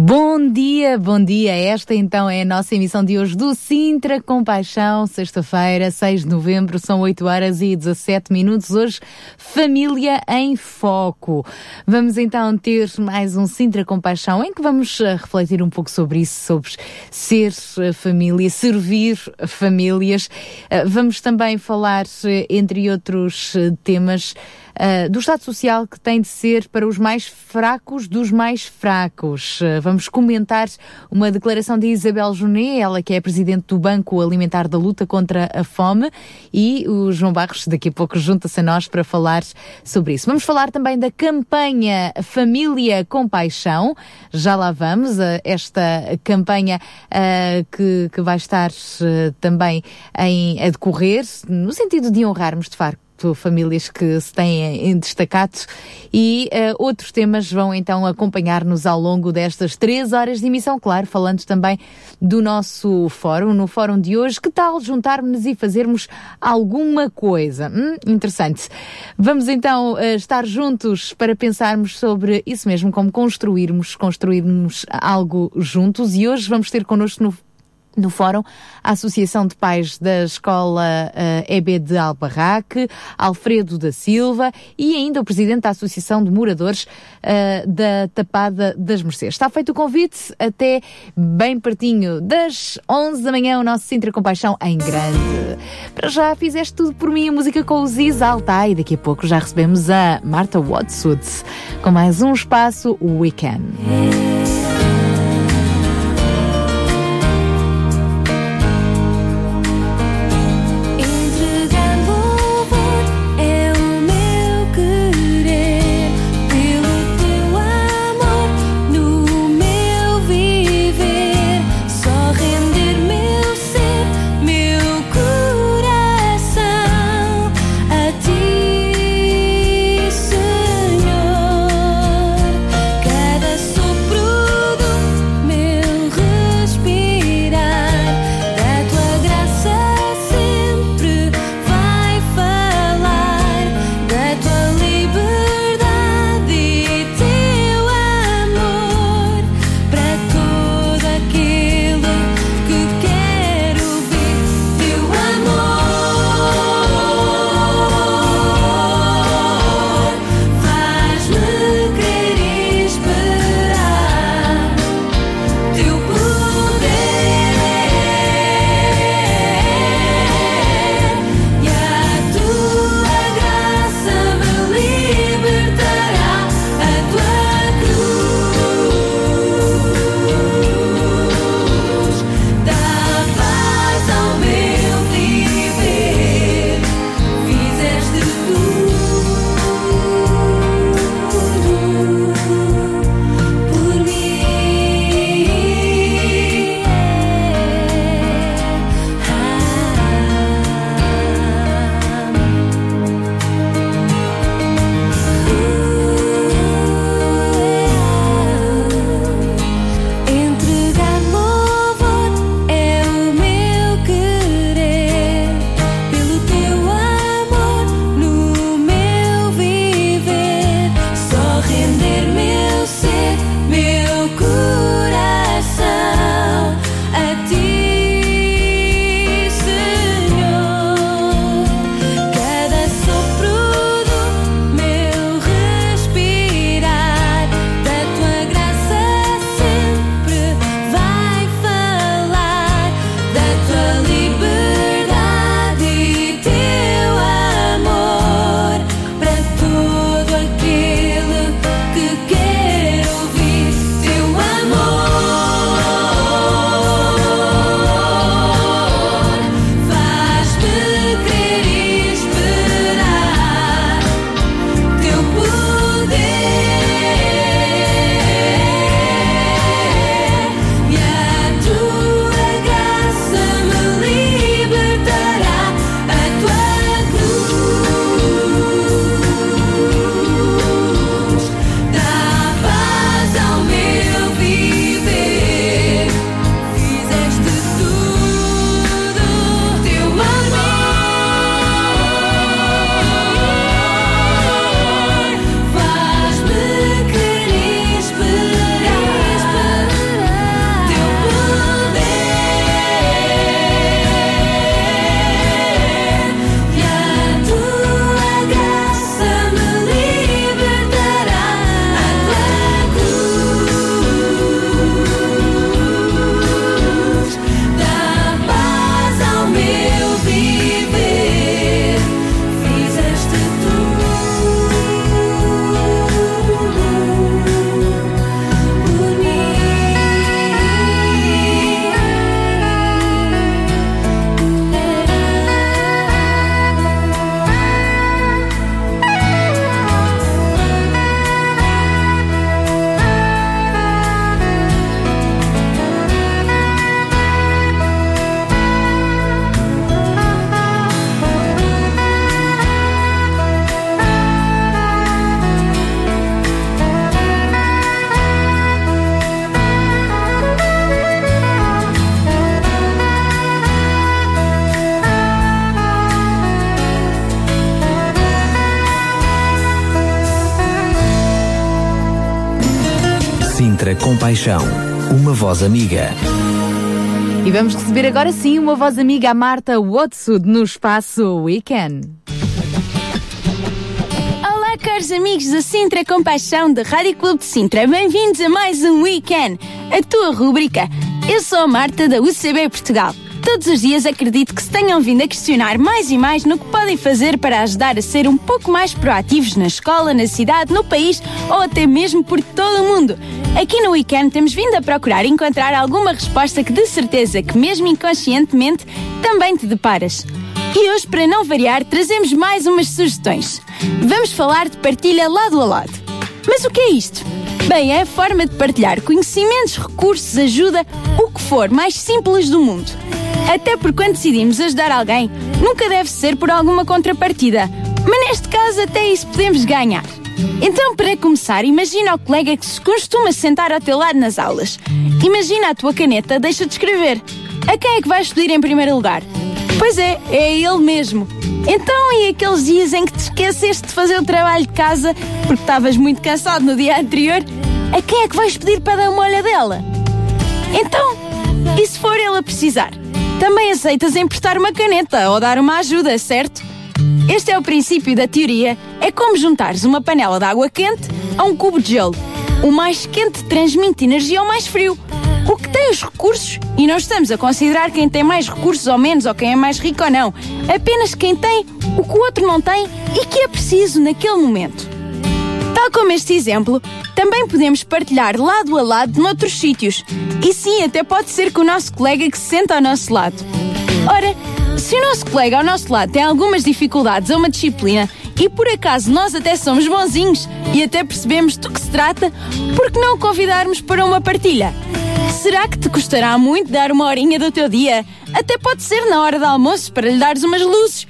Bom dia, bom dia. Esta então é a nossa emissão de hoje do Sintra Compaixão, sexta-feira, 6 de novembro, são 8 horas e 17 minutos. Hoje, família em foco. Vamos então ter mais um Sintra Compaixão em que vamos uh, refletir um pouco sobre isso, sobre ser uh, família, servir famílias. Uh, vamos também falar, entre outros temas, uh, do Estado Social que tem de ser para os mais fracos dos mais fracos. Uh, vamos comentar uma declaração de Isabel Junet, ela que é presidente do Banco Alimentar da Luta contra a Fome, e o João Barros daqui a pouco junta-se a nós para falar sobre isso. Vamos falar também da campanha Família com Paixão. Já lá vamos, uh, esta campanha que, que vai estar também em, a decorrer, no sentido de honrarmos de facto famílias que se têm destacado e uh, outros temas vão então acompanhar-nos ao longo destas três horas de emissão, claro, falando também do nosso fórum, no fórum de hoje. Que tal juntarmos e fazermos alguma coisa? Hum, interessante. Vamos então uh, estar juntos para pensarmos sobre isso mesmo, como construirmos, construirmos algo juntos e hoje vamos ter connosco no no fórum a Associação de Pais da Escola uh, EB de Albarraque, Alfredo da Silva e ainda o Presidente da Associação de Moradores uh, da Tapada das Mercês. Está feito o convite até bem pertinho das 11 da manhã o nosso Sintra Compaixão em grande. Para já fizeste tudo por mim, a música com o Ziz Alta e daqui a pouco já recebemos a Marta Watsud com mais um espaço Weekend. Compaixão, uma voz amiga. E vamos receber agora sim uma voz amiga, a Marta Watsud, no espaço Weekend. Olá, caros amigos da Sintra Compaixão da Rádio Clube de Sintra. Bem-vindos a mais um Weekend, a tua rúbrica. Eu sou a Marta da UCB Portugal. Todos os dias acredito que se tenham vindo a questionar mais e mais no que podem fazer para ajudar a ser um pouco mais proativos na escola, na cidade, no país ou até mesmo por todo o mundo. Aqui no Weekend temos vindo a procurar encontrar alguma resposta que de certeza que mesmo inconscientemente também te deparas. E hoje, para não variar, trazemos mais umas sugestões. Vamos falar de partilha lado a lado. Mas o que é isto? Bem, é a forma de partilhar conhecimentos, recursos, ajuda, o que for mais simples do mundo. Até porque quando decidimos ajudar alguém, nunca deve ser por alguma contrapartida. Mas neste caso, até isso podemos ganhar. Então, para começar, imagina o colega que se costuma sentar ao teu lado nas aulas. Imagina a tua caneta, deixa de escrever. A quem é que vais pedir em primeiro lugar? Pois é, é ele mesmo. Então, e aqueles dias em que te esqueceste de fazer o trabalho de casa porque estavas muito cansado no dia anterior, a quem é que vais pedir para dar uma olha dela? Então, e se for ele a precisar? Também aceitas emprestar uma caneta ou dar uma ajuda, certo? Este é o princípio da teoria. É como juntares uma panela de água quente a um cubo de gelo. O mais quente transmite energia ao mais frio. O que tem os recursos, e não estamos a considerar quem tem mais recursos ou menos, ou quem é mais rico ou não, apenas quem tem o que o outro não tem e que é preciso naquele momento. Tal como este exemplo, também podemos partilhar lado a lado noutros sítios. E sim, até pode ser com o nosso colega que se senta ao nosso lado. Ora, se o nosso colega ao nosso lado tem algumas dificuldades a uma disciplina e por acaso nós até somos bonzinhos e até percebemos do que se trata, por que não convidarmos para uma partilha? Será que te custará muito dar uma horinha do teu dia? Até pode ser na hora do almoço para lhe dares umas luzes.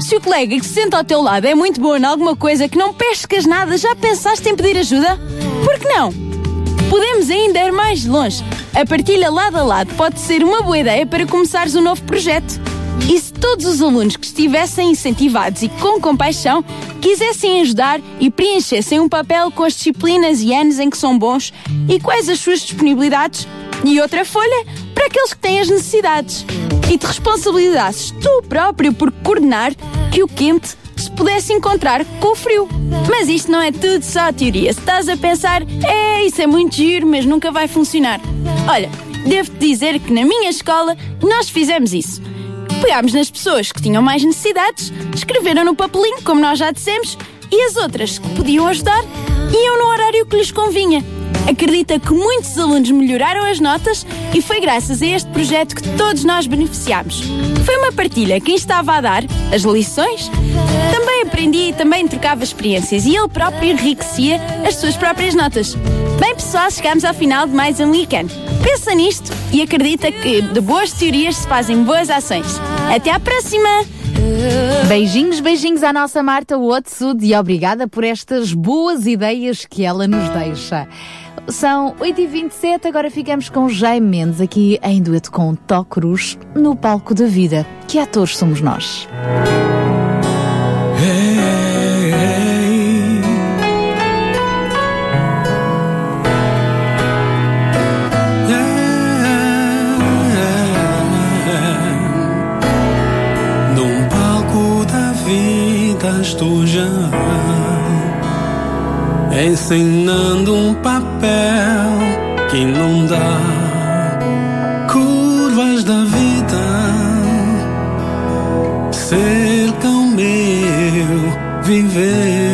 Se o colega que se senta ao teu lado é muito bom em alguma coisa que não pescas nada, já pensaste em pedir ajuda? Por que não? Podemos ainda ir mais longe. A partilha lado a lado pode ser uma boa ideia para começares um novo projeto. E se todos os alunos que estivessem incentivados e com compaixão quisessem ajudar e preenchessem um papel com as disciplinas e anos em que são bons e quais as suas disponibilidades, e outra folha para aqueles que têm as necessidades. E te responsabilizasses tu próprio por coordenar que o quente se pudesse encontrar com o frio. Mas isto não é tudo só teoria. Se estás a pensar, é, isso é muito giro, mas nunca vai funcionar. Olha, devo-te dizer que na minha escola nós fizemos isso. Pegámos nas pessoas que tinham mais necessidades, escreveram no papelinho, como nós já dissemos, e as outras que podiam ajudar iam no horário que lhes convinha. Acredita que muitos alunos melhoraram as notas e foi graças a este projeto que todos nós beneficiámos. Foi uma partilha. Quem estava a dar as lições também aprendia e também trocava experiências e ele próprio enriquecia as suas próprias notas. Bem, pessoal, chegamos ao final de mais um weekend. Pensa nisto e acredita que de boas teorias se fazem boas ações. Até à próxima! Beijinhos, beijinhos à nossa Marta Watsud e obrigada por estas boas ideias que ela nos deixa. São 8h27, agora ficamos com Jaime Mendes aqui em dueto com Tó Cruz no palco da vida. Que atores somos nós? Estou ensinando um papel que não dá. Curvas da vida tão meu viver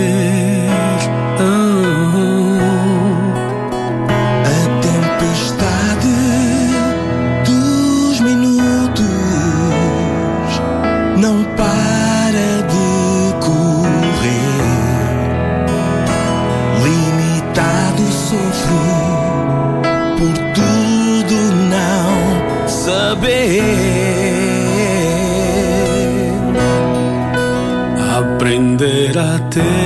aprender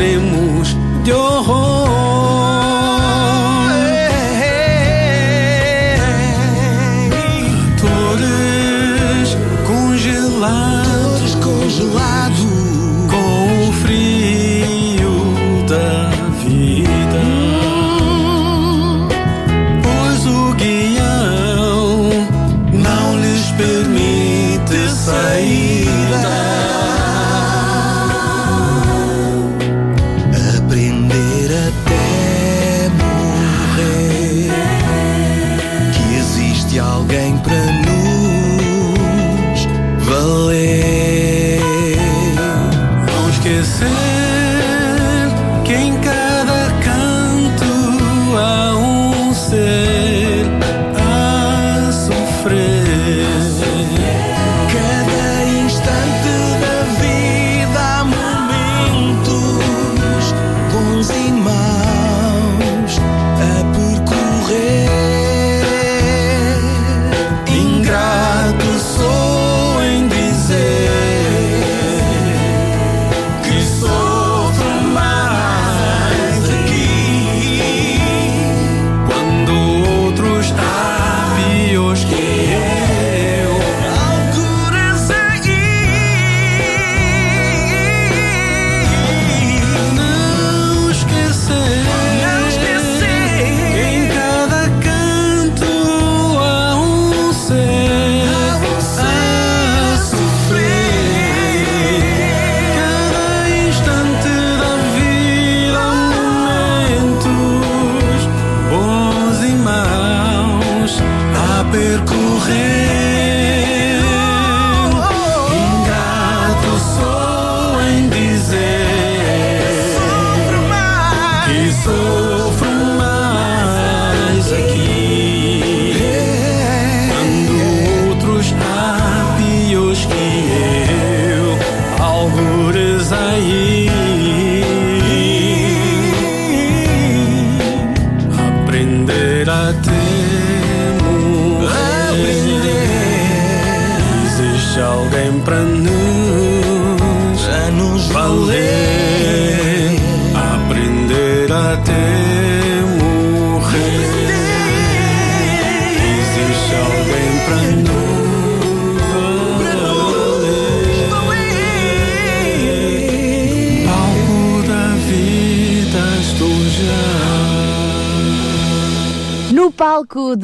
Entre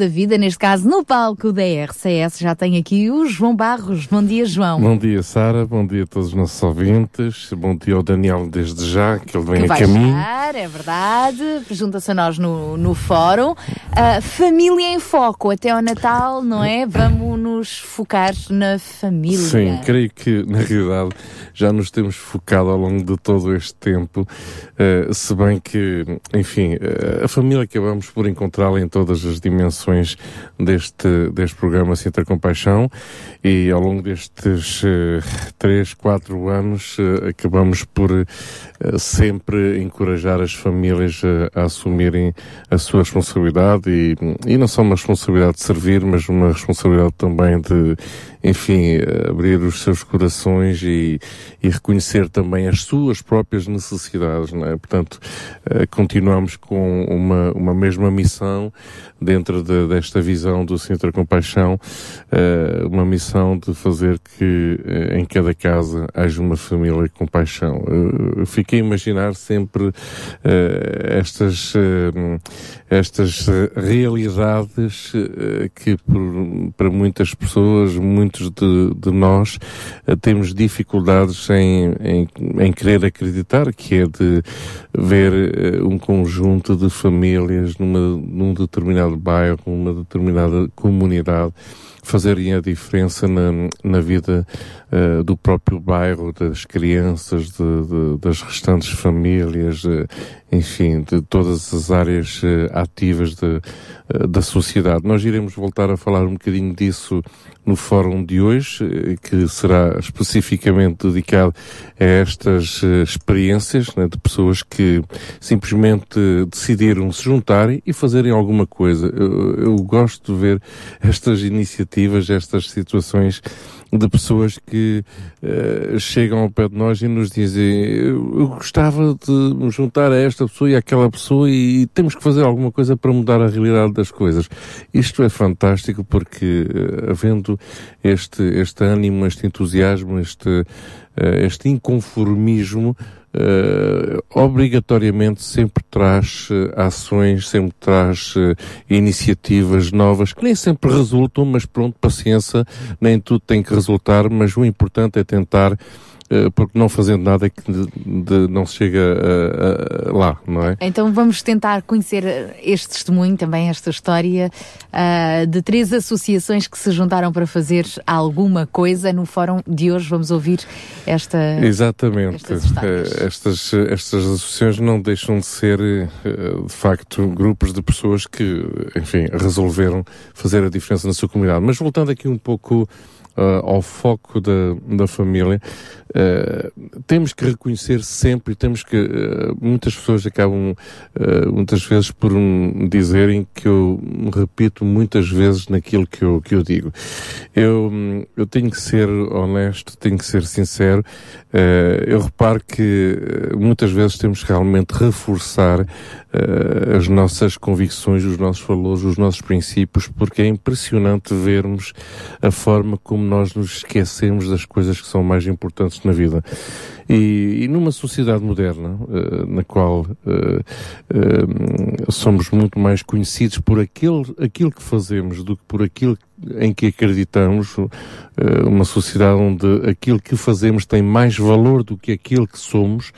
da vida, neste caso no palco da RCS, já tem aqui o João Barros. Bom dia, João. Bom dia, Sara. Bom dia a todos os nossos ouvintes. Bom dia ao Daniel desde já, que ele vem que a caminho. chegar, é verdade. Junta-se a nós no, no fórum. Ah, família em foco, até ao Natal, não é? Vamos nos focar na família. Sim, creio que na realidade já nos temos focado ao longo de todo este tempo, eh, se bem que, enfim, eh, a família acabamos por encontrá-la em todas as dimensões deste, deste programa Sintra Compaixão e ao longo destes eh, três, quatro anos eh, acabamos por eh, sempre encorajar as famílias a assumirem a sua responsabilidade e, e não só uma responsabilidade de servir, mas uma responsabilidade também de, enfim, abrir os seus corações e, e reconhecer também as suas próprias necessidades, não é? Portanto, continuamos com uma, uma mesma missão dentro de- desta visão do Centro Compaixão, eh, uma missão de fazer que eh, em cada casa haja uma família com paixão. Eh, Eu fiquei a imaginar sempre eh, estas, eh, estas eh, realidades eh, que por- para muitas pessoas, muitos de, de nós, eh, temos dificuldades em, em, em querer acreditar, que é de ver eh, um conjunto de famílias numa, num determinado bairro, numa determinada comunidade, fazerem a diferença na, na vida eh, do próprio bairro, das crianças, de, de- das restantes famílias, eh, enfim, de todas as áreas eh, ativas de, da sociedade. Nós iremos voltar a falar um bocadinho disso no fórum de hoje, que será especificamente dedicado a estas experiências né, de pessoas que simplesmente decidiram se juntarem e fazerem alguma coisa. Eu, eu gosto de ver estas iniciativas, estas situações de pessoas que uh, chegam ao pé de nós e nos dizem eu gostava de me juntar a esta pessoa e àquela pessoa e, temos que fazer alguma coisa para mudar a realidade das coisas. Isto é fantástico porque uh, havendo este, este ânimo, este entusiasmo, este, uh, este inconformismo, uh, obrigatoriamente sempre traz uh, ações, sempre traz uh, iniciativas novas que nem sempre resultam, mas pronto, paciência, nem tudo tem que resultar, mas o importante é tentar porque não fazendo nada é que de, de, não se chega a, a, lá, não é? Então vamos tentar conhecer este testemunho, também esta história uh, de três associações que se juntaram para fazer alguma coisa. No fórum de hoje vamos ouvir esta. Exatamente. Estas, estas, estas associações não deixam de ser, eh, de facto, grupos de pessoas que, enfim, resolveram fazer a diferença na sua comunidade. Mas voltando aqui um pouco uh, ao foco da, da família, uh, temos que reconhecer sempre, temos que, uh, muitas pessoas acabam muitas vezes por um, dizerem que eu me repito muitas vezes naquilo que eu, que eu digo. Eu, eu tenho que ser honesto, tenho que ser sincero, eu reparo que muitas vezes temos que realmente reforçar as nossas convicções, os nossos valores, os nossos princípios, porque é impressionante vermos a forma como nós nos esquecemos das coisas que são mais importantes na vida. E, e numa sociedade moderna, uh, na qual uh, uh, somos muito mais conhecidos por aquele, aquilo que fazemos do que por aquilo em que acreditamos, uma sociedade onde aquilo que fazemos tem mais valor do que aquilo que somos,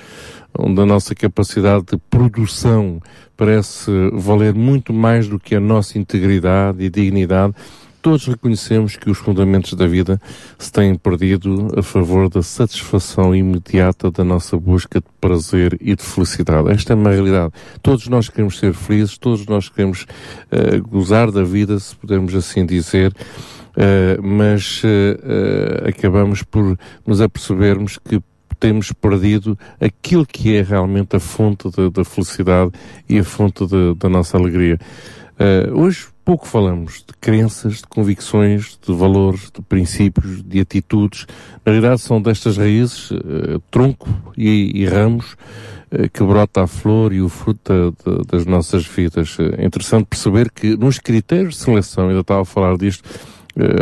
onde a nossa capacidade de produção parece valer muito mais do que a nossa integridade e dignidade, todos reconhecemos que os fundamentos da vida se têm perdido a favor da satisfação imediata da nossa busca de prazer e de felicidade. Esta é uma realidade. Todos nós queremos ser felizes, todos nós queremos uh, gozar da vida, se pudermos assim dizer. Uh, mas uh, acabamos por nos apercebermos que temos perdido aquilo que é realmente a fonte da, da felicidade e a fonte da nossa alegria. hoje pouco falamos de crenças, de convicções, de valores, de princípios, de atitudes. Na realidade, são destas raízes, uh, tronco e, e ramos, uh, que brota a flor e o fruto da, da, das nossas vidas. É interessante perceber que nos critérios de seleção, ainda estava a falar disto uh,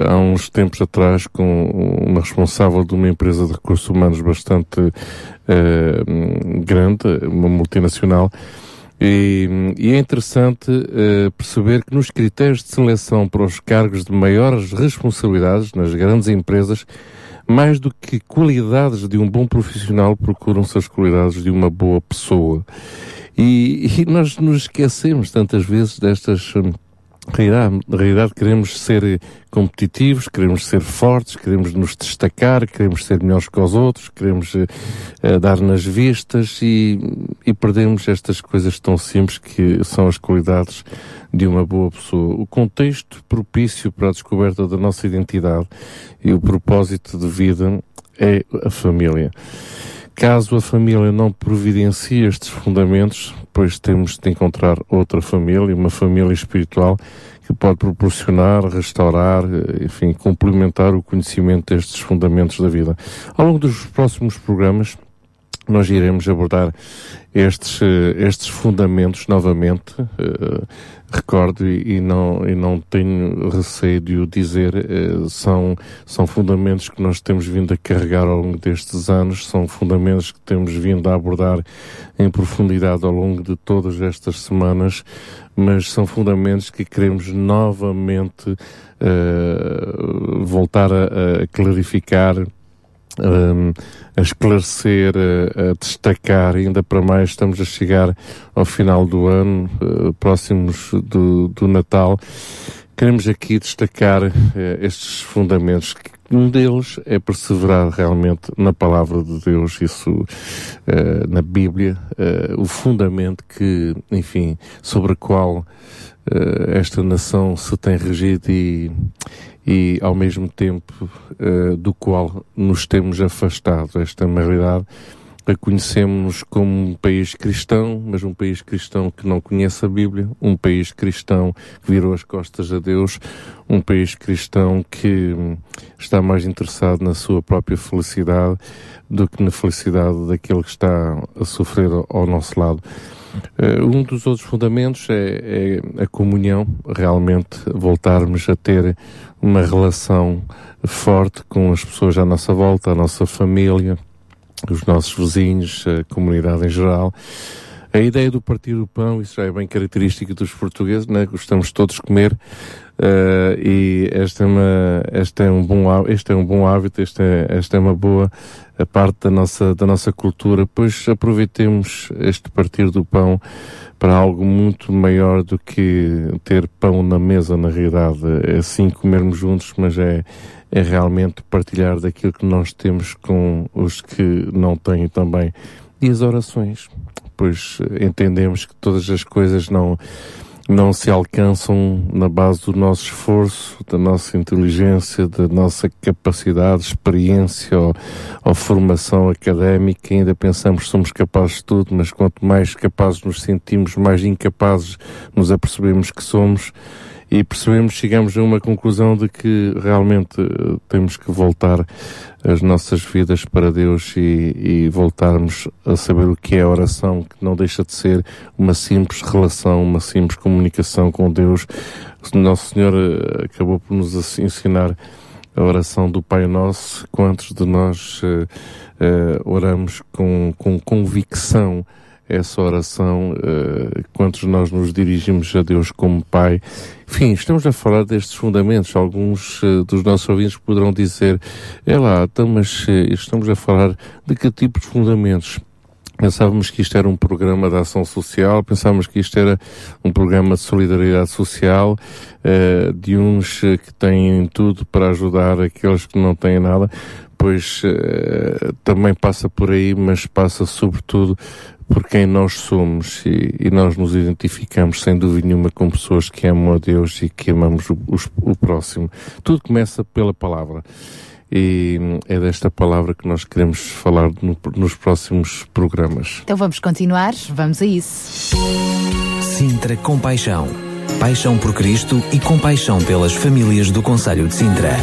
há uns tempos atrás com uma responsável de uma empresa de recursos humanos bastante grande, uma multinacional, e, e é interessante uh, perceber que nos critérios de seleção para os cargos de maiores responsabilidades nas grandes empresas, mais do que qualidades de um bom profissional, procuram-se as qualidades de uma boa pessoa. E, e nós nos esquecemos tantas vezes destas. Realidade, na realidade queremos ser competitivos, queremos ser fortes, queremos nos destacar, queremos ser melhores que os outros, queremos uh, dar nas vistas e, e perdemos estas coisas tão simples que são as qualidades de uma boa pessoa. O contexto propício para a descoberta da nossa identidade e o propósito de vida é a família. Caso a família não providencie estes fundamentos, pois temos de encontrar outra família, uma família espiritual que pode proporcionar, restaurar, enfim, complementar o conhecimento destes fundamentos da vida. Ao longo dos próximos programas, nós iremos abordar estes, estes fundamentos novamente. Uh, recordo e, não, e não tenho receio de o dizer, uh, são, são fundamentos que nós temos vindo a carregar ao longo destes anos, são fundamentos que temos vindo a abordar em profundidade ao longo de todas estas semanas, mas são fundamentos que queremos novamente uh, voltar a, a clarificar um, a esclarecer, a, a, destacar, ainda para mais estamos a chegar ao final do ano, uh, próximos do, do Natal. Queremos aqui destacar uh, estes fundamentos. Um deles é perseverar realmente na palavra de Deus, isso uh, na Bíblia, o fundamento que, enfim, sobre o qual esta nação se tem regido e, e ao mesmo tempo uh, do qual nos temos afastado. Esta realidade Reconhecemos-nos como um país cristão, mas um país cristão que não conhece a Bíblia, um país cristão que virou as costas a Deus, um país cristão que hum, está mais interessado na sua própria felicidade do que na felicidade daquele que está a sofrer ao nosso lado. Uh, um dos outros fundamentos é, é, a comunhão, realmente voltarmos a ter uma relação forte com as pessoas à nossa volta, a nossa família, os nossos vizinhos, a comunidade em geral. A ideia do partir do pão, isso já é bem característica dos portugueses, né? gostamos todos de comer, uh, e esta é, uma, esta é um bom, este é um bom hábito, esta é, esta é uma boa parte da nossa, da nossa cultura, pois aproveitemos este partir do pão para algo muito maior do que ter pão na mesa, na realidade. É sim comermos juntos, mas é, é realmente partilhar daquilo que nós temos com os que não têm também. E as orações, pois entendemos que todas as coisas não, não se alcançam na base do nosso esforço, da nossa inteligência, da nossa capacidade, experiência ou, ou, formação académica. Ainda pensamos que somos capazes de tudo, mas quanto mais capazes nos sentimos, mais incapazes nos apercebemos que somos e percebemos, chegamos a uma conclusão de que realmente eh, temos que voltar as nossas vidas para Deus e, e, voltarmos a saber o que é oração, que não deixa de ser uma simples relação, uma simples comunicação com Deus. Nosso Senhor eh, acabou por nos ensinar a oração do Pai Nosso, quantos de nós uh, uh, oramos com, com convicção essa oração, uh, quantos nós nos dirigimos a Deus como Pai. Enfim, estamos a falar destes fundamentos. Alguns uh, dos nossos ouvintes poderão dizer, é lá, então, mas uh, estamos a falar de que tipo de fundamentos? Pensávamos que isto era um programa de ação social, pensávamos que isto era um programa de solidariedade social, uh, de uns que têm tudo para ajudar aqueles que não têm nada pois uh, também passa por aí, mas passa sobretudo por quem nós somos e, e, nós nos identificamos sem dúvida nenhuma com pessoas que amam a Deus e que amamos o, o, o próximo. Tudo começa pela palavra. E é desta palavra que nós queremos falar no, nos próximos programas. Então vamos continuar, vamos a isso. Sintra Compaixão. Paixão por Cristo e compaixão pelas famílias do Conselho de Sintra.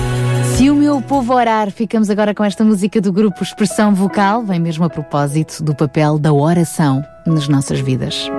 Se o meu povo orar, ficamos agora com esta música do grupo Expressão Vocal, vem mesmo a propósito do papel da oração nas nossas vidas.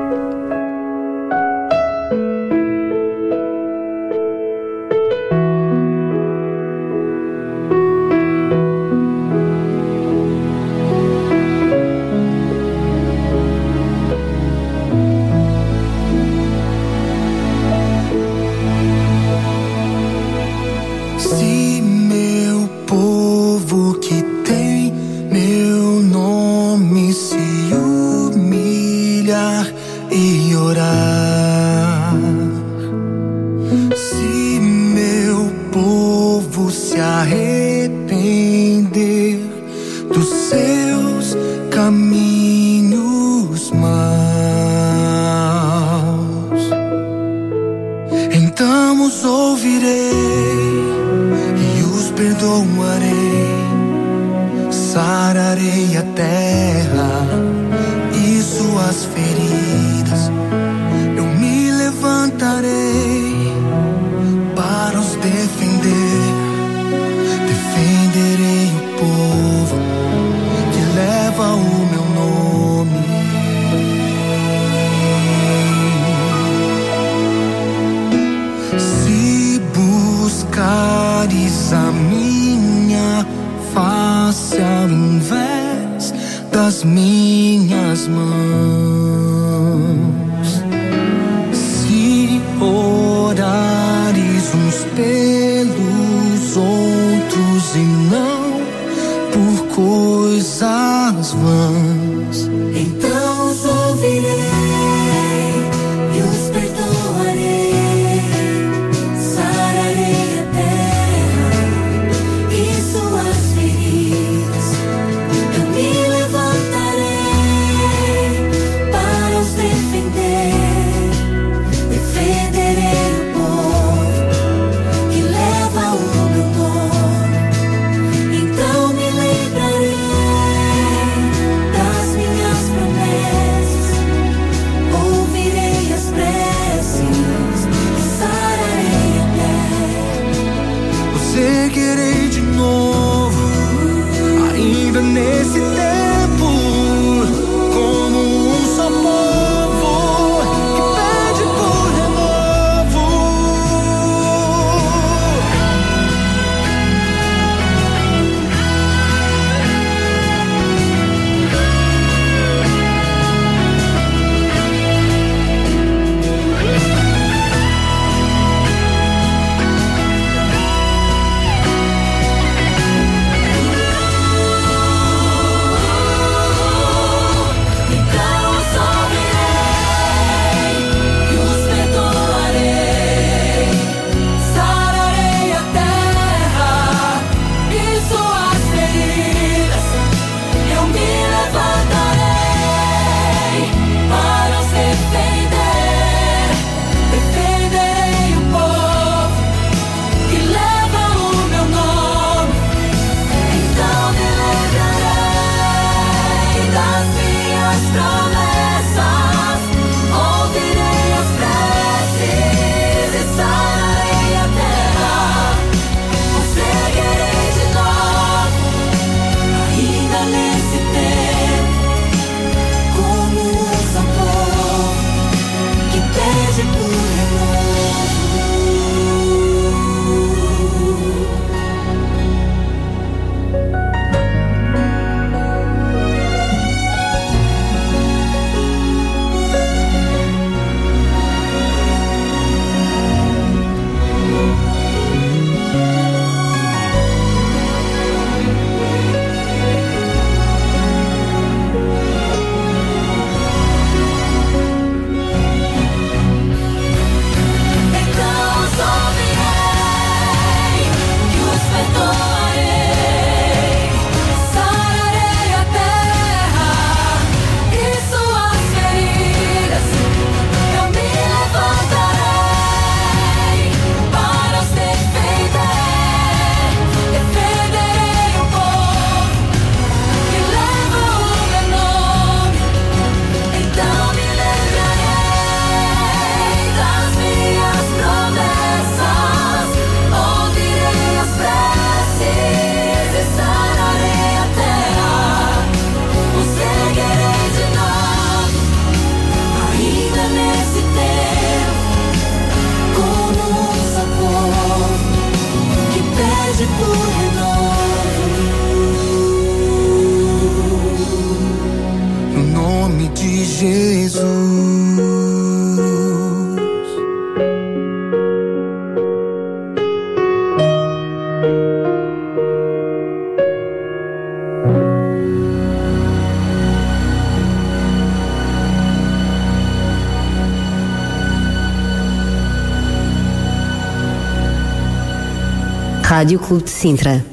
Rádio Clube de Sintra,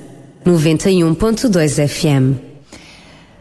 91.2 FM.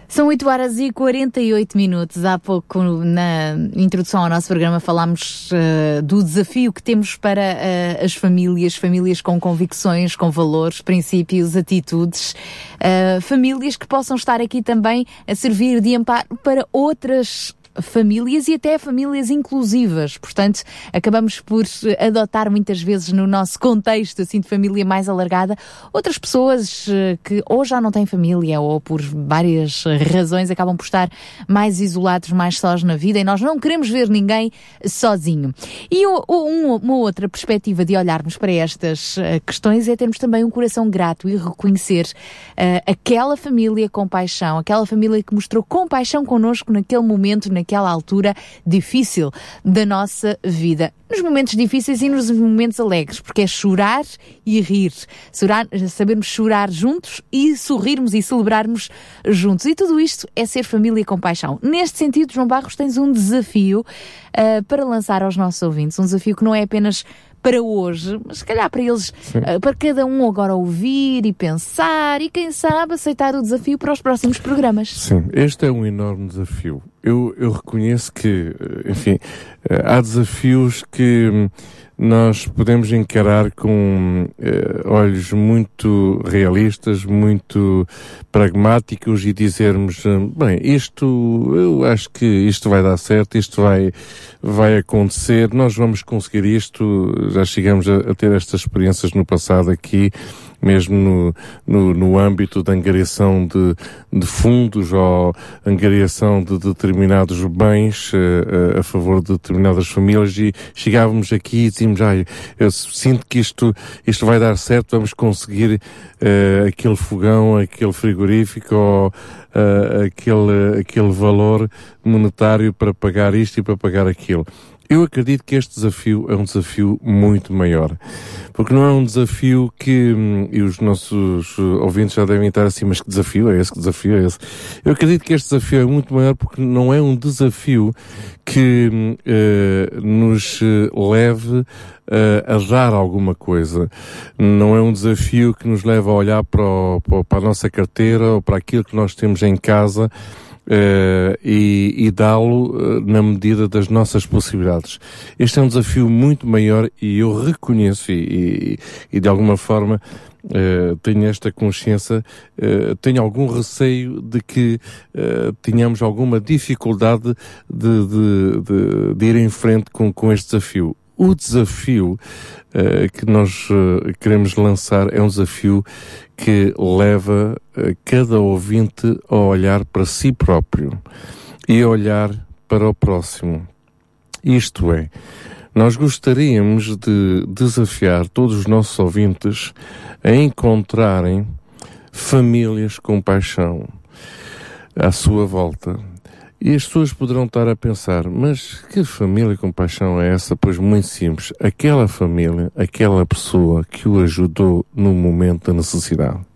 São 8 horas e 48 minutos. Há pouco, na introdução ao nosso programa, falámos uh, do desafio que temos para uh, as famílias, famílias com convicções, com valores, princípios, atitudes, uh, famílias que possam estar aqui também a servir de amparo para outras famílias e até famílias inclusivas. Portanto, acabamos por adotar muitas vezes no nosso contexto assim de família mais alargada outras pessoas eh, que ou já não têm família ou por várias razões acabam por estar mais isolados, mais sós na vida e nós não queremos ver ninguém sozinho. E uma outra perspectiva de olharmos para estas eh, questões é termos também um coração grato e reconhecer aquela família com paixão, aquela família que mostrou compaixão connosco naquele momento, naquela altura difícil da nossa vida. Nos momentos difíceis e nos momentos alegres, porque é chorar e rir. Chorar, sabermos chorar juntos e sorrirmos e celebrarmos juntos. E tudo isto é ser família com paixão. Neste sentido, João Barros, tens um desafio uh, para lançar aos nossos ouvintes. Um desafio que não é apenas para hoje, mas se calhar para eles, uh, para cada um agora ouvir e pensar e quem sabe aceitar o desafio para os próximos programas. Sim, este é um enorme desafio. Eu, eu reconheço que, eh, enfim, há desafios que nós podemos encarar com uh, olhos muito realistas, muito pragmáticos e dizermos, bem, isto, eu acho que isto vai dar certo, isto vai, vai acontecer, nós vamos conseguir isto, já chegamos a, a ter estas experiências no passado aqui, mesmo no, no, no âmbito da angariação de, de fundos ou angariação de determinados bens uh, a favor de determinadas famílias e chegávamos aqui e dizíamos, ai, eu sinto que isto, isto vai dar certo, vamos conseguir uh, aquele fogão, aquele frigorífico ou aquele, aquele valor monetário para pagar isto e para pagar aquilo. Eu acredito que este desafio é um desafio muito maior. Porque não é um desafio que, hum, e os nossos ouvintes já devem estar assim, mas que desafio é esse? Que desafio é esse? Eu acredito que este desafio é muito maior porque não é um desafio que uh, nos leve uh, a dar alguma coisa. Não é um desafio que nos leva a olhar para, o, para a nossa carteira ou para aquilo que nós temos em casa Uh, e, e dá-lo uh, na medida das nossas possibilidades. Este é um desafio muito maior e eu reconheço e, e, e de alguma forma uh, tenho esta consciência, tenho algum receio de que tenhamos alguma dificuldade de, de, de, de ir em frente com, com este desafio o desafio uh, que nós uh, queremos lançar é um desafio que leva uh, cada ouvinte a olhar para si próprio e a olhar para o próximo. Isto é, nós gostaríamos de desafiar todos os nossos ouvintes a encontrarem famílias com paixão à sua volta e as pessoas poderão estar a pensar, mas que família com paixão é essa? Pois muito simples, aquela família, aquela pessoa que o ajudou no momento da necessidade.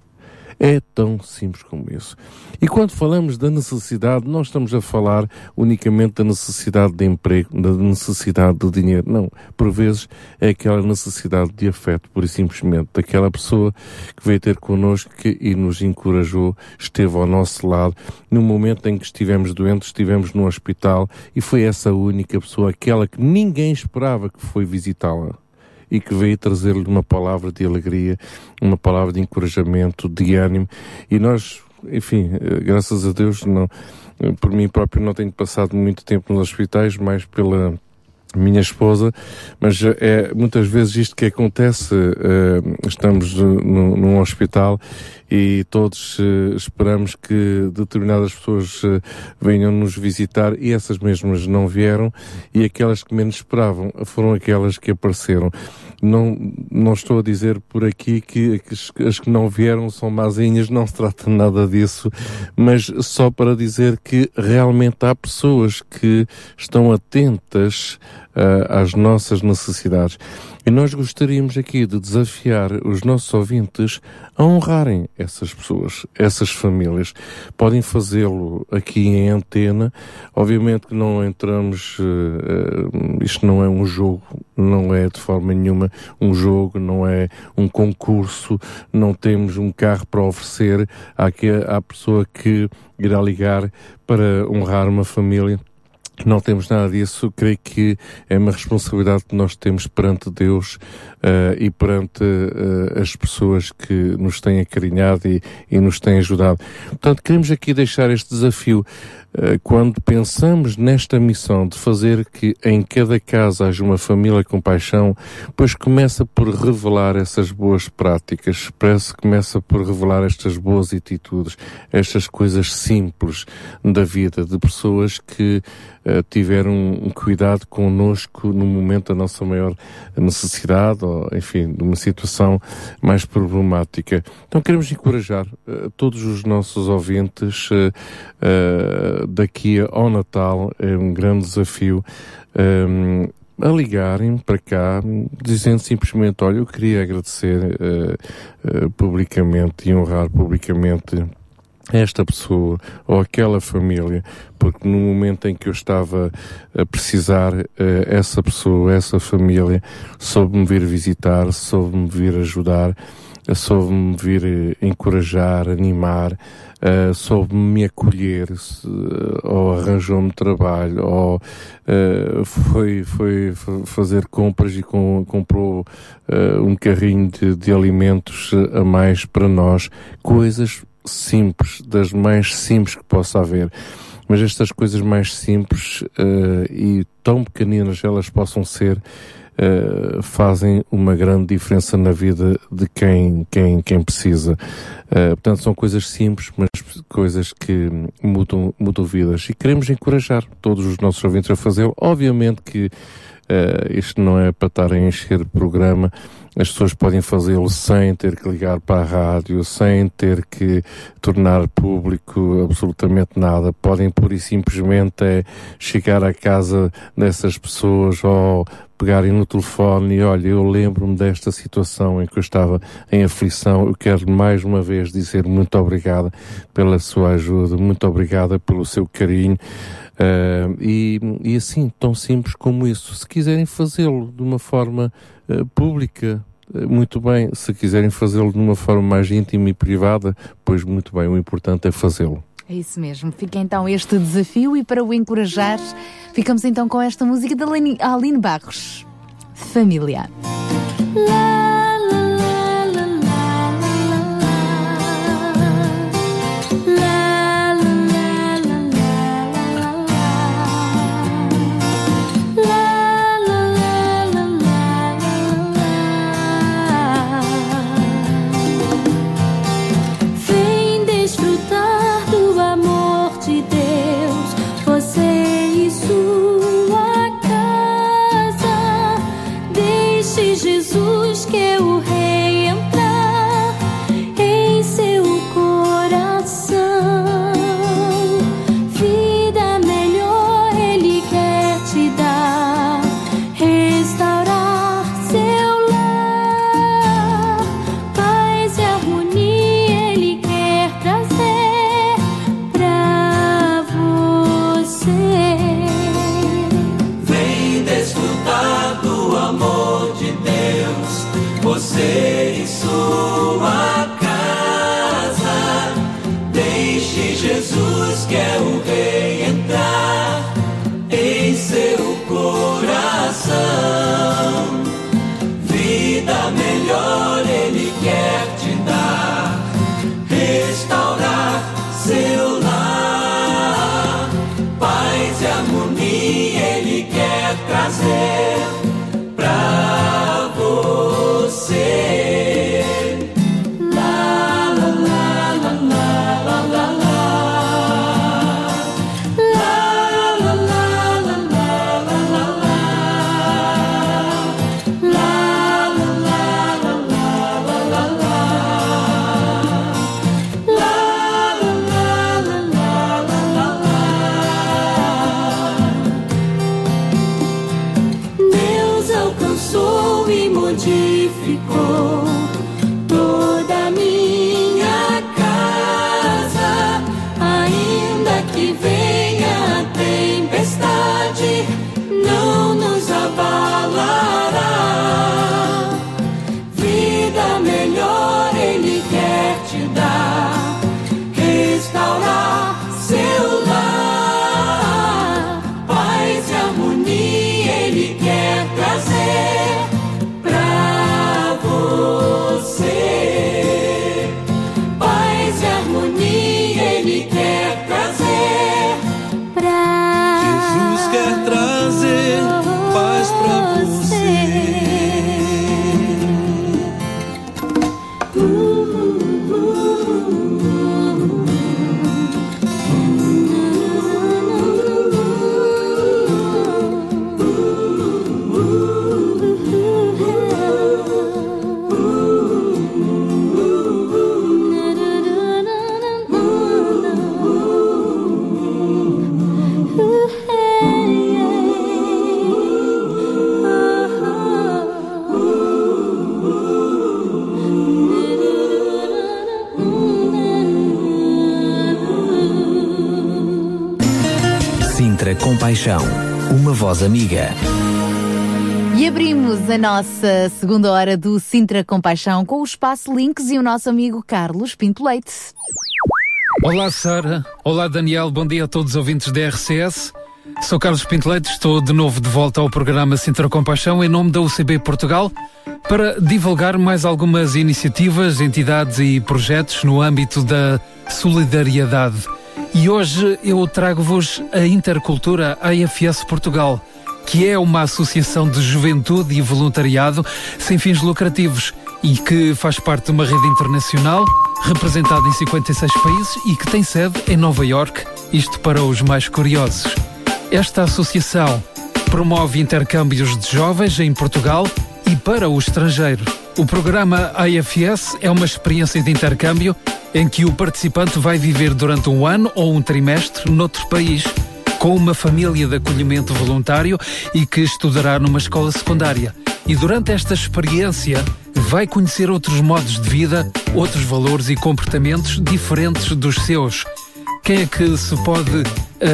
É tão simples como isso. E quando falamos da necessidade, não estamos a falar unicamente da necessidade de emprego, da necessidade de dinheiro. Não. Por vezes é aquela necessidade de afeto, e simplesmente, daquela pessoa que veio ter connosco e nos encorajou, esteve ao nosso lado. No momento em que estivemos doentes, estivemos no hospital e foi essa única pessoa, aquela que ninguém esperava que foi visitá-la e que veio trazer-lhe uma palavra de alegria, uma palavra de encorajamento, de ânimo. E nós, enfim, eh, graças a Deus, não, eh, por mim próprio não tenho passado muito tempo nos hospitais, mais pela minha esposa, mas é muitas vezes isto que acontece, uh, estamos no, num hospital e todos uh, esperamos que determinadas pessoas uh, venham nos visitar e essas mesmas não vieram e aquelas que menos esperavam foram aquelas que apareceram. Não, não estou a dizer por aqui que, que as que não vieram são mazinhas, não se trata nada disso, mas só para dizer que realmente há pessoas que estão atentas às nossas necessidades. E nós gostaríamos aqui de desafiar os nossos ouvintes a honrarem essas pessoas, essas famílias. Podem fazê-lo aqui em antena. Obviamente que não entramos, uh, isto não é um jogo, não é de forma nenhuma um jogo, não é um concurso, não temos um carro para oferecer à, à pessoa que irá ligar para honrar uma família. Não temos nada disso. Creio que é uma responsabilidade que nós temos perante Deus uh, e perante uh, as pessoas que nos têm acarinhado e, e nos têm ajudado. Portanto, queremos aqui deixar este desafio. Uh, quando pensamos nesta missão de fazer que em cada casa haja uma família com paixão, pois começa por revelar essas boas práticas, parece começa por revelar estas boas atitudes, estas coisas simples da vida de pessoas que uh, tiveram cuidado connosco no momento da nossa maior necessidade enfim, de uma situação mais problemática. Então queremos encorajar uh, todos os nossos ouvintes uh, daqui ao Natal, é um grande desafio, um, a ligarem para cá, dizendo simplesmente, olha, eu queria agradecer publicamente e honrar publicamente esta pessoa ou aquela família, porque no momento em que eu estava a precisar, eh, essa pessoa, essa família, soube-me vir visitar, soube-me vir ajudar, soube-me vir eh, encorajar, animar, uh, soube-me me acolher, ou arranjou-me trabalho, ou uh, foi, foi fazer compras e com, comprou uh, um carrinho de, de alimentos a mais para nós, coisas simples, das mais simples que possa haver. Mas estas coisas mais simples uh, e tão pequeninas elas possam ser, uh, fazem uma grande diferença na vida de quem, quem, quem precisa. Uh, portanto, são coisas simples, mas coisas que mudam, mudam vidas. E queremos encorajar todos os nossos ouvintes a fazê-lo. Obviamente que isto não é para estar a encher programa, as pessoas podem fazê-lo sem ter que ligar para a rádio, sem ter que tornar público absolutamente nada. Podem pura e simplesmente é, chegar à casa dessas pessoas ou pegarem no telefone e olha, eu lembro-me desta situação em que eu estava em aflição. Eu quero mais uma vez dizer muito obrigada pela sua ajuda, muito obrigada pelo seu carinho. Uh, e, e assim, tão simples como isso. Se quiserem fazê-lo de uma forma eh, pública, eh, muito bem. Se quiserem fazê-lo de uma forma mais íntima e privada, pois muito bem, o importante é fazê-lo. É isso mesmo. Fica então este desafio e para o encorajar, ficamos então com esta música da Aline Barros. Família. Sintra voz amiga. E abrimos a nossa segunda hora do Sintra Compaixão com o Espaço Links e o nosso amigo Carlos Pinto Leite. Olá, Sara. Olá, Daniel. Bom dia a todos os ouvintes da RCS. Sou Carlos Pinto Leite, estou de novo de volta ao programa Sintra Compaixão em nome da UCB Portugal para divulgar mais algumas iniciativas, entidades e projetos no âmbito da solidariedade. E hoje eu trago-vos a Intercultura AFS Portugal que é uma associação de juventude e voluntariado sem fins lucrativos e que faz parte de uma rede internacional representada em 56 países e que tem sede em Nova York, isto para os mais curiosos. Esta associação promove intercâmbios de jovens em Portugal e para o estrangeiro. O programa IFS é uma experiência de intercâmbio em que o participante vai viver durante um ano ou um trimestre noutro país com uma família de acolhimento voluntário e que estudará numa escola secundária. E durante esta experiência vai conhecer outros modos de vida, outros valores e comportamentos diferentes dos seus. Quem é que se pode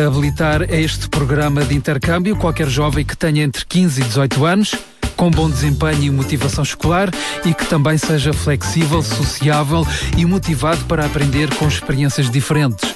habilitar a este programa de intercâmbio? Qualquer jovem que tenha entre 15 e 18 anos, com bom desempenho e motivação escolar e que também seja flexível, sociável e motivado para aprender com experiências diferentes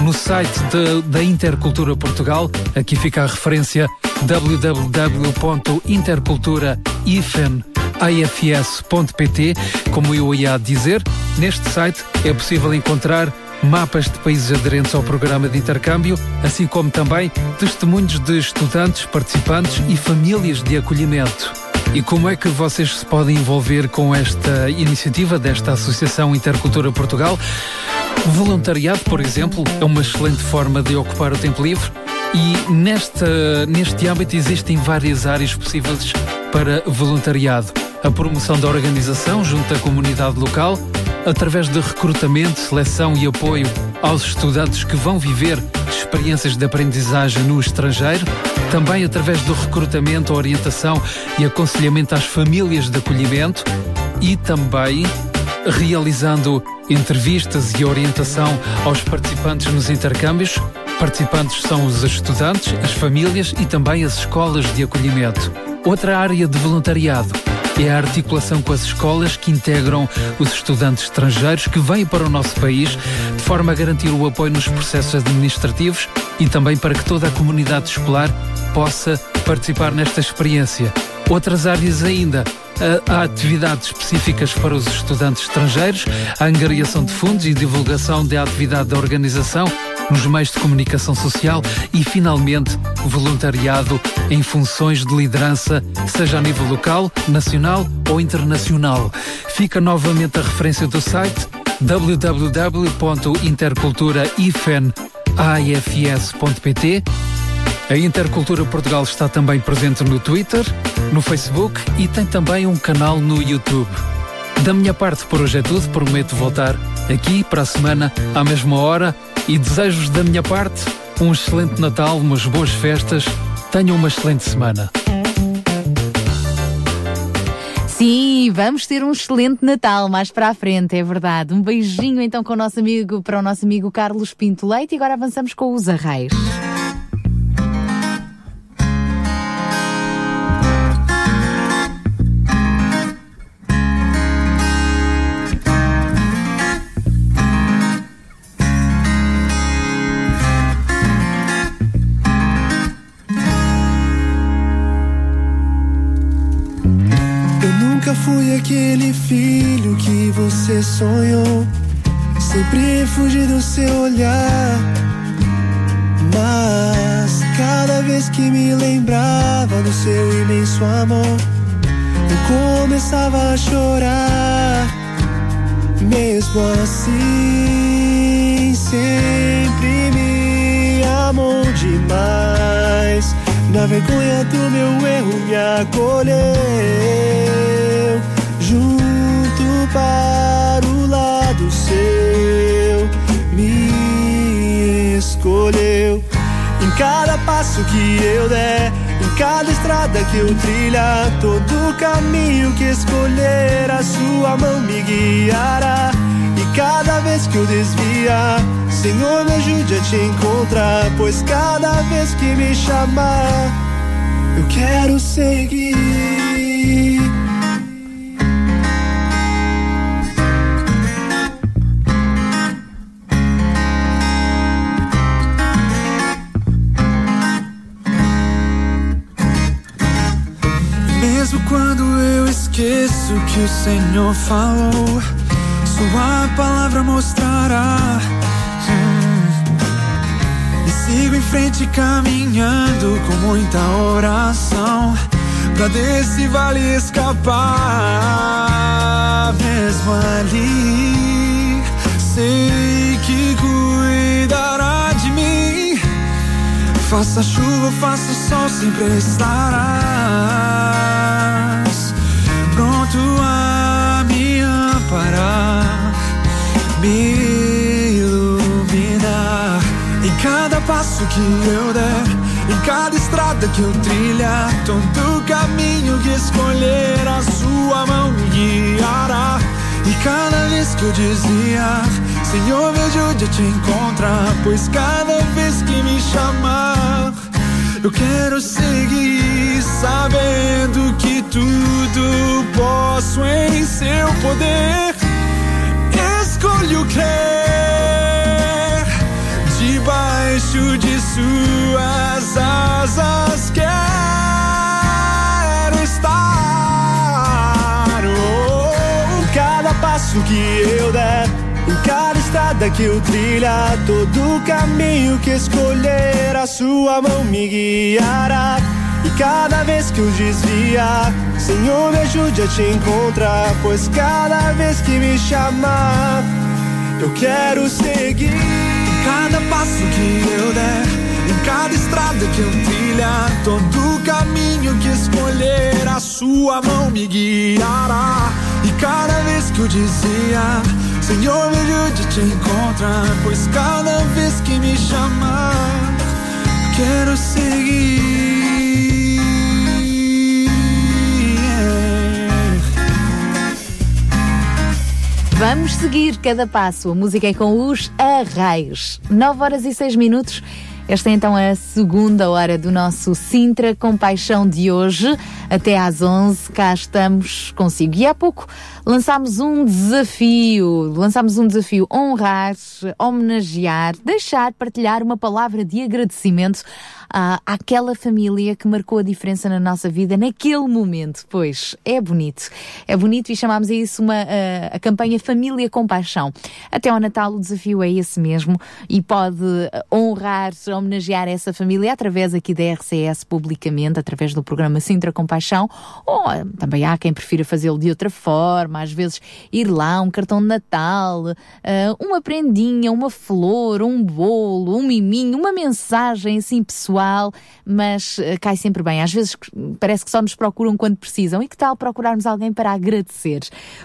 no site de, da Intercultura Portugal. Aqui fica a referência www.intercultura-ifs.pt. Como eu ia dizer, neste site é possível encontrar mapas de países aderentes ao programa de intercâmbio, assim como também testemunhos de estudantes, participantes e famílias de acolhimento. E como é que vocês se podem envolver com esta iniciativa desta Associação Intercultura Portugal? O voluntariado, por exemplo, é uma excelente forma de ocupar o tempo livre e nesta, neste âmbito existem várias áreas possíveis para voluntariado. A promoção da organização junto à comunidade local, através de recrutamento, seleção e apoio aos estudantes que vão viver experiências de aprendizagem no estrangeiro, também através do recrutamento, orientação e aconselhamento às famílias de acolhimento e também realizando entrevistas e orientação aos participantes nos intercâmbios. Participantes são os estudantes, as famílias e também as escolas de acolhimento. Outra área de voluntariado é a articulação com as escolas que integram os estudantes estrangeiros que vêm para o nosso país, de forma a garantir o apoio nos processos administrativos e também para que toda a comunidade escolar possa participar nesta experiência. Outras áreas ainda Há atividades específicas para os estudantes estrangeiros, a angariação de fundos e divulgação da atividade da organização nos meios de comunicação social e, finalmente, voluntariado em funções de liderança, seja a nível local, nacional ou internacional. Fica novamente a referência do site www.interculturaifen.afs.pt a Intercultura Portugal está também presente no Twitter, no Facebook e tem também um canal no YouTube. Da minha parte por hoje é tudo, prometo voltar aqui para a semana à mesma hora e desejo-vos da minha parte um excelente Natal, umas boas festas, tenham uma excelente semana. Sim, vamos ter um excelente Natal mais para a frente, é verdade. Um beijinho então com o nosso amigo, para o nosso amigo Carlos Pinto Leite e agora avançamos com os arrais. Aquele filho que você sonhou. Sempre fugi do seu olhar. Mas cada vez que me lembrava do seu imenso amor, eu começava a chorar. Mesmo assim, sempre me amou demais. Na vergonha do meu erro me acolheu junto para o lado seu, me escolheu. Em cada passo que eu der, em cada estrada que eu trilhar, todo caminho que escolher, a sua mão me guiará. E cada vez que eu desviar, Senhor, me ajude a te encontrar, pois cada vez que me chamar, eu quero seguir. Esqueço que o Senhor falou, Sua palavra mostrará. Hum. E sigo em frente caminhando com muita oração pra desse vale escapar. Mesmo ali, sei que cuidará de mim. Faça chuva, faça sol, sempre estarás pronto a me amparar, me iluminar. Em cada passo que eu der, em cada estrada que eu trilhar, todo caminho que escolher, a sua mão me guiará. E cada vez que eu desviar, Senhor, me ajude a te encontrar, pois cada vez que me chamar, eu quero seguir sabendo que tudo posso em seu poder. Escolho crer debaixo de suas asas. Quero estar. Oh, em cada passo que eu der, cada estrada que eu trilhar, todo caminho que escolher, a sua mão me guiará. E cada vez que eu desviar, Senhor, me ajude a te encontrar, pois cada vez que me chamar, eu quero seguir. Em cada passo que eu der, em cada estrada que eu trilhar, todo caminho que escolher, a sua mão me guiará. E cada vez que eu desviar, Senhor, me ajude a te encontrar, pois cada vez que me chamar, quero seguir. Vamos seguir cada passo. A música é com os Arraios. 9 horas e 6 minutos. Esta é então a segunda hora do nosso Sintra Compaixão de hoje. Até às 11, cá estamos consigo. E há pouco lançámos um desafio. Lançámos um desafio: honrar, homenagear, deixar, partilhar uma palavra de agradecimento à, àquela família que marcou a diferença na nossa vida naquele momento. Pois é bonito. É bonito e chamámos a isso uma, a, a campanha Família Compaixão. Até ao Natal o desafio é esse mesmo e pode honrar, homenagear essa família através aqui da RCS publicamente, através do programa Sintra Compaixão, ou também há quem prefira fazê-lo de outra forma, às vezes ir lá, um cartão de Natal, uh, uma prendinha, uma flor, um bolo, um miminho, uma mensagem assim pessoal, mas uh, cai sempre bem. Às vezes parece que só nos procuram quando precisam. E que tal procurarmos alguém para agradecer?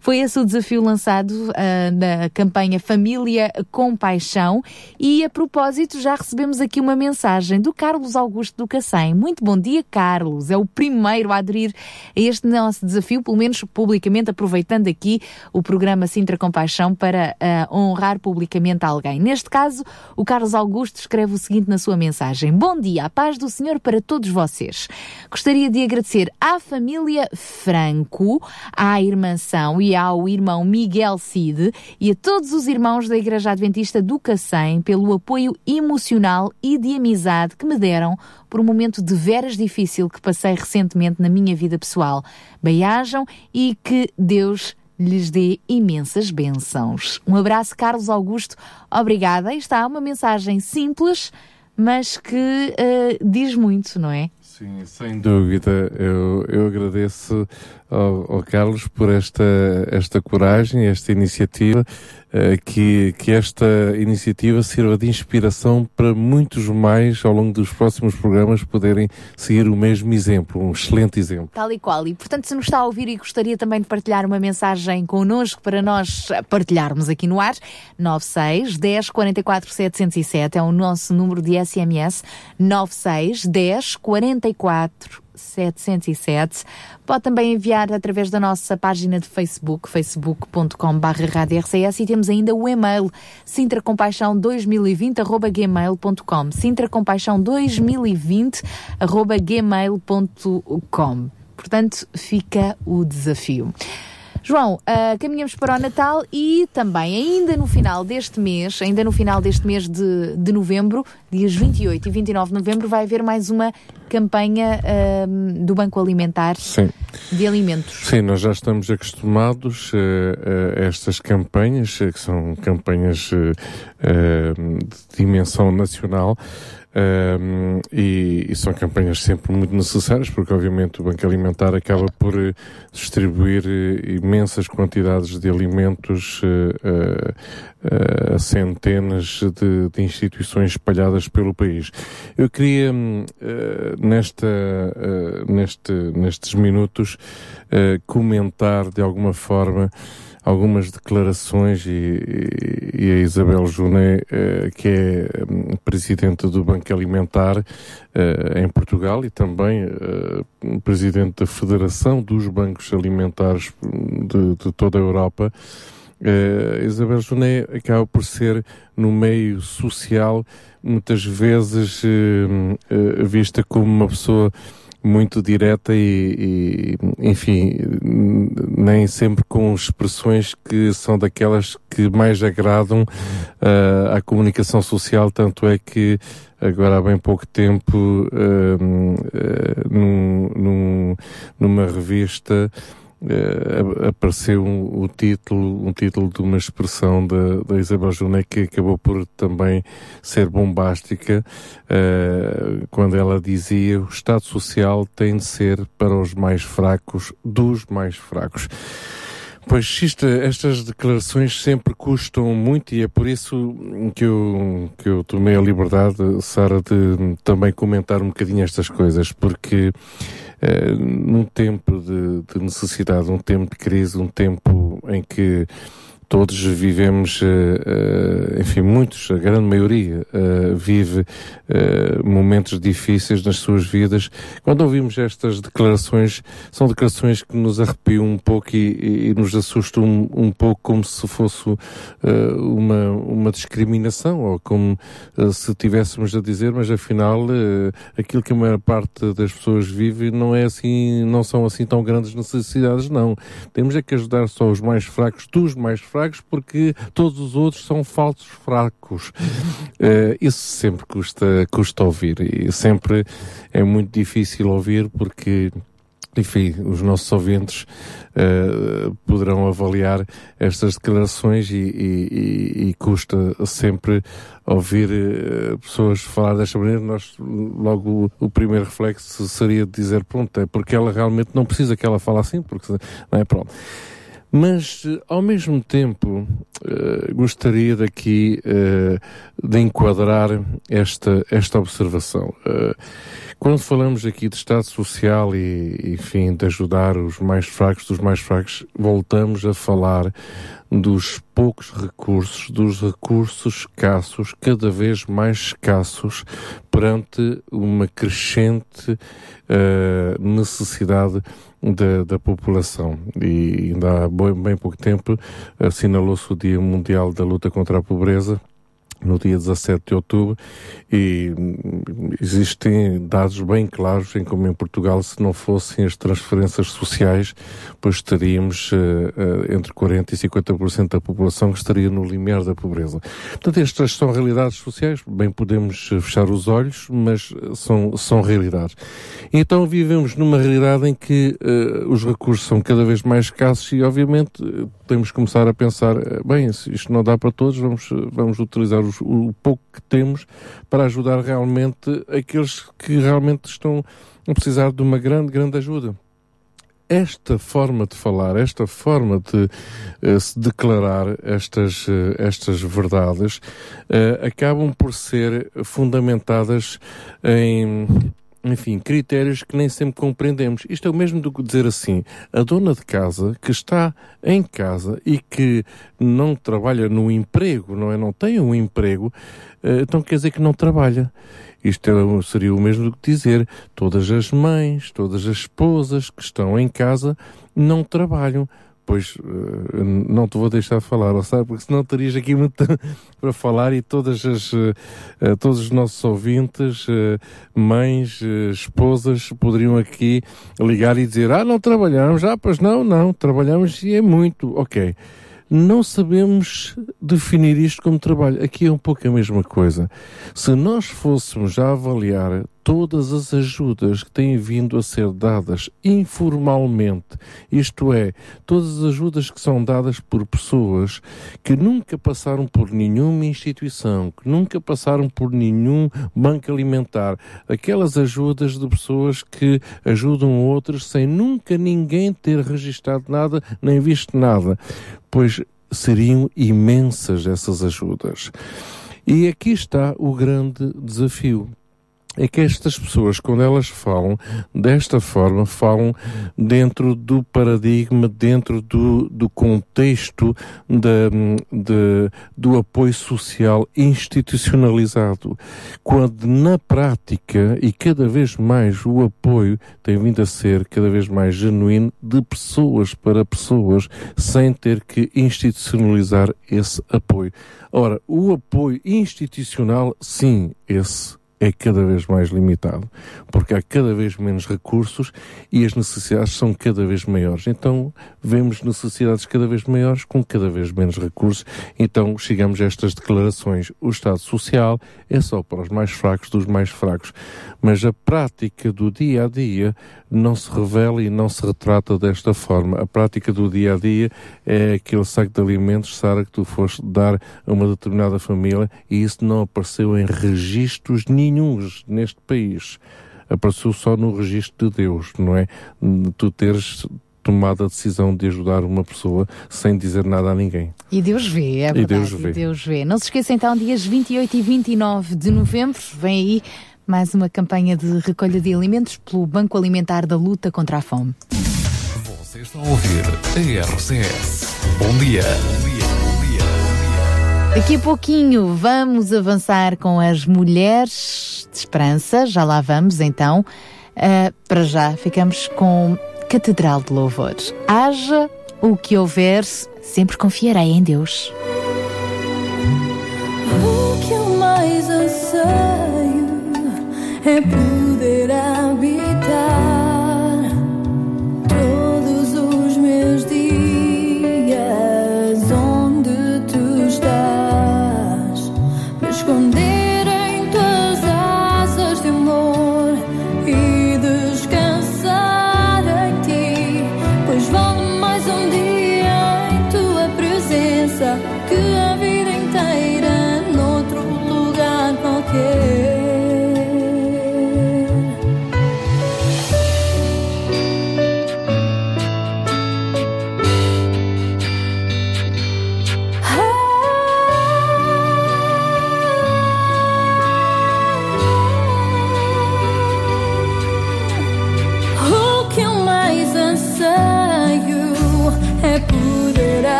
Foi esse o desafio lançado uh, na campanha Família com Paixão e a propósito já recebemos aqui uma mensagem do Carlos Augusto do Cacém. Muito bom dia, Carlos. É o primeiro a aderir a este nosso desafio, pelo menos publicamente, aproveitando aqui o programa Sintra Compaixão para uh, honrar publicamente alguém. Neste caso, o Carlos Augusto escreve o seguinte na sua mensagem: Bom dia, a paz do Senhor para todos vocês. Gostaria de agradecer à família Franco, à irmãção e ao irmão Miguel Cid e a todos os irmãos da Igreja Adventista do Cacém pelo apoio emocional e de amizade que me deram por um momento de veras difícil que passei recentemente na minha vida pessoal. Beiajam e que Deus lhes dê imensas bênçãos. Um abraço, Carlos Augusto. Obrigada. Aí está uma mensagem simples, mas que uh, diz muito, não é? Sim, sem dúvida. Eu, eu agradeço ao, Carlos por esta, esta coragem, esta iniciativa, uh, que, que esta iniciativa sirva de inspiração para muitos mais ao longo dos próximos programas poderem seguir o mesmo exemplo, um excelente exemplo. Tal e qual. E portanto, se nos está a ouvir e gostaria também de partilhar uma mensagem connosco para nós partilharmos aqui no ar, 96 10 44 707 é o nosso número de SMS, 96 10 44 707. Pode também enviar através da nossa página de Facebook, facebook.com.br e temos ainda o e-mail sintracompaixão2020.gmail.com sintracompaixão2020.gmail.com Portanto, fica o desafio. João, uh, caminhamos para o Natal e também, ainda no final deste mês, ainda no final deste mês de, de novembro, dias 28 e 29 de novembro, vai haver mais uma campanha uh, do Banco Alimentar Sim. de alimentos. Sim, nós já estamos acostumados uh, a estas campanhas, que são campanhas de dimensão nacional. Um, e, e, são campanhas sempre muito necessárias, porque obviamente o Banco Alimentar acaba por uh, distribuir uh, imensas quantidades de alimentos uh, centenas de, de, instituições espalhadas pelo país. Eu queria, nesta, neste, nestes minutos, comentar de alguma forma algumas declarações e, e a Isabel Juné, eh, que é hum, presidente do Banco Alimentar eh, em Portugal e também eh, presidente da Federação dos Bancos Alimentares de, de toda a Europa, Uh, Isabel Juné acaba por ser no meio social muitas vezes uh, uh, vista como uma pessoa muito direta e, e, enfim, nem sempre com expressões que são daquelas que mais agradam uh, à comunicação social, tanto é que agora há bem pouco tempo uh, uh, num, num, numa revista uh, apareceu um, um, título, um título de uma expressão da, da Isabel Juné que acabou por também ser bombástica, uh, quando ela dizia o Estado Social tem de ser para os mais fracos dos mais fracos. Pois isto, estas declarações sempre custam muito e é por isso que eu, que eu tomei a liberdade, Sara, de também comentar um bocadinho estas coisas, porque num tempo de, de necessidade, um tempo de crise, um tempo em que todos vivemos, uh, uh, enfim, muitos, a grande maioria, uh, vive momentos difíceis nas suas vidas. Quando ouvimos estas declarações, são declarações que nos arrepiam um pouco e, e nos assustam um, um, pouco como se fosse uma, uma discriminação ou como se tivéssemos a dizer, mas afinal aquilo que a maior parte das pessoas vive não é assim, não são assim tão grandes necessidades, não. Temos é que ajudar só os mais fracos dos mais fracos fracos porque todos os outros são falsos fracos. Uh, isso sempre custa, custa ouvir e sempre é muito difícil ouvir porque enfim, os nossos ouvintes uh, poderão avaliar estas declarações e, e, e, custa sempre ouvir uh, pessoas falar desta maneira. Nós, logo, o, primeiro reflexo seria dizer, pronto, é porque ela realmente não precisa que ela fale assim, porque, não é, pronto. Mas, ao mesmo tempo, uh, gostaria daqui uh, de enquadrar esta, esta observação. Uh, quando falamos aqui de Estado Social e, enfim, de ajudar os mais fracos dos mais fracos, voltamos a falar dos poucos recursos, dos recursos escassos, cada vez mais escassos, perante uma crescente necessidade da, da população. E ainda há bem pouco tempo assinalou-se o Dia Mundial da Luta contra a Pobreza no dia 17 de outubro e existem dados bem claros em como em Portugal se não fossem as transferências sociais pois teríamos uh, uh, entre 40% e 50% da população que estaria no limiar da pobreza. Portanto, estas são realidades sociais, bem podemos fechar os olhos, mas são, são realidades. Então vivemos numa realidade em que uh, os recursos são cada vez mais escassos e obviamente temos que começar a pensar, bem, isto não dá para todos, vamos, vamos utilizar os, o pouco que temos para ajudar realmente aqueles que realmente estão a precisar de uma grande, grande ajuda. Esta forma de falar, esta forma de uh, se declarar estas, uh, estas verdades uh, acabam por ser fundamentadas em enfim, critérios que nem sempre compreendemos. Isto é o mesmo do que dizer assim, a dona de casa que está em casa e que não trabalha no emprego, não é? Não tem um emprego, eh, então quer dizer que não trabalha. Isto é, seria o mesmo do que dizer todas as mães, todas as esposas que estão em casa não trabalham. Pois uh, não te vou deixar de falar, sabe? Porque senão terias aqui muito para falar e todas as, uh, todos os nossos ouvintes, mães, esposas, poderiam aqui ligar e dizer: Ah, não trabalhamos, ah, pois não, não, trabalhamos e é muito. Ok não sabemos definir isto como trabalho. Aqui é um pouco a mesma coisa. Se nós fôssemos já avaliar todas as ajudas que têm vindo a ser dadas informalmente, isto é, todas as ajudas que são dadas por pessoas que nunca passaram por nenhuma instituição, que nunca passaram por nenhum banco alimentar, aquelas ajudas de pessoas que ajudam outros sem nunca ninguém ter registado nada nem visto nada pois seriam imensas essas ajudas. E aqui está o grande desafio é que estas pessoas, quando elas falam desta forma, falam dentro do paradigma, dentro do, do contexto de, do apoio social institucionalizado, quando na prática e cada vez mais o apoio tem vindo a ser cada vez mais genuíno de pessoas para pessoas, sem ter que institucionalizar esse apoio. Ora, o apoio institucional, sim, esse é cada vez mais limitado, porque há cada vez menos recursos e as necessidades são cada vez maiores. Então, vemos necessidades cada vez maiores com cada vez menos recursos. Então, chegamos a estas declarações. O Estado Social é só para os mais fracos dos mais fracos. Mas a prática do dia a dia não se revela e não se retrata desta forma. A prática do dia a dia é aquele saco de alimentos, Sara, que tu foste dar a uma determinada família e isso não apareceu em registros nenhums neste país. Apareceu só no registro de Deus, não é? Tu teres tomado a decisão de ajudar uma pessoa sem dizer nada a ninguém. E Deus vê, é verdade. E Deus vê. E Deus vê. Não se esqueça então, dias 28 e 29 de novembro, vem aí mais uma campanha de recolha de alimentos pelo Banco Alimentar da Luta contra a Fome. Você está a ouvir a RCS. Bom dia. Bom dia. Daqui a pouquinho vamos avançar com as mulheres de esperança. Já lá vamos então. Uh, para já ficamos com Catedral de Louvores. Haja o que houver, sempre confiarei em Deus. O que eu mais anseio é poder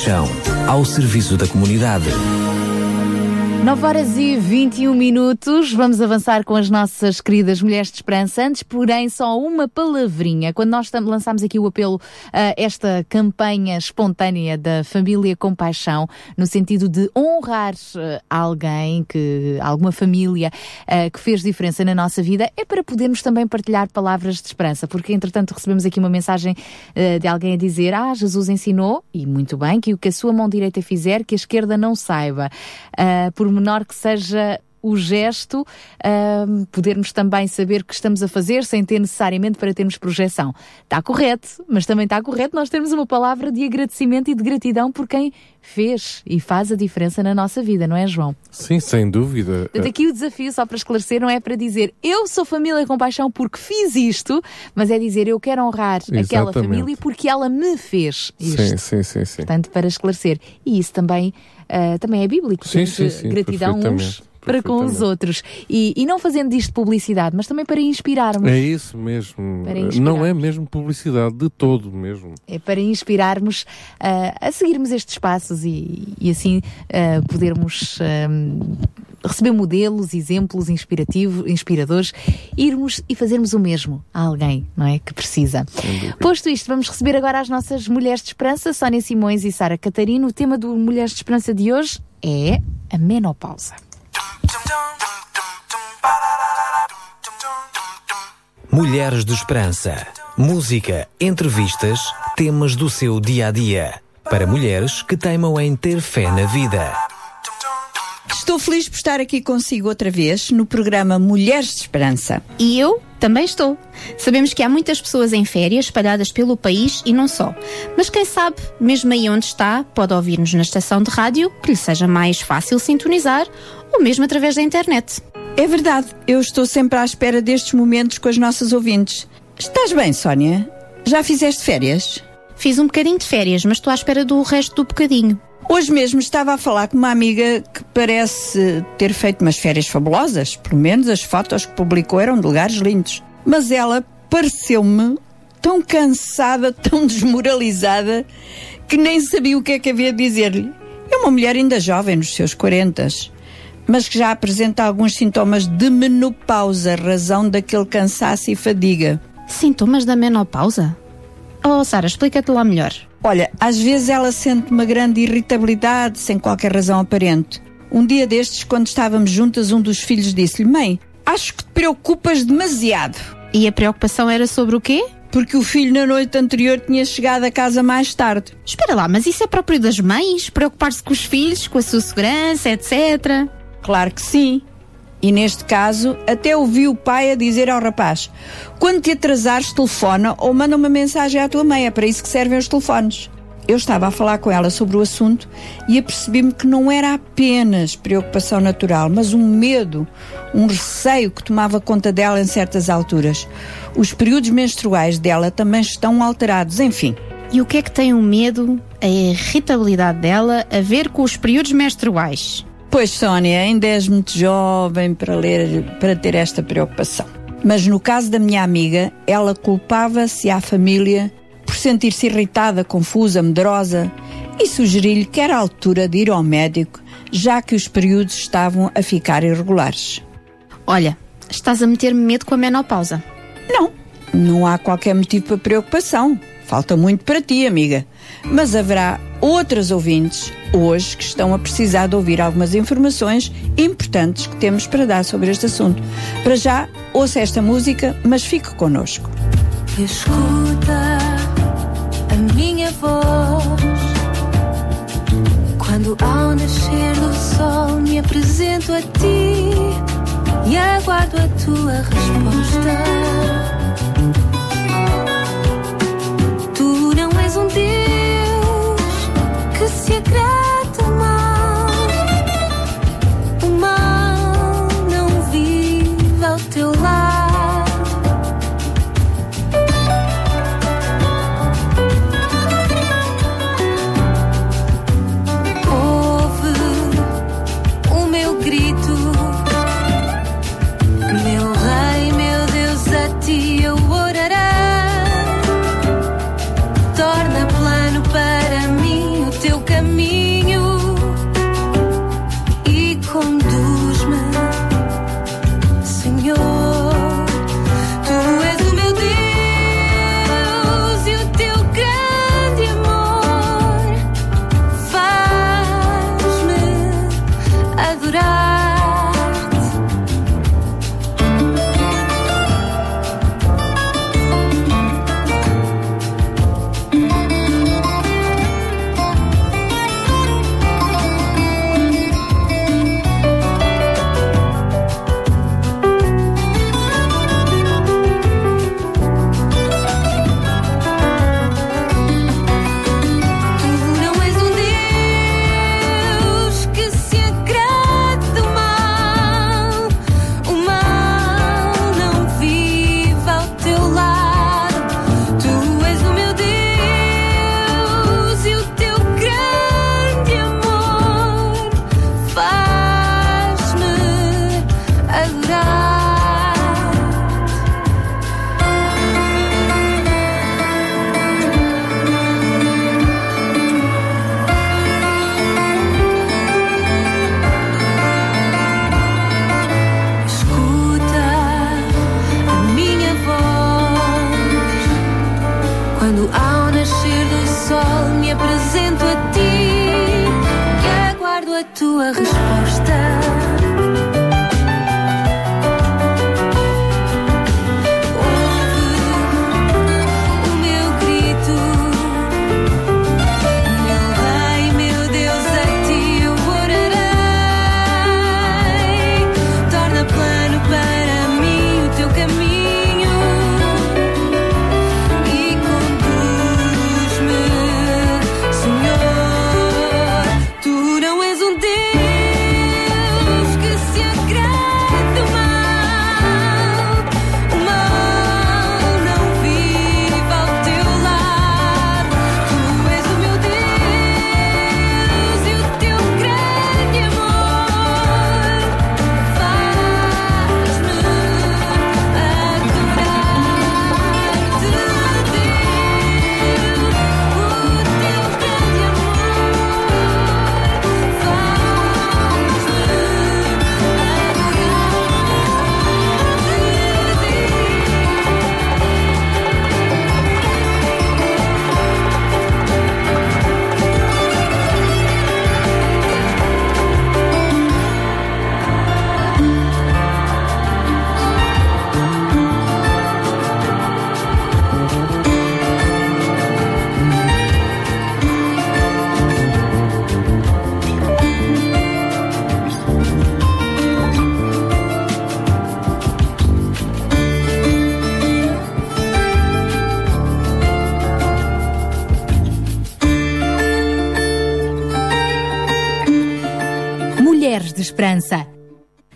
Compaixão, ao serviço da comunidade. 9 horas e 21 minutos. Vamos avançar com as nossas queridas mulheres de esperança. Antes, porém, só uma palavrinha. Quando nós lançámos aqui o apelo a esta campanha espontânea da família Compaixão, no sentido de honrar uh, alguém, que, alguma família uh, que fez diferença na nossa vida, é para podermos também partilhar palavras de esperança. Porque, entretanto, recebemos aqui uma mensagem uh, de alguém a dizer: Ah, Jesus ensinou, e muito bem, que o que a sua mão direita fizer, que a esquerda não saiba. por menor que seja o gesto, um, podermos também saber o que estamos a fazer sem ter necessariamente para termos projeção. Está correto, mas também está correto nós termos uma palavra de agradecimento e de gratidão por quem fez e faz a diferença na nossa vida, não é, João? Sim, sem dúvida. Daqui o desafio, só para esclarecer, não é para dizer eu sou família com paixão porque fiz isto, mas é dizer eu quero honrar Exatamente. aquela família porque ela me fez isto. Sim, sim, sim, sim. Portanto, para esclarecer. E isso também uh, também é bíblico. Sim, sim, sim, gratidão uns para com os outros. E, e não fazendo disto publicidade, mas também para inspirarmos. É isso mesmo. Não é mesmo publicidade de todo mesmo. É para inspirarmos uh, a seguirmos estes passos e, e assim uh, podermos uh, receber modelos, exemplos inspirativos, inspiradores, irmos e fazermos o mesmo a alguém, não é? Que precisa. Posto isto, vamos receber agora as nossas mulheres de esperança, Sónia Simões e Sara Catarino. O tema do Mulheres de Esperança de hoje é a menopausa. Mulheres de Esperança. Música, entrevistas, temas do seu dia a dia. Para mulheres que teimam em ter fé na vida. Estou feliz por estar aqui consigo outra vez no programa Mulheres de Esperança. E eu também estou. Sabemos que há muitas pessoas em férias espalhadas pelo país e não só. Mas quem sabe, mesmo aí onde está, pode ouvir-nos na estação de rádio, que lhe seja mais fácil sintonizar, ou mesmo através da internet. É verdade, eu estou sempre à espera destes momentos com as nossas ouvintes. Estás bem, Sónia? Já fizeste férias? Fiz um bocadinho de férias, mas estou à espera do resto do bocadinho. Hoje mesmo estava a falar com uma amiga que parece ter feito umas férias fabulosas. Pelo menos as fotos que publicou eram de lugares lindos. Mas ela pareceu-me tão cansada, tão desmoralizada, que nem sabia o que é que havia de dizer-lhe. É uma mulher ainda jovem, nos seus 40, mas que já apresenta alguns sintomas de menopausa, razão daquele cansaço e fadiga. Sintomas da menopausa? Oh, Sara, explica-te lá melhor. Olha, às vezes ela sente uma grande irritabilidade sem qualquer razão aparente. Um dia destes, quando estávamos juntas, um dos filhos disse-lhe: Mãe, acho que te preocupas demasiado. E a preocupação era sobre o quê? Porque o filho na noite anterior tinha chegado a casa mais tarde. Espera lá, mas isso é próprio das mães? Preocupar-se com os filhos, com a sua segurança, etc. Claro que sim. E neste caso, até ouvi o pai a dizer ao rapaz: quando te atrasares, telefona ou manda uma mensagem à tua mãe, é para isso que servem os telefones. Eu estava a falar com ela sobre o assunto e apercebi-me que não era apenas preocupação natural, mas um medo, um receio que tomava conta dela em certas alturas. Os períodos menstruais dela também estão alterados, enfim. E o que é que tem o medo, a irritabilidade dela, a ver com os períodos menstruais? Pois, Sónia, ainda és muito jovem para, ler, para ter esta preocupação. Mas no caso da minha amiga, ela culpava-se à família por sentir-se irritada, confusa, medrosa e sugeri-lhe que era a altura de ir ao médico, já que os períodos estavam a ficar irregulares. Olha, estás a meter-me medo com a menopausa. Não, não há qualquer motivo para preocupação. Falta muito para ti, amiga. Mas haverá outras ouvintes hoje que estão a precisar de ouvir algumas informações importantes que temos para dar sobre este assunto. Para já, ouça esta música, mas fique connosco. Escuta a minha voz quando ao nascer do sol me apresento a ti e aguardo a tua resposta. dear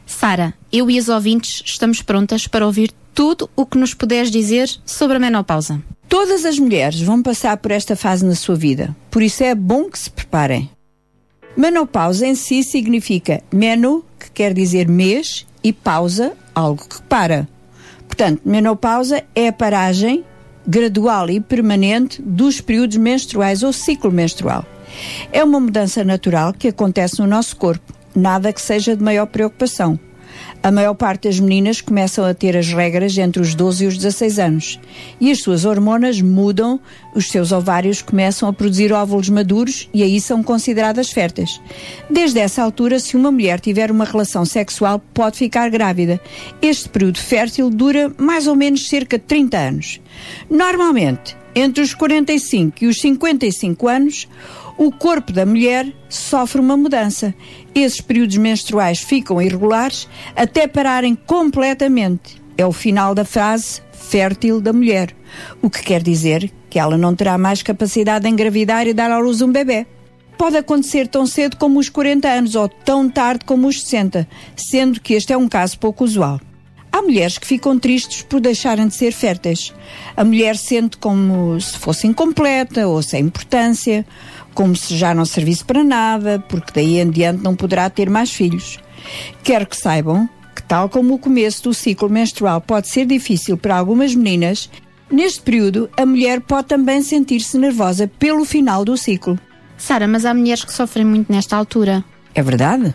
Sara, eu e as ouvintes estamos prontas para ouvir tudo o que nos puderes dizer sobre a menopausa. Todas as mulheres vão passar por esta fase na sua vida, por isso é bom que se preparem. Menopausa em si significa meno, que quer dizer mês, e pausa, algo que para. Portanto, menopausa é a paragem gradual e permanente dos períodos menstruais ou ciclo menstrual. É uma mudança natural que acontece no nosso corpo, nada que seja de maior preocupação. A maior parte das meninas começam a ter as regras entre os 12 e os 16 anos. E as suas hormonas mudam, os seus ovários começam a produzir óvulos maduros e aí são consideradas férteis. Desde essa altura, se uma mulher tiver uma relação sexual, pode ficar grávida. Este período fértil dura mais ou menos cerca de 30 anos. Normalmente, entre os 45 e os 55 anos, o corpo da mulher sofre uma mudança. Esses períodos menstruais ficam irregulares até pararem completamente. É o final da fase fértil da mulher, o que quer dizer que ela não terá mais capacidade de engravidar e dar à luz um bebê. Pode acontecer tão cedo como os 40 anos ou tão tarde como os 60, sendo que este é um caso pouco usual. Há mulheres que ficam tristes por deixarem de ser férteis. A mulher sente como se fosse incompleta ou sem importância como se já não servisse para nada, porque daí em diante não poderá ter mais filhos. Quero que saibam que, tal como o começo do ciclo menstrual pode ser difícil para algumas meninas, neste período a mulher pode também sentir-se nervosa pelo final do ciclo. Sara, mas há mulheres que sofrem muito nesta altura. É verdade.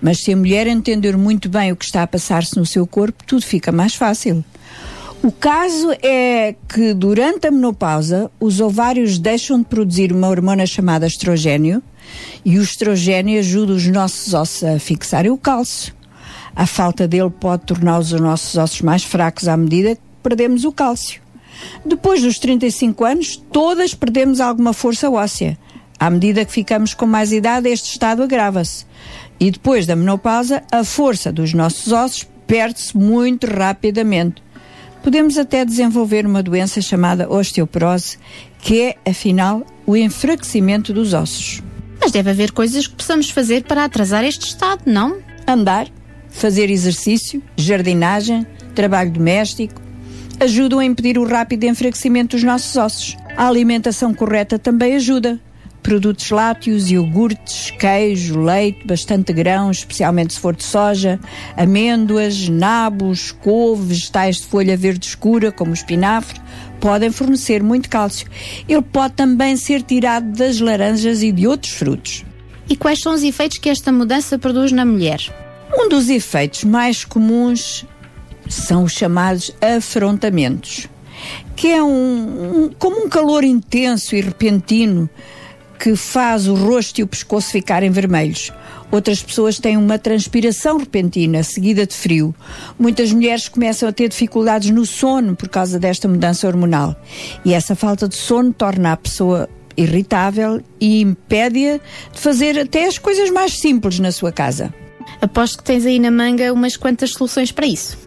Mas se a mulher entender muito bem o que está a passar-se no seu corpo, tudo fica mais fácil. O caso é que durante a menopausa os ovários deixam de produzir uma hormona chamada estrogênio e o estrogênio ajuda os nossos ossos a fixarem o cálcio. A falta dele pode tornar os nossos ossos mais fracos à medida que perdemos o cálcio. Depois dos 35 anos, todas perdemos alguma força óssea. À medida que ficamos com mais idade, este estado agrava-se. E depois da menopausa, a força dos nossos ossos perde-se muito rapidamente podemos até desenvolver uma doença chamada osteoporose, que é, afinal, o enfraquecimento dos ossos. Mas deve haver coisas que possamos fazer para atrasar este estado, não? Andar, fazer exercício, jardinagem, trabalho doméstico, ajudam a impedir o rápido enfraquecimento dos nossos ossos. A alimentação correta também ajuda produtos lácteos, iogurtes, queijo, leite, bastante grão, especialmente se for de soja, amêndoas, nabos, couve, vegetais de folha verde escura, como o espinafre, podem fornecer muito cálcio. Ele pode também ser tirado das laranjas e de outros frutos. E quais são os efeitos que esta mudança produz na mulher? Um dos efeitos mais comuns são os chamados afrontamentos, que é um, um como um calor intenso e repentino que faz o rosto e o pescoço ficarem vermelhos. Outras pessoas têm uma transpiração repentina, seguida de frio. Muitas mulheres começam a ter dificuldades no sono por causa desta mudança hormonal. E essa falta de sono torna a pessoa irritável e impede-a de fazer até as coisas mais simples na sua casa. Aposto que tens aí na manga umas quantas soluções para isso.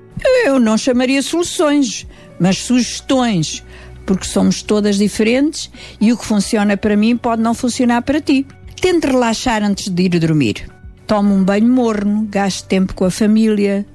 Eu não chamaria soluções, mas sugestões porque somos todas diferentes e o que funciona para mim pode não funcionar para ti. Tente relaxar antes de ir dormir. Tome um banho morno, gaste tempo com a família,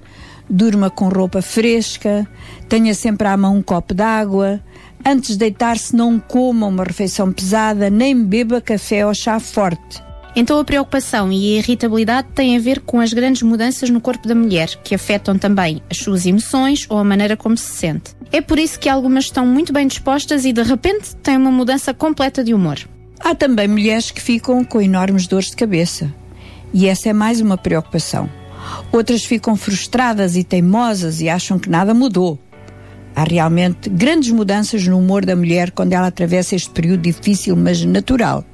durma com roupa fresca, tenha sempre à mão um copo d'água. Antes de deitar-se, não coma uma refeição pesada, nem beba café ou chá forte. Então a preocupação e a irritabilidade têm a ver com as grandes mudanças no corpo da mulher, que afetam também as suas emoções ou a maneira como se sente. É por isso que algumas estão muito bem dispostas e de repente têm uma mudança completa de humor. Há também mulheres que ficam com enormes dores de cabeça. E essa é mais uma preocupação. Outras ficam frustradas e teimosas e acham que nada mudou. Há realmente grandes mudanças no humor da mulher quando ela atravessa este período difícil, mas natural.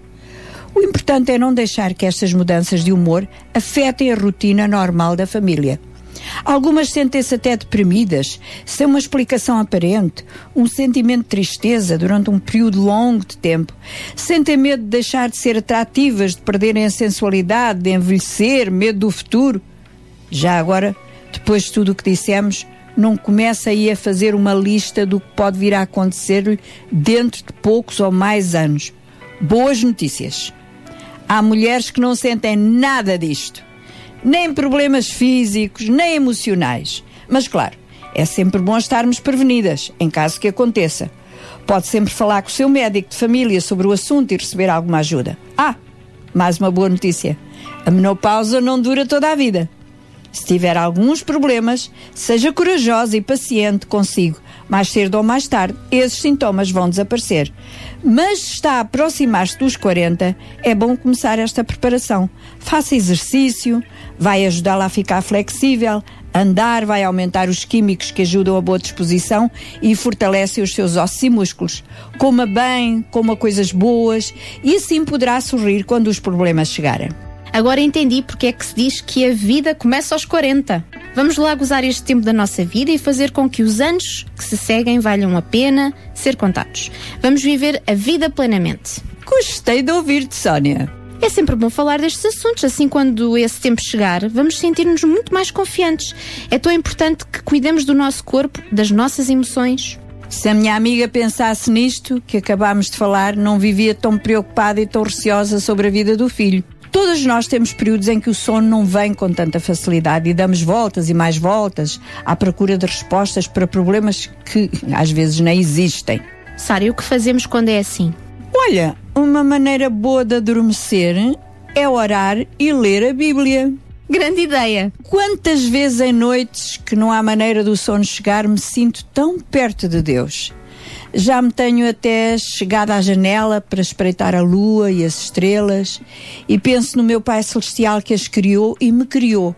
O importante é não deixar que estas mudanças de humor afetem a rotina normal da família. Algumas sentem-se até deprimidas, sem uma explicação aparente, um sentimento de tristeza durante um período longo de tempo. Sentem medo de deixar de ser atrativas, de perderem a sensualidade, de envelhecer, medo do futuro. Já agora, depois de tudo o que dissemos, não começa aí a fazer uma lista do que pode vir a acontecer dentro de poucos ou mais anos. Boas notícias. Há mulheres que não sentem nada disto nem problemas físicos, nem emocionais. Mas claro, é sempre bom estarmos prevenidas, em caso que aconteça. Pode sempre falar com o seu médico de família sobre o assunto e receber alguma ajuda. Ah, mais uma boa notícia. A menopausa não dura toda a vida. Se tiver alguns problemas, seja corajosa e paciente consigo. Mais cedo ou mais tarde, esses sintomas vão desaparecer. Mas está a aproximar-se dos 40, é bom começar esta preparação. Faça exercício, vai ajudá-la a ficar flexível. Andar vai aumentar os químicos que ajudam a boa disposição e fortalecem os seus ossos e músculos. Coma bem, coma coisas boas e assim poderá sorrir quando os problemas chegarem. Agora entendi porque é que se diz que a vida começa aos 40. Vamos lá gozar este tempo da nossa vida e fazer com que os anos que se seguem valham a pena ser contados. Vamos viver a vida plenamente. Gostei de ouvir-te, Sónia. É sempre bom falar destes assuntos, assim quando esse tempo chegar, vamos sentir-nos muito mais confiantes. É tão importante que cuidemos do nosso corpo, das nossas emoções. Se a minha amiga pensasse nisto que acabámos de falar, não vivia tão preocupada e tão receosa sobre a vida do filho. Todos nós temos períodos em que o sono não vem com tanta facilidade e damos voltas e mais voltas à procura de respostas para problemas que às vezes nem existem. Sara, e o que fazemos quando é assim? Olha, uma maneira boa de adormecer é orar e ler a Bíblia. Grande ideia! Quantas vezes em noites que não há maneira do sono chegar me sinto tão perto de Deus? Já me tenho até chegado à janela para espreitar a lua e as estrelas e penso no meu Pai Celestial que as criou e me criou.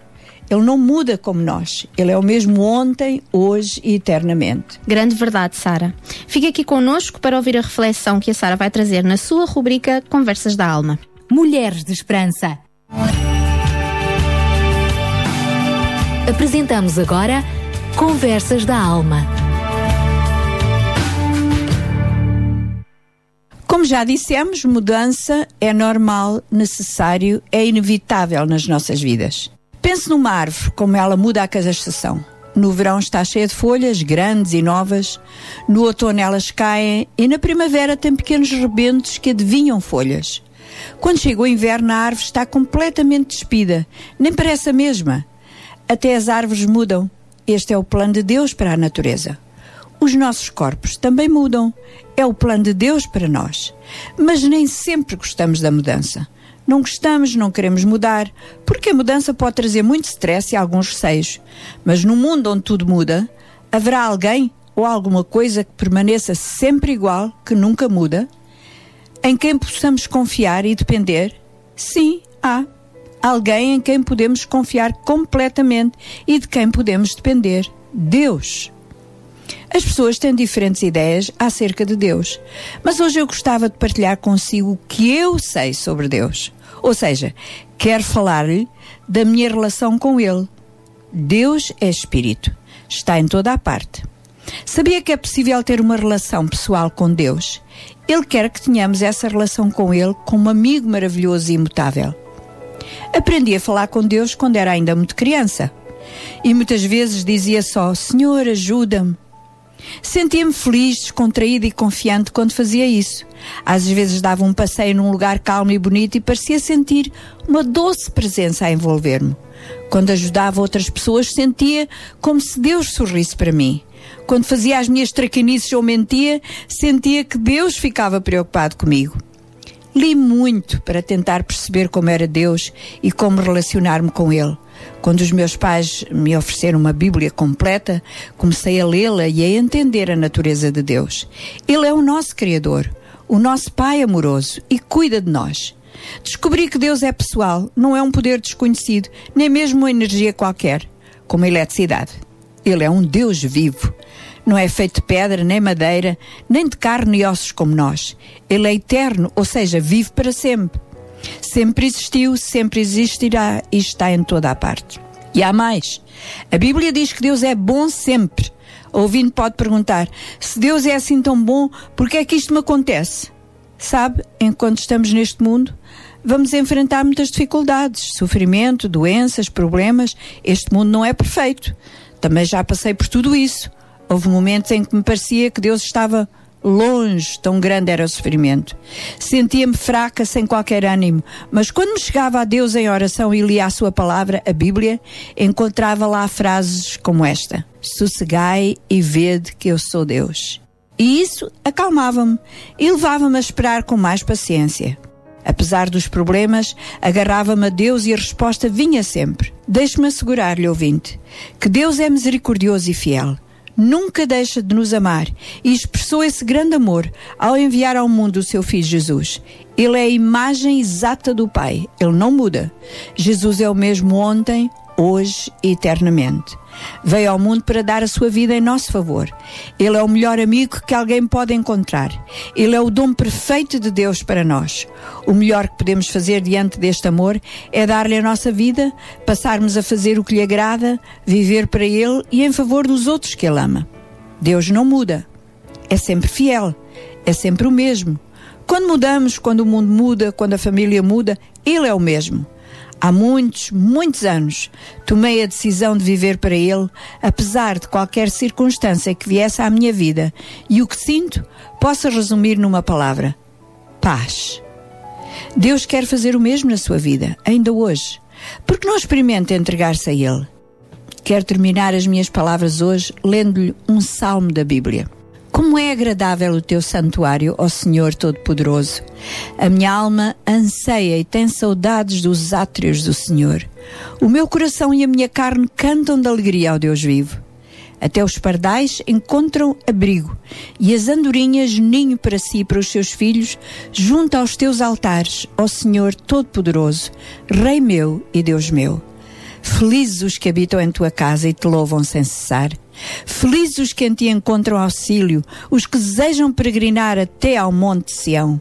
Ele não muda como nós. Ele é o mesmo ontem, hoje e eternamente. Grande verdade, Sara. Fique aqui connosco para ouvir a reflexão que a Sara vai trazer na sua rubrica Conversas da Alma. Mulheres de Esperança. Apresentamos agora Conversas da Alma. Como já dissemos, mudança é normal, necessário, é inevitável nas nossas vidas. Pense numa árvore, como ela muda a cada estação. No verão está cheia de folhas grandes e novas, no outono elas caem e na primavera tem pequenos rebentos que adivinham folhas. Quando chega o inverno, a árvore está completamente despida, nem parece a mesma. Até as árvores mudam. Este é o plano de Deus para a natureza. Os nossos corpos também mudam. É o plano de Deus para nós. Mas nem sempre gostamos da mudança. Não gostamos, não queremos mudar, porque a mudança pode trazer muito stress e alguns receios. Mas no mundo onde tudo muda, haverá alguém ou alguma coisa que permaneça sempre igual, que nunca muda? Em quem possamos confiar e depender? Sim, há. Alguém em quem podemos confiar completamente e de quem podemos depender. Deus. As pessoas têm diferentes ideias acerca de Deus, mas hoje eu gostava de partilhar consigo o que eu sei sobre Deus. Ou seja, quero falar-lhe da minha relação com Ele. Deus é Espírito, está em toda a parte. Sabia que é possível ter uma relação pessoal com Deus? Ele quer que tenhamos essa relação com Ele como um amigo maravilhoso e imutável. Aprendi a falar com Deus quando era ainda muito criança. E muitas vezes dizia só: Senhor, ajuda-me. Sentia-me feliz, descontraída e confiante quando fazia isso. Às vezes dava um passeio num lugar calmo e bonito e parecia sentir uma doce presença a envolver-me. Quando ajudava outras pessoas, sentia como se Deus sorrisse para mim. Quando fazia as minhas traquinices ou mentia, sentia que Deus ficava preocupado comigo. Li muito para tentar perceber como era Deus e como relacionar-me com Ele. Quando os meus pais me ofereceram uma Bíblia completa, comecei a lê-la e a entender a natureza de Deus. Ele é o nosso Criador, o nosso Pai amoroso e cuida de nós. Descobri que Deus é pessoal, não é um poder desconhecido, nem mesmo uma energia qualquer, como a eletricidade. Ele é um Deus vivo. Não é feito de pedra, nem madeira, nem de carne e ossos como nós. Ele é eterno, ou seja, vive para sempre. Sempre existiu, sempre existirá e está em toda a parte. E há mais. A Bíblia diz que Deus é bom sempre. Ouvindo pode perguntar: se Deus é assim tão bom, por que é que isto me acontece? Sabe, enquanto estamos neste mundo, vamos enfrentar muitas dificuldades, sofrimento, doenças, problemas. Este mundo não é perfeito. Também já passei por tudo isso. Houve momentos em que me parecia que Deus estava Longe, tão grande era o sofrimento. Sentia-me fraca, sem qualquer ânimo, mas quando me chegava a Deus em oração e lia a sua palavra, a Bíblia, encontrava lá frases como esta: Sossegai e vede que eu sou Deus. E isso acalmava-me e levava-me a esperar com mais paciência. Apesar dos problemas, agarrava-me a Deus e a resposta vinha sempre. Deixe-me assegurar-lhe, ouvinte, que Deus é misericordioso e fiel. Nunca deixa de nos amar e expressou esse grande amor ao enviar ao mundo o seu Filho Jesus. Ele é a imagem exata do Pai. Ele não muda. Jesus é o mesmo ontem, hoje e eternamente. Veio ao mundo para dar a sua vida em nosso favor. Ele é o melhor amigo que alguém pode encontrar. Ele é o dom perfeito de Deus para nós. O melhor que podemos fazer diante deste amor é dar-lhe a nossa vida, passarmos a fazer o que lhe agrada, viver para Ele e em favor dos outros que Ele ama. Deus não muda. É sempre fiel. É sempre o mesmo. Quando mudamos, quando o mundo muda, quando a família muda, Ele é o mesmo. Há muitos, muitos anos, tomei a decisão de viver para Ele, apesar de qualquer circunstância que viesse à minha vida, e o que sinto posso resumir numa palavra: paz. Deus quer fazer o mesmo na sua vida, ainda hoje. Porque não experimenta entregar-se a Ele? Quero terminar as minhas palavras hoje lendo-lhe um salmo da Bíblia. Como é agradável o teu santuário, ó Senhor Todo-Poderoso. A minha alma anseia e tem saudades dos átrios do Senhor. O meu coração e a minha carne cantam de alegria ao Deus vivo. Até os pardais encontram abrigo e as andorinhas ninho para si e para os seus filhos, junto aos teus altares, ó Senhor Todo-Poderoso, Rei meu e Deus meu. Felizes os que habitam em tua casa e te louvam sem cessar. Felizes os que em ti encontram auxílio, os que desejam peregrinar até ao monte Sião.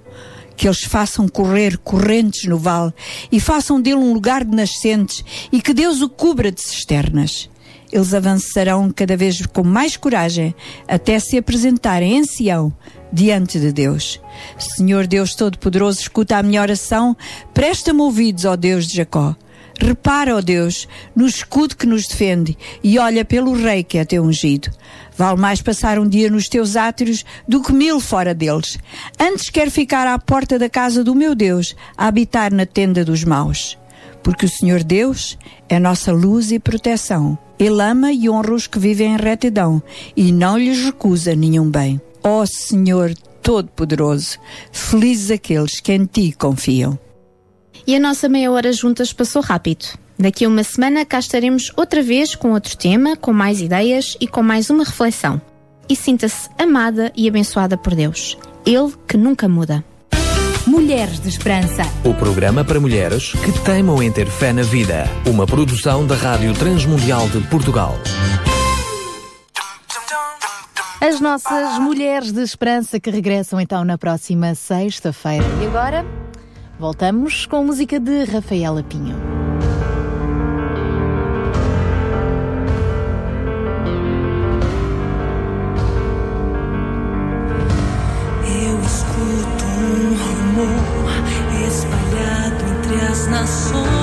Que eles façam correr correntes no vale e façam dele um lugar de nascentes e que Deus o cubra de cisternas. Eles avançarão cada vez com mais coragem até se apresentarem em Sião diante de Deus. Senhor Deus Todo-Poderoso, escuta a minha oração, presta-me ouvidos, ó Deus de Jacó. Repara, ó Deus, no escudo que nos defende e olha pelo rei que é teu ungido. Vale mais passar um dia nos teus átrios do que mil fora deles. Antes quero ficar à porta da casa do meu Deus, a habitar na tenda dos maus. Porque o Senhor Deus é nossa luz e proteção. Ele ama e honra os que vivem em retidão e não lhes recusa nenhum bem. Ó Senhor Todo-Poderoso, felizes aqueles que em ti confiam. E a nossa meia hora juntas passou rápido. Daqui a uma semana cá estaremos outra vez com outro tema, com mais ideias e com mais uma reflexão. E sinta-se amada e abençoada por Deus. Ele que nunca muda. Mulheres de Esperança. O programa para mulheres que teimam em ter fé na vida. Uma produção da Rádio Transmundial de Portugal. As nossas Mulheres de Esperança que regressam então na próxima sexta-feira. E agora voltamos com música de Rafaela Pinho. Espalhado entre as nações.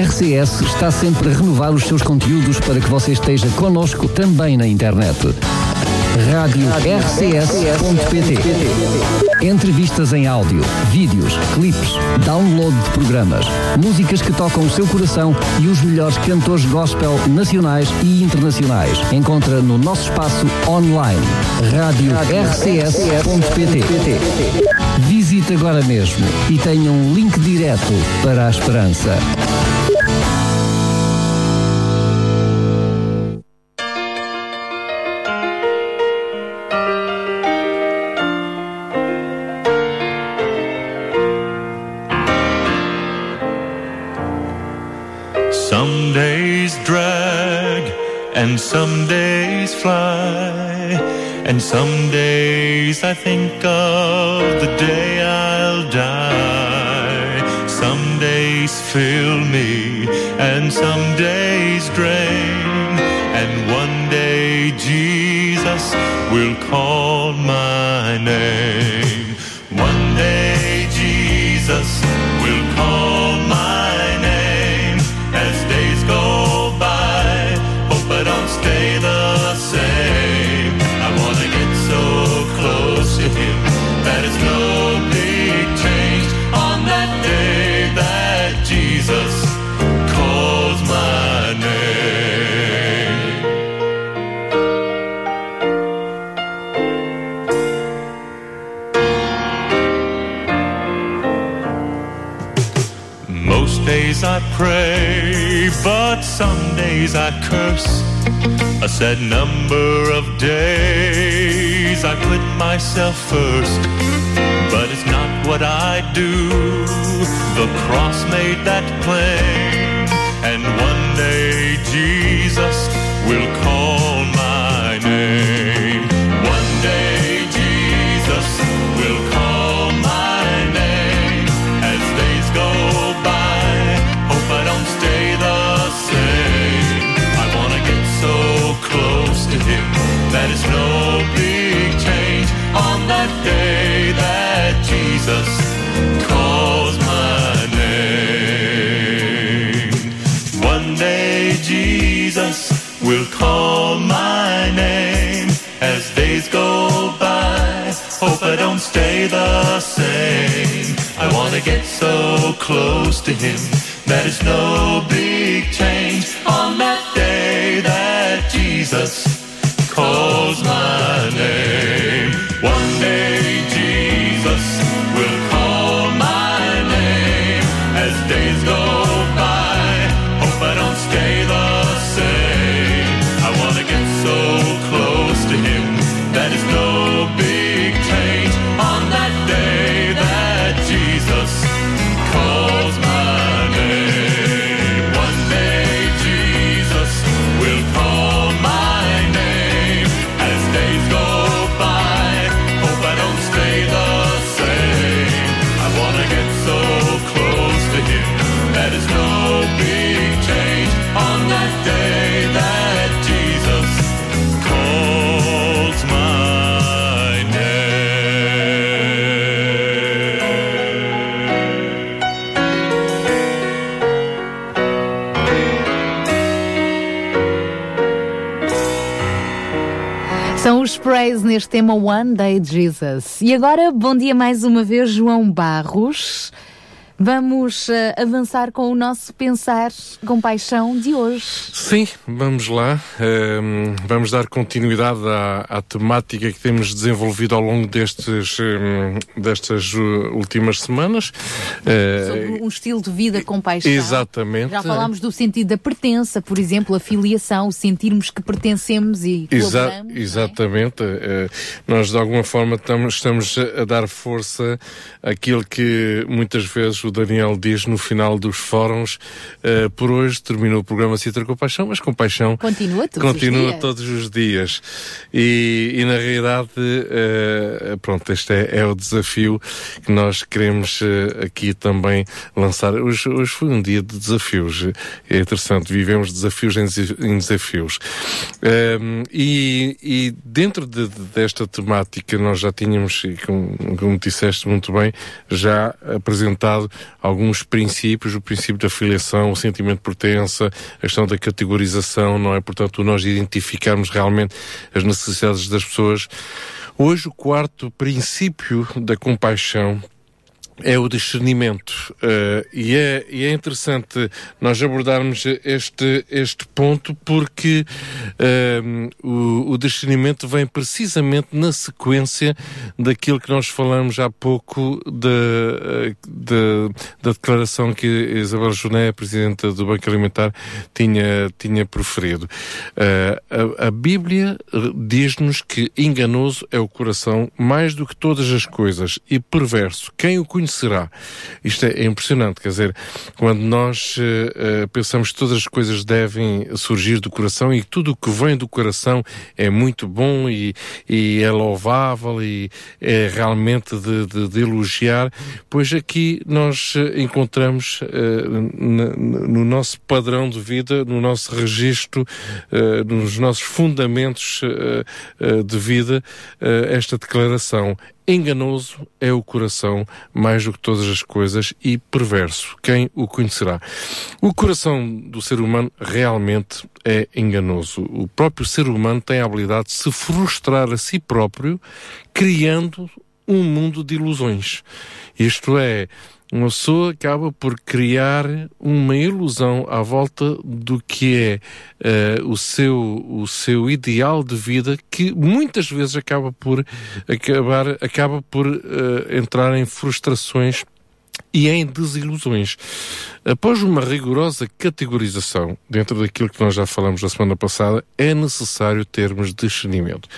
RCS está sempre a renovar os seus conteúdos para que você esteja connosco também na internet. Rádio RCS.pt Entrevistas em áudio, vídeos, clipes, download de programas, músicas que tocam o seu coração e os melhores cantores gospel nacionais e internacionais. Encontra no nosso espaço online. Rádio RCS.pt Visite agora mesmo e tenha um link direto para a esperança. Some days fly, and some days I think of the day I'll die. Some days fill me and some days drain, and one day Jesus will call my name. But some days I curse. A set number of days I put myself first. But it's not what I do. The cross made that plain. And one day Jesus will call Jesus calls my name. One day Jesus will call my name as days go by. Hope I don't stay the same. I wanna get so close to him that it's no big change on that day that Jesus calls my name. Neste tema One Day Jesus. E agora, bom dia mais uma vez, João Barros. Vamos eh, avançar com o nosso Pensar com Paixão de hoje. Sim, vamos lá. Ehm, vamos dar continuidade à, à temática que temos desenvolvido ao longo destes, ehm, destas uh, últimas semanas. Eh, Sobre um estilo de vida com paixão. Exatamente. Já falámos do sentido da pertença, por exemplo, a filiação, sentirmos que pertencemos e Exa colaboramos. exatamente. Eh, nós, de alguma forma, estamos, estamos a dar força àquilo que muitas vezes o Daniel diz no final dos fóruns. Eh, por hoje terminou o programa Citra com Paixão, mas com paixão Continua todos os continua dias. todos os dias. E, e na realidade, eh, pronto, este é, é o desafio que nós queremos eh, aqui também lançar. Hoje, hoje foi um dia de desafios. É interessante, vivemos desafios em, desafios. Ehm, e, e dentro de- de- desta temática, nós já tínhamos, como, como disseste muito bem, já apresentado alguns princípios, o princípio da filiação, o sentimento de pertença, a questão da categorização, não é? Portanto, nós identificarmos realmente as necessidades das pessoas. Hoje, o quarto princípio da compaixão é o discernimento. Eh, e, é, e é interessante nós abordarmos este, este ponto porque ehm, o, o discernimento vem precisamente na sequência daquilo que nós falamos há pouco da, eh, da, da declaração que Isabel Joné, Presidenta do Banco Alimentar, tinha, tinha proferido. Eh, a, a Bíblia diz-nos que enganoso é o coração mais do que todas as coisas e perverso. Quem o conhecerá? Isto é, é impressionante, quer dizer, quando nós eh, pensamos que todas as coisas devem surgir do coração e tudo o que vem do coração é muito bom e, e é louvável e é realmente de, de- de elogiar, pois aqui nós eh, encontramos na- no nosso padrão de vida, no nosso registro, eh, nos nossos fundamentos de vida, esta declaração. Enganoso é o coração mais do que todas as coisas e perverso. Quem o conhecerá? O coração do ser humano realmente é enganoso. O próprio ser humano tem a habilidade de se frustrar a si próprio, criando um mundo de ilusões. Isto é, uma pessoa acaba por criar uma ilusão à volta do que é eh, o, seu, o seu ideal de vida que muitas vezes acaba por acabar acaba por eh, entrar em frustrações e em desilusões. Após uma rigorosa categorização, dentro daquilo que nós já falamos na semana passada, é necessário termos discernimento.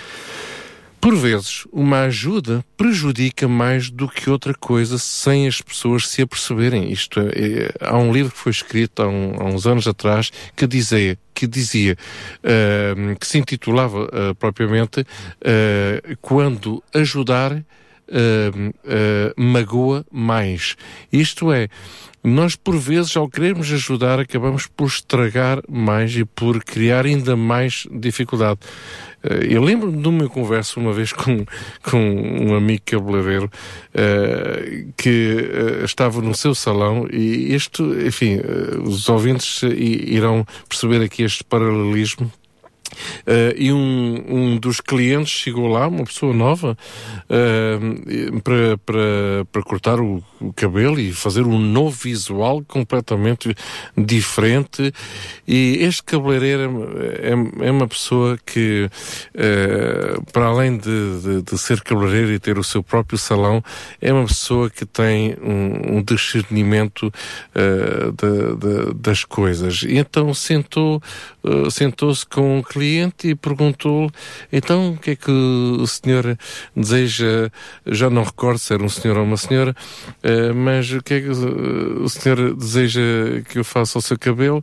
Por vezes, uma ajuda prejudica mais do que outra coisa sem as pessoas se aperceberem. Isto é, é, há um livro que foi escrito há, um, há uns anos atrás que dizia que dizia uh, que se intitulava uh, propriamente uh, quando ajudar magoa mais. Isto é, nós por vezes ao querermos ajudar acabamos por estragar mais e por criar ainda mais dificuldade. Eu lembro-me de uma conversa uma vez com, com um amigo cabeleireiro uh, que uh, estava no seu salão e isto, enfim, uh, os ouvintes irão perceber aqui este paralelismo Uh, e um, um dos clientes chegou lá, uma pessoa nova, uh, para, para, para cortar o, o, cabelo e fazer um novo visual completamente diferente. E este cabeleireiro é, é, é uma pessoa que, uh, para além de, de, de, ser cabeleireiro e ter o seu próprio salão, é uma pessoa que tem um, um discernimento de, das coisas. E então sentou, sentou-se com um cliente cliente e perguntou então o que é que o senhor deseja, já não recordo se era um senhor ou uma senhora, uh, mas o que é que o senhor deseja que eu faça ao seu cabelo?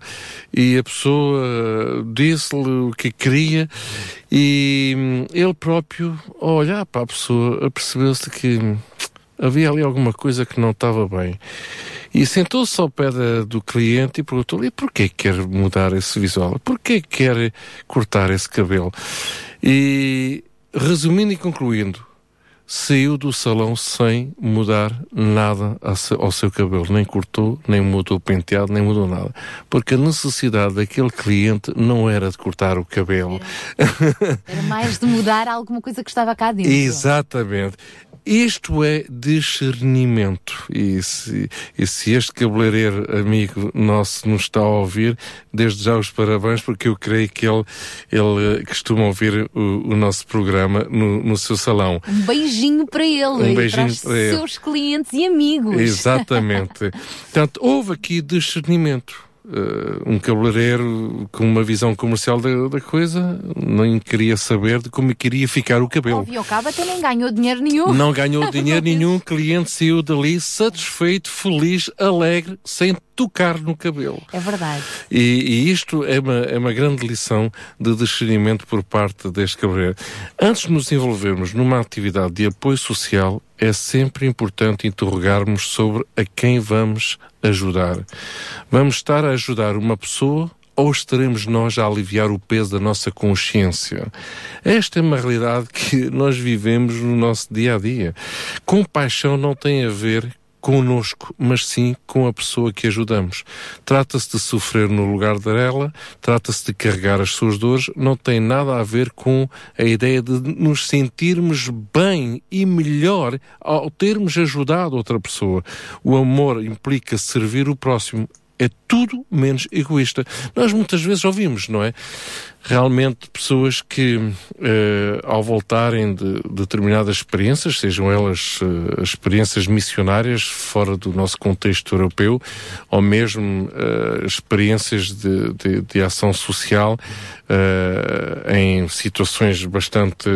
E a pessoa disse-lhe o que queria e hum, ele próprio, ao olhar para a pessoa, apercebeu-se que havia ali alguma coisa que não estava bem. E sentou-se ao pé da, do cliente e perguntou-lhe porquê quer mudar esse visual? Porquê quer cortar esse cabelo? E, resumindo e concluindo, saiu do salão sem mudar nada ao seu cabelo. Nem cortou, nem mudou o penteado, nem mudou nada. Porque a necessidade daquele cliente não era de cortar o cabelo. Era, era mais de mudar alguma coisa que estava cá dentro. Exatamente. Isto é discernimento. E se, e se este cabeleireiro amigo nosso nos está a ouvir, desde já os parabéns, porque eu creio que ele, ele costuma ouvir o, o nosso programa no, no, seu salão. Um beijinho para ele um beijinho para os para ele. seus clientes e amigos. Exatamente. Portanto, houve aqui discernimento uh, um cabeleireiro com uma visão comercial da, da, coisa nem queria saber de como queria ficar o cabelo. Ao cabo até nem ganhou dinheiro nenhum. Não ganhou dinheiro nenhum, o cliente saiu dali satisfeito, feliz, alegre, sem tocar no cabelo. É verdade. E, e isto é uma, é uma grande lição de discernimento por parte deste cabeleireiro. Antes de nos envolvermos numa atividade de apoio social, é sempre importante interrogarmos sobre a quem vamos ajudar. Vamos estar a ajudar uma pessoa ou estaremos nós a aliviar o peso da nossa consciência? Esta é uma realidade que nós vivemos no nosso dia a dia. Compaixão não tem a ver conosco, mas sim com a pessoa que ajudamos. Trata-se de sofrer no lugar dela, trata-se de carregar as suas dores, não tem nada a ver com a ideia de nos sentirmos bem e melhor ao termos ajudado outra pessoa. O amor implica servir o próximo, é tudo menos egoísta. Nós muitas vezes ouvimos, não é? Realmente pessoas que, uh, ao voltarem de, determinadas experiências, sejam elas uh, experiências missionárias fora do nosso contexto europeu, ou mesmo uh, experiências de, de, de, ação social em situações bastante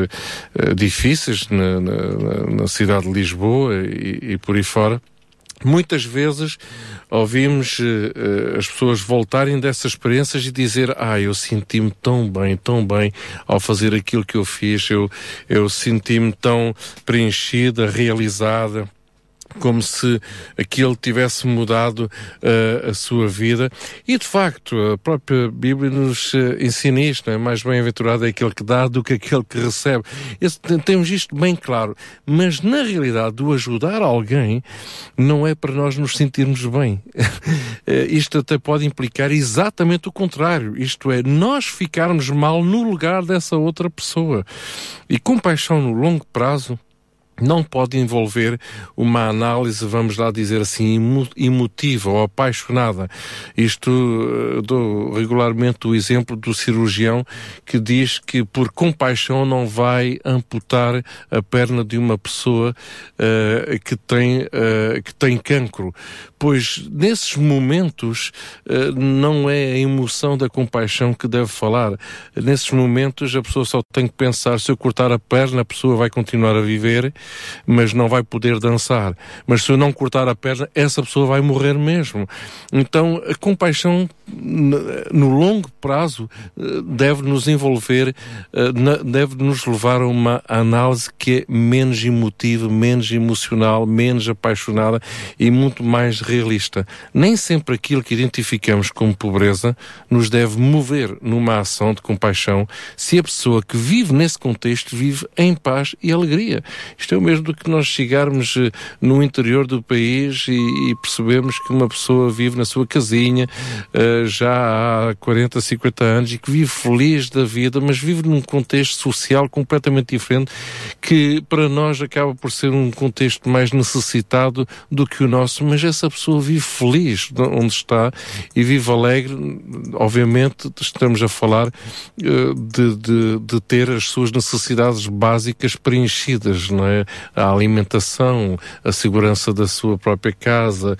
difíceis na, na, na, cidade de Lisboa e, e por aí fora, muitas vezes ouvimos uh, as pessoas voltarem dessas experiências e dizer ah, eu senti-me tão bem, tão bem ao fazer aquilo que eu fiz, eu, eu senti-me tão preenchida, realizada como se aquilo tivesse mudado uh, a sua vida. E de facto, a própria Bíblia nos uh, ensina isto: é? mais bem-aventurado é aquele que dá do que aquele que recebe. Esse, temos isto bem claro. Mas na realidade, o ajudar alguém não é para nós nos sentirmos bem. isto até pode implicar exatamente o contrário: isto é, nós ficarmos mal no lugar dessa outra pessoa. E compaixão no longo prazo não pode envolver uma análise, vamos lá dizer assim, emotiva ou apaixonada. Isto eh, dou regularmente o exemplo do cirurgião que diz que por compaixão não vai amputar a perna de uma pessoa uh, que, tem, uh, que tem cancro, pois nesses momentos uh, não é a emoção da compaixão que deve falar. Nesses momentos a pessoa só tem que pensar: se eu cortar a perna, a pessoa vai continuar a viver, mas não vai poder dançar. Mas se eu não cortar a perna, essa pessoa vai morrer mesmo. Então a compaixão no longo prazo uh, deve nos envolver, uh, deve nos levar a uma análise que é menos emotiva, menos emocional, menos apaixonada e muito mais realista. Nem sempre aquilo que identificamos como pobreza nos deve mover numa ação de compaixão se a pessoa que vive nesse contexto vive em paz e alegria. Isto é o mesmo do que nós chegarmos eh, no interior do país e, e percebemos que uma pessoa vive na sua casinha uh, já há 40, 50 anos e que vive feliz da vida, mas vive num contexto social completamente diferente que para nós acaba por ser um contexto mais necessitado do que o nosso, mas essa pessoa vive feliz onde está e vive alegre. Obviamente, estamos a falar uh, de, de, de, ter as suas necessidades básicas preenchidas, não é? A alimentação, a segurança da sua própria casa,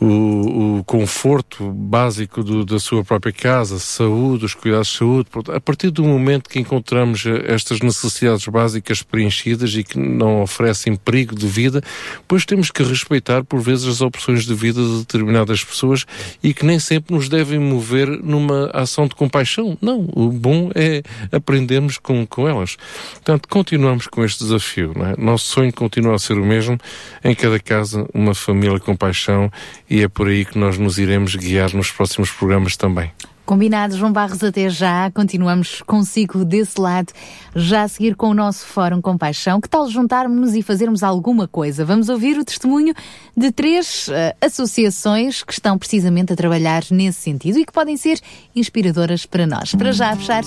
o, o conforto básico do, da sua própria casa, saúde, os cuidados de saúde. A partir do momento que encontramos eh, estas necessidades básicas preenchidas e que não oferecem perigo de vida, pois temos que respeitar, por vezes, as opções de vida de determinadas pessoas e que nem sempre nos devem mover numa ação de compaixão. Não, o bom é aprendermos com, com elas. Portanto, continuamos com este desafio. Não é? Nosso sonho continua a ser o mesmo, em cada casa, uma família com paixão e é por aí que nós nos iremos guiar nos próximos programas também. Combinado, João Barros, até já. Continuamos consigo desse lado, já a seguir com o nosso Fórum Compaixão. Que tal juntarmos-nos e fazermos alguma coisa? Vamos ouvir o testemunho de três uh, associações que estão precisamente a trabalhar nesse sentido e que podem ser inspiradoras para nós. Para já fechar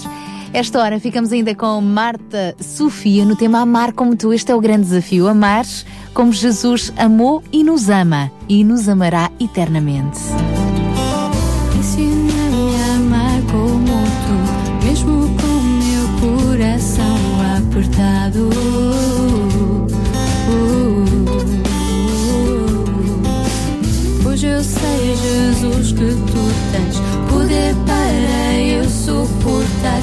esta hora, ficamos ainda com Marta Sofia no tema Amar como tu. Este é o grande desafio. Amar como Jesus amou e nos ama e nos amará eternamente. Apertado. Pois eu sei, Jesus, que tu tens poder para eu suportar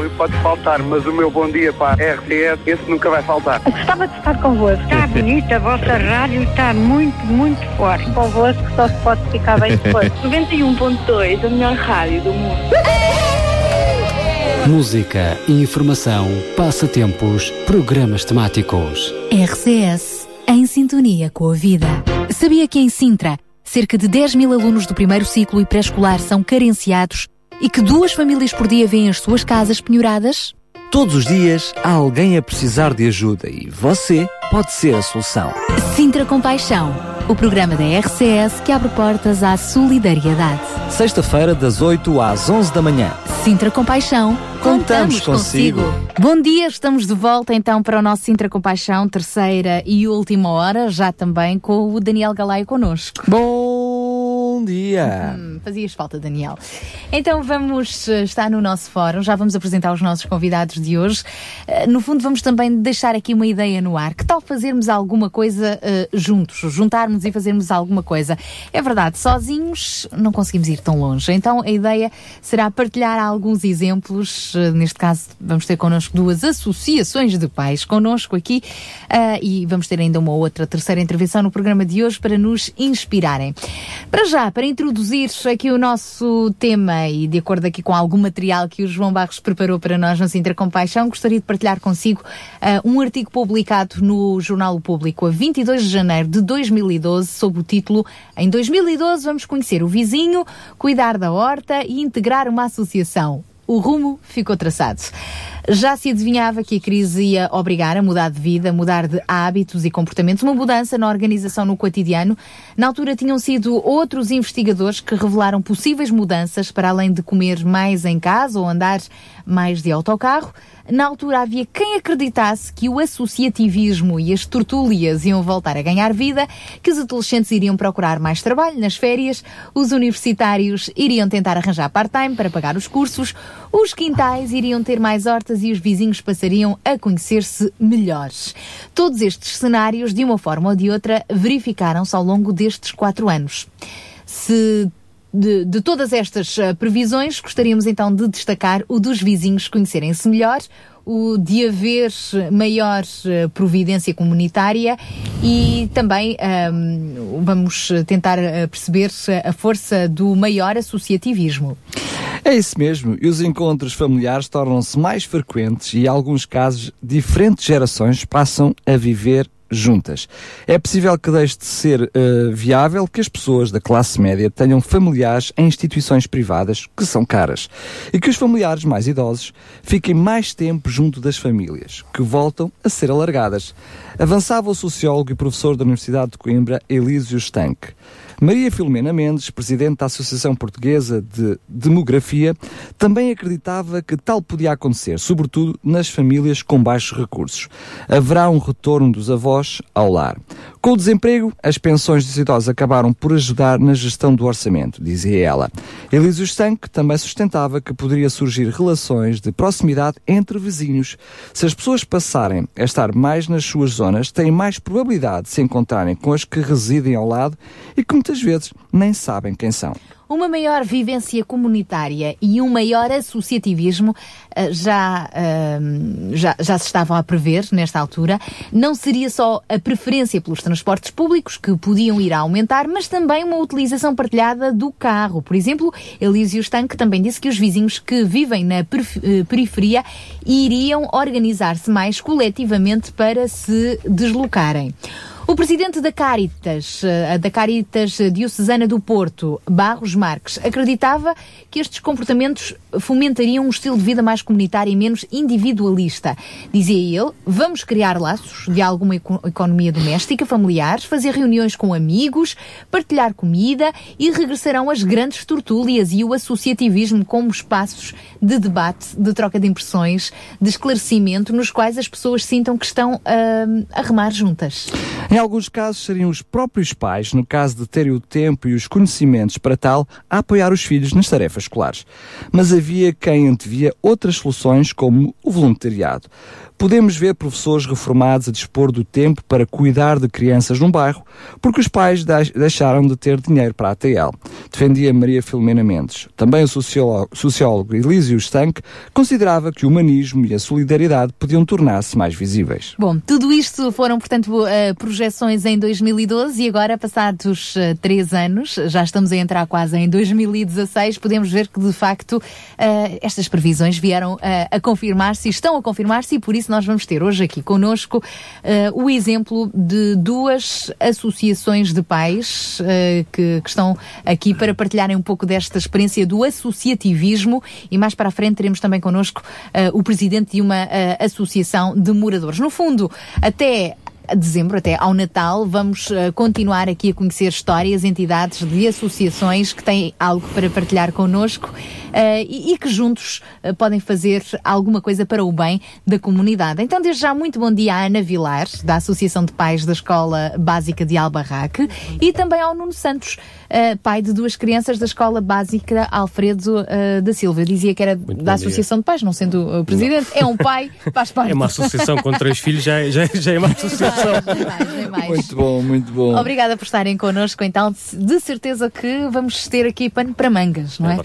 óleo pode faltar, mas o meu bom dia para a RTS, esse nunca vai faltar. Gostava de estar convosco. Está bonita, a vossa rádio está muito, muito forte. Convosco só se pode ficar bem depois. 91.2, a melhor rádio do mundo. Música, informação, passatempos, programas temáticos. RCS, em sintonia com a vida. Sabia que em Sintra, cerca de 10 mil alunos do primeiro ciclo e pré-escolar são carenciados e que duas famílias por dia vêm as suas casas penhoradas? Todos os dias há alguém a precisar de ajuda e você pode ser a solução. Sintra Compaixão, o programa da RCS que abre portas à solidariedade. Sexta-feira, das 8 às 11 da manhã. Sintra Compaixão, contamos, Contamos consigo. Bom dia, estamos de volta então para o nosso Sintra Compaixão, terceira e última hora, já também com o Daniel Galaio connosco. Bom dia! Hum, fazias falta, Daniel. Então vamos eh, estar no nosso fórum, já vamos apresentar os nossos convidados de hoje. Eh, No fundo, vamos também deixar aqui uma ideia no ar. Que tal fazermos alguma coisa eh, juntos? Juntarmos e fazermos alguma coisa? É verdade, sozinhos não conseguimos ir tão longe. Então a ideia será partilhar alguns exemplos. Neste caso, vamos ter connosco duas associações de pais connosco aqui e vamos ter ainda uma outra terceira intervenção no programa de hoje para nos inspirarem. Para já, para introduzir aqui o nosso tema e de acordo aqui com algum material que o João Barros preparou para nós no Sintra Compaixão, gostaria de partilhar consigo eh, um artigo publicado no Jornal Público a 22 de janeiro de 2012 sob o título Em 2012 vamos conhecer o vizinho, cuidar da horta e integrar uma associação. O rumo ficou traçado. Já se adivinhava que a crise ia obrigar a mudar de vida, mudar de hábitos e comportamentos, uma mudança na organização no cotidiano. Na altura tinham sido outros investigadores que revelaram possíveis mudanças para além de comer mais em casa ou andar mais de autocarro. Na altura havia quem acreditasse que o associativismo e as tertúlias iam voltar a ganhar vida, que os adolescentes iriam procurar mais trabalho nas férias, os universitários iriam tentar arranjar part-time para pagar os cursos, os quintais iriam ter mais hortas e os vizinhos passariam a conhecer-se melhores. Todos estes cenários, de uma forma ou de outra, verificaram-se ao longo destes quatro anos. Se de, de todas estas eh, previsões, gostaríamos então de destacar o dos vizinhos conhecerem-se melhor, o de haver maior eh, providência comunitária e também ahm, vamos tentar eh, perceber a força do maior associativismo. É isso mesmo, e os encontros familiares tornam-se mais frequentes e, em alguns casos, diferentes gerações passam a viver juntas. É possível que deixe de ser eh, viável que as pessoas da classe média tenham familiares em instituições privadas que são caras e que os familiares mais idosos fiquem mais tempo junto das famílias, que voltam a ser alargadas. Avançava o sociólogo e professor da Universidade de Coimbra, Elísio Stanque. Maria Filomena Mendes, presidente da Associação Portuguesa de Demografia, também acreditava que tal podia acontecer, sobretudo nas famílias com baixos recursos. Haverá um retorno dos avós ao lar. Com o desemprego, as pensões dos idosos acabaram por ajudar na gestão do orçamento, dizia ela. Elísio Stanque também sustentava que poderia surgir relações de proximidade entre vizinhos. Se as pessoas passarem a estar mais nas suas zonas, têm mais probabilidade de se encontrarem com as que residem ao lado e que muitas vezes nem sabem quem são. Uma maior vivência comunitária e um maior associativismo eh, já, ehm, já, já se estavam a prever nesta altura. Não seria só a preferência pelos transportes públicos que podiam ir a aumentar, mas também uma utilização partilhada do carro. Por exemplo, Elísio Stanque também disse que os vizinhos que vivem na eh, periferia iriam organizar-se mais coletivamente para se deslocarem. O presidente da Caritas, eh, da Caritas Diocesana do Porto, Barros Marques, acreditava que estes comportamentos fomentariam um estilo de vida mais comunitário e menos individualista. Dizia ele, vamos criar laços de alguma eco- economia doméstica, familiares, fazer reuniões com amigos, partilhar comida e regressarão as grandes tertúlias e o associativismo como espaços de debate, de troca de impressões, de esclarecimento, nos quais as pessoas sintam que estão ah, a remar juntas. Em alguns casos seriam os próprios pais, no caso de terem o tempo e os conhecimentos para tal, a apoiar os filhos nas tarefas escolares. Mas havia quem antevia outras soluções, como o voluntariado. Podemos ver professores reformados a dispor do tempo para cuidar de crianças num bairro, porque os pais deix- deixaram de ter dinheiro para a ATL. Defendia Maria Filomena Mendes. Também o sociólogo, Elísio Stanque considerava que o humanismo e a solidariedade podiam tornar-se mais visíveis. Bom, tudo isto foram, portanto, eh, projeções em 2012 e agora, passados eh, três anos, já estamos a entrar quase em 2016, podemos ver que, de facto, eh, estas previsões vieram a confirmar-se e estão a confirmar-se e por isso nós vamos ter hoje aqui connosco eh, o exemplo de duas associações de pais eh, que, que estão aqui para partilharem um pouco desta experiência do associativismo e mais para a frente teremos também connosco eh, o presidente de uma associação de moradores. No fundo, até a dezembro, até ao Natal, vamos eh, continuar aqui a conhecer histórias, entidades de associações que têm algo para partilhar connosco eh, e, e que juntos eh, podem fazer alguma coisa para o bem da comunidade. Então, desde já, muito bom dia à Ana Vilar, da Associação de Pais da Escola Básica de Albarraque, e também ao Nuno Santos, pai de duas crianças da Escola Básica Alfredo da Silva. Eu dizia que era da bom dia. Associação de Pais, não sendo o presidente, é um pai, faz parte. É uma associação com três filhos, já, é- já, é- já é uma associação. Muito bom, muito bom. Obrigada por estarem connosco, então, de certeza que vamos ter aqui pano para mangas, não é?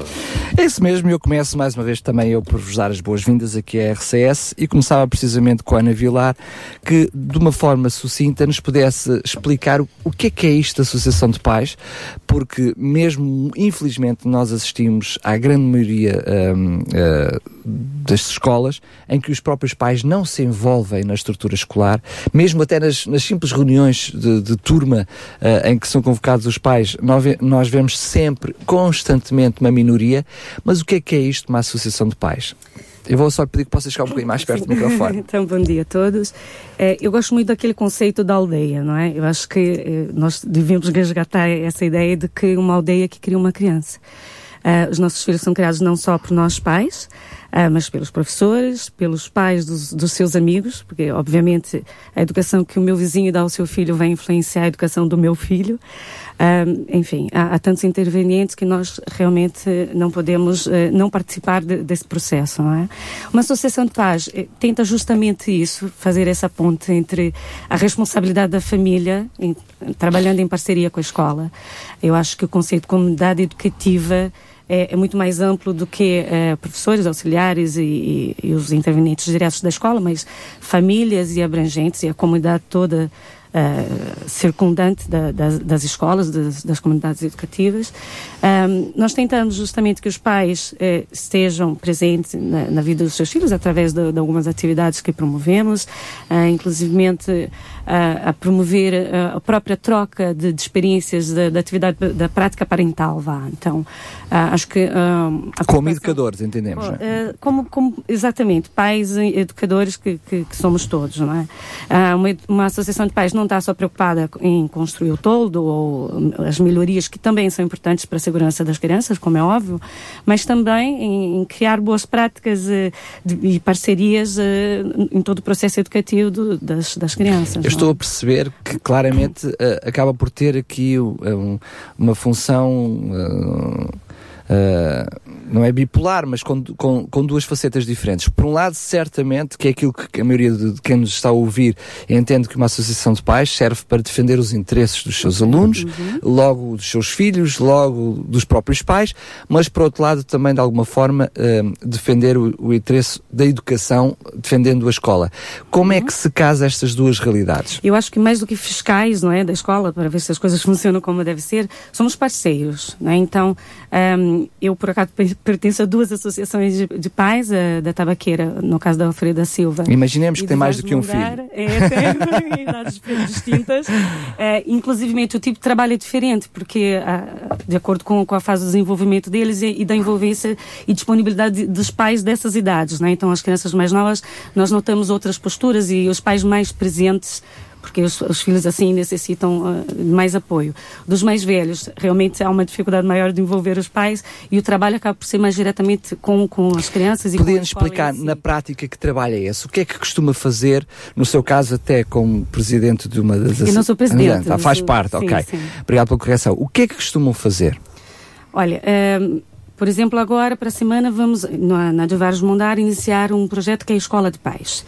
É isso mesmo, eu começo mais uma vez também eu por vos dar as boas-vindas aqui à RCS e começava precisamente com a Ana Vilar, que de uma forma sucinta nos pudesse explicar o, o que é que é isto da Associação de Pais, porque mesmo, infelizmente, nós assistimos à grande maioria hum, ah, das escolas em que os próprios pais não se envolvem na estrutura escolar, mesmo até nas, nas simples reuniões de, de turma ah, em que são convocados os pais, nós, nós vemos sempre, constantemente, uma minoria. Mas o que é que é isto, uma associação de pais? Eu vou só pedir que possas chegar um bocadinho mais perto do microfone. Então, bom dia a todos. Eh, eu gosto muito daquele conceito da aldeia, não é? Eu acho que eh, nós devemos resgatar essa ideia de que uma aldeia que cria uma criança. Ah, os nossos filhos são criados não só por nós pais, mas pelos professores, pelos pais dos, dos seus amigos, porque obviamente a educação que o meu vizinho dá ao seu filho vai influenciar a educação do meu filho. Ah, enfim, há, há tantos intervenientes que nós realmente não podemos eh, não participar de- desse processo, não é? Uma associação de paz eh, tenta justamente isso, fazer essa ponte entre a responsabilidade da família, em- trabalhando em parceria com a escola. Eu acho que o conceito de comunidade educativa é, é muito mais amplo do que eh, professores, auxiliares e, e- e os intervenientes diretos da escola, mas famílias e abrangentes e a comunidade toda eh, circundante da- das, das escolas, das, das comunidades educativas. Ahm, nós tentamos justamente que os pais eh, estejam presentes na, na vida dos seus filhos através de, de algumas atividades que promovemos, ah, ah, a promover ah, a própria troca de, de experiências da, da atividade da prática parental, vá. Então, acho que a Como educadores, entendemos, não é? eh, como, como- exatamente, pais e educadores que, que- que somos todos, não é? Ah, uma, uma associação de pais não está só preocupada em construir o toldo ou as melhorias que também são importantes para a segurança das crianças, como é óbvio, mas também em, em criar boas práticas eh, de- e parcerias eh, em todo o processo educativo do- das, das crianças. Eu? Estou a perceber que claramente eh, acaba por ter aqui eh, um- uma função. eh, não é bipolar, mas com, com, com duas facetas diferentes. Por um lado, certamente, que é aquilo que a maioria de, quem nos está a ouvir entende que uma associação de pais serve para defender os interesses dos seus alunos, logo dos seus filhos, logo dos próprios pais, mas por outro lado também de alguma forma eh, defender o, o interesse da educação, defendendo a escola. Como é que se casa estas duas realidades? Eu acho que mais do que fiscais, não é, da escola, para ver se as coisas funcionam como deve ser, somos parceiros, não é? Então, ahm, eu por acaso per- pertenço a duas associações de, de pais, a da Tabaqueira, no caso da Alfreda Silva. Imaginemos que tem mais do que um Lugar. filho. É, tem idades distintas. Inclusivamente, o tipo de trabalho é diferente, porque ah, de acordo com, com a fase de desenvolvimento deles e, e da envolvência e disponibilidade de- dos pais dessas idades, não é? Então, as crianças mais novas, nós notamos outras posturas e os pais mais presentes porque os, os filhos assim necessitam uh, de mais apoio. Dos mais velhos, realmente há uma dificuldade maior de envolver os pais e o trabalho acaba por ser mais diretamente com, com as crianças e com escola explicar si. na prática que trabalho é esse? O que é que costuma fazer, no seu caso até como presidente de uma das... Eu não sou presidente, Ah, faz parte, ok. sim. Obrigado pela correção. O que é que costumam fazer? Olha, ehm, por exemplo, agora para a semana vamos na, na de Vares Mondar iniciar um projeto que é a Escola de Pais,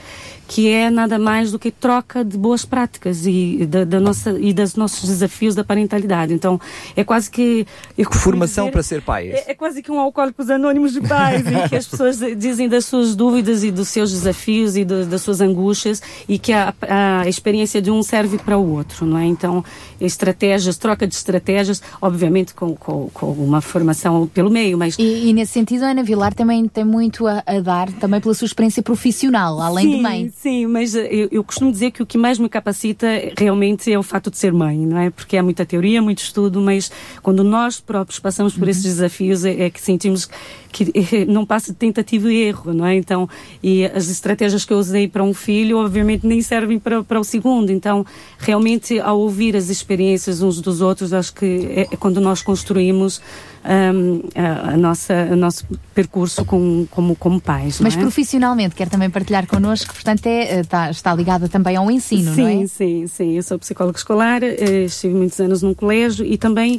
que é nada mais do que troca de boas práticas e da, da nossa e dos nossos desafios da parentalidade. Então é quase que Formação dizer- para ser pai. é, é quase que um alcoólicos anônimos de pais, em que as pessoas dizem das suas dúvidas e dos seus desafios e do- das suas angústias e que a, a experiência de um serve para o outro, não é? Então, estratégias, troca de estratégias, obviamente com, com, com uma formação pelo meio, mas... E, e nesse sentido, a Ana Vilar também tem muito a, a dar, também pela sua experiência profissional, além sim, de mãe. Sim, mas eh, eu, eu costumo dizer que o que mais me capacita realmente é o fato de ser mãe, não é? Porque há muita teoria, muito estudo, mas quando nós próprios passamos por esses desafios é, é que sentimos que eh, não passa de tentativa e erro, não é? Então, e as estratégias que eu usei para um filho, obviamente, nem servem para, para o segundo. Então, realmente, ao ouvir as experiências uns dos outros, acho que é, é quando nós construímos hum, a, a nossa, o nosso percurso com, como, como pais. Mas não é? profissionalmente, quer também partilhar connosco, portanto, é, está, está ligada também ao ensino, sim, não é? Sim, sim, Eu sou psicóloga escolar, eh, estive muitos anos num colégio e também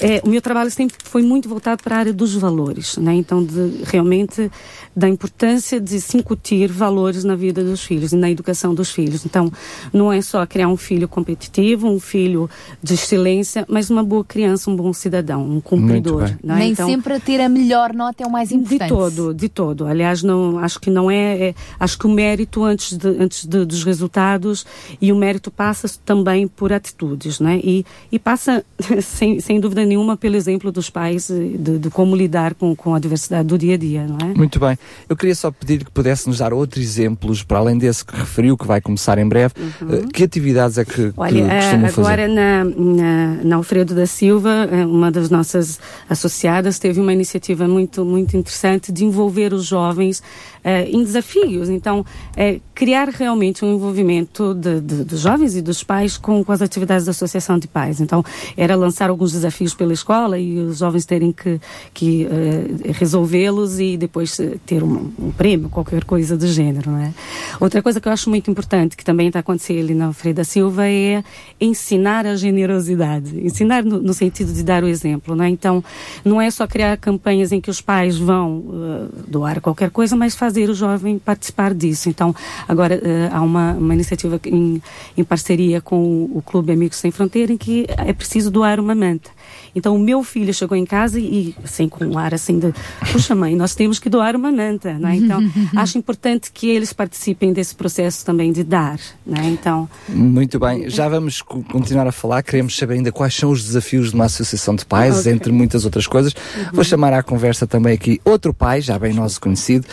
eh, o meu trabalho sempre foi muito voltado para a área dos valores, né? Então, de, realmente da importância de se incutir valores na vida dos filhos e na educação dos filhos. Então, não é só criar um filho competitivo, um filho de excelência, mas uma boa criança, um bom cidadão, um cumpridor. É? Nem Então, sempre a ter a melhor nota é o mais importante. de todo, de todo. Aliás, não, acho que não é, é- acho que o mérito antes, de, antes de- dos resultados e o mérito passa também por atitudes, né? E, e passa, sem, sem dúvida nenhuma, pelo exemplo dos pais eh, de, de como lidar com, com a diversidade do dia a dia, não é? Muito bem. Eu queria só pedir que pudesse nos dar outros exemplos, para além desse que referiu, que vai começar em breve. Eh, Que atividades é que, que Uhum. Olha, eh, costumam fazer? agora na, na, na Alfredo da Silva, uma das nossas associadas, teve uma iniciativa muito, muito interessante de envolver os jovens eh, em desafios. Então, eh, criar realmente um envolvimento de, de- dos jovens e dos pais com, com as atividades da Associação de Pais. Então, era lançar alguns desafios pela escola e os jovens terem que, que eh, resolvê-los e depois eh, ter um, um prêmio, qualquer coisa do gênero. Não é? Outra coisa que eu acho muito importante, que também está acontecendo ali na Alfreda Silva, é ensinar a generosidade. Ensinar no, no sentido de dar o exemplo. Não é? Então, não é só criar campanhas em que os pais vão eh, doar qualquer coisa, mas fazer o jovem participar disso. Então, agora eh, há uma, uma iniciativa em, em parceria com o, o Clube Amigos Sem Fronteira em que é preciso doar uma manta. Então, o meu filho chegou em casa e, assim, com um ar assim de, puxa mãe, nós temos que doar uma manta, não é? Então, acho importante que eles participem desse processo também de dar, não é? Então, Muito bem, já vamos co- continuar a falar. Queremos saber ainda quais são os desafios de uma associação de pais, Ok. entre muitas outras coisas. Vou chamar à conversa também aqui outro pai, já bem nosso conhecido.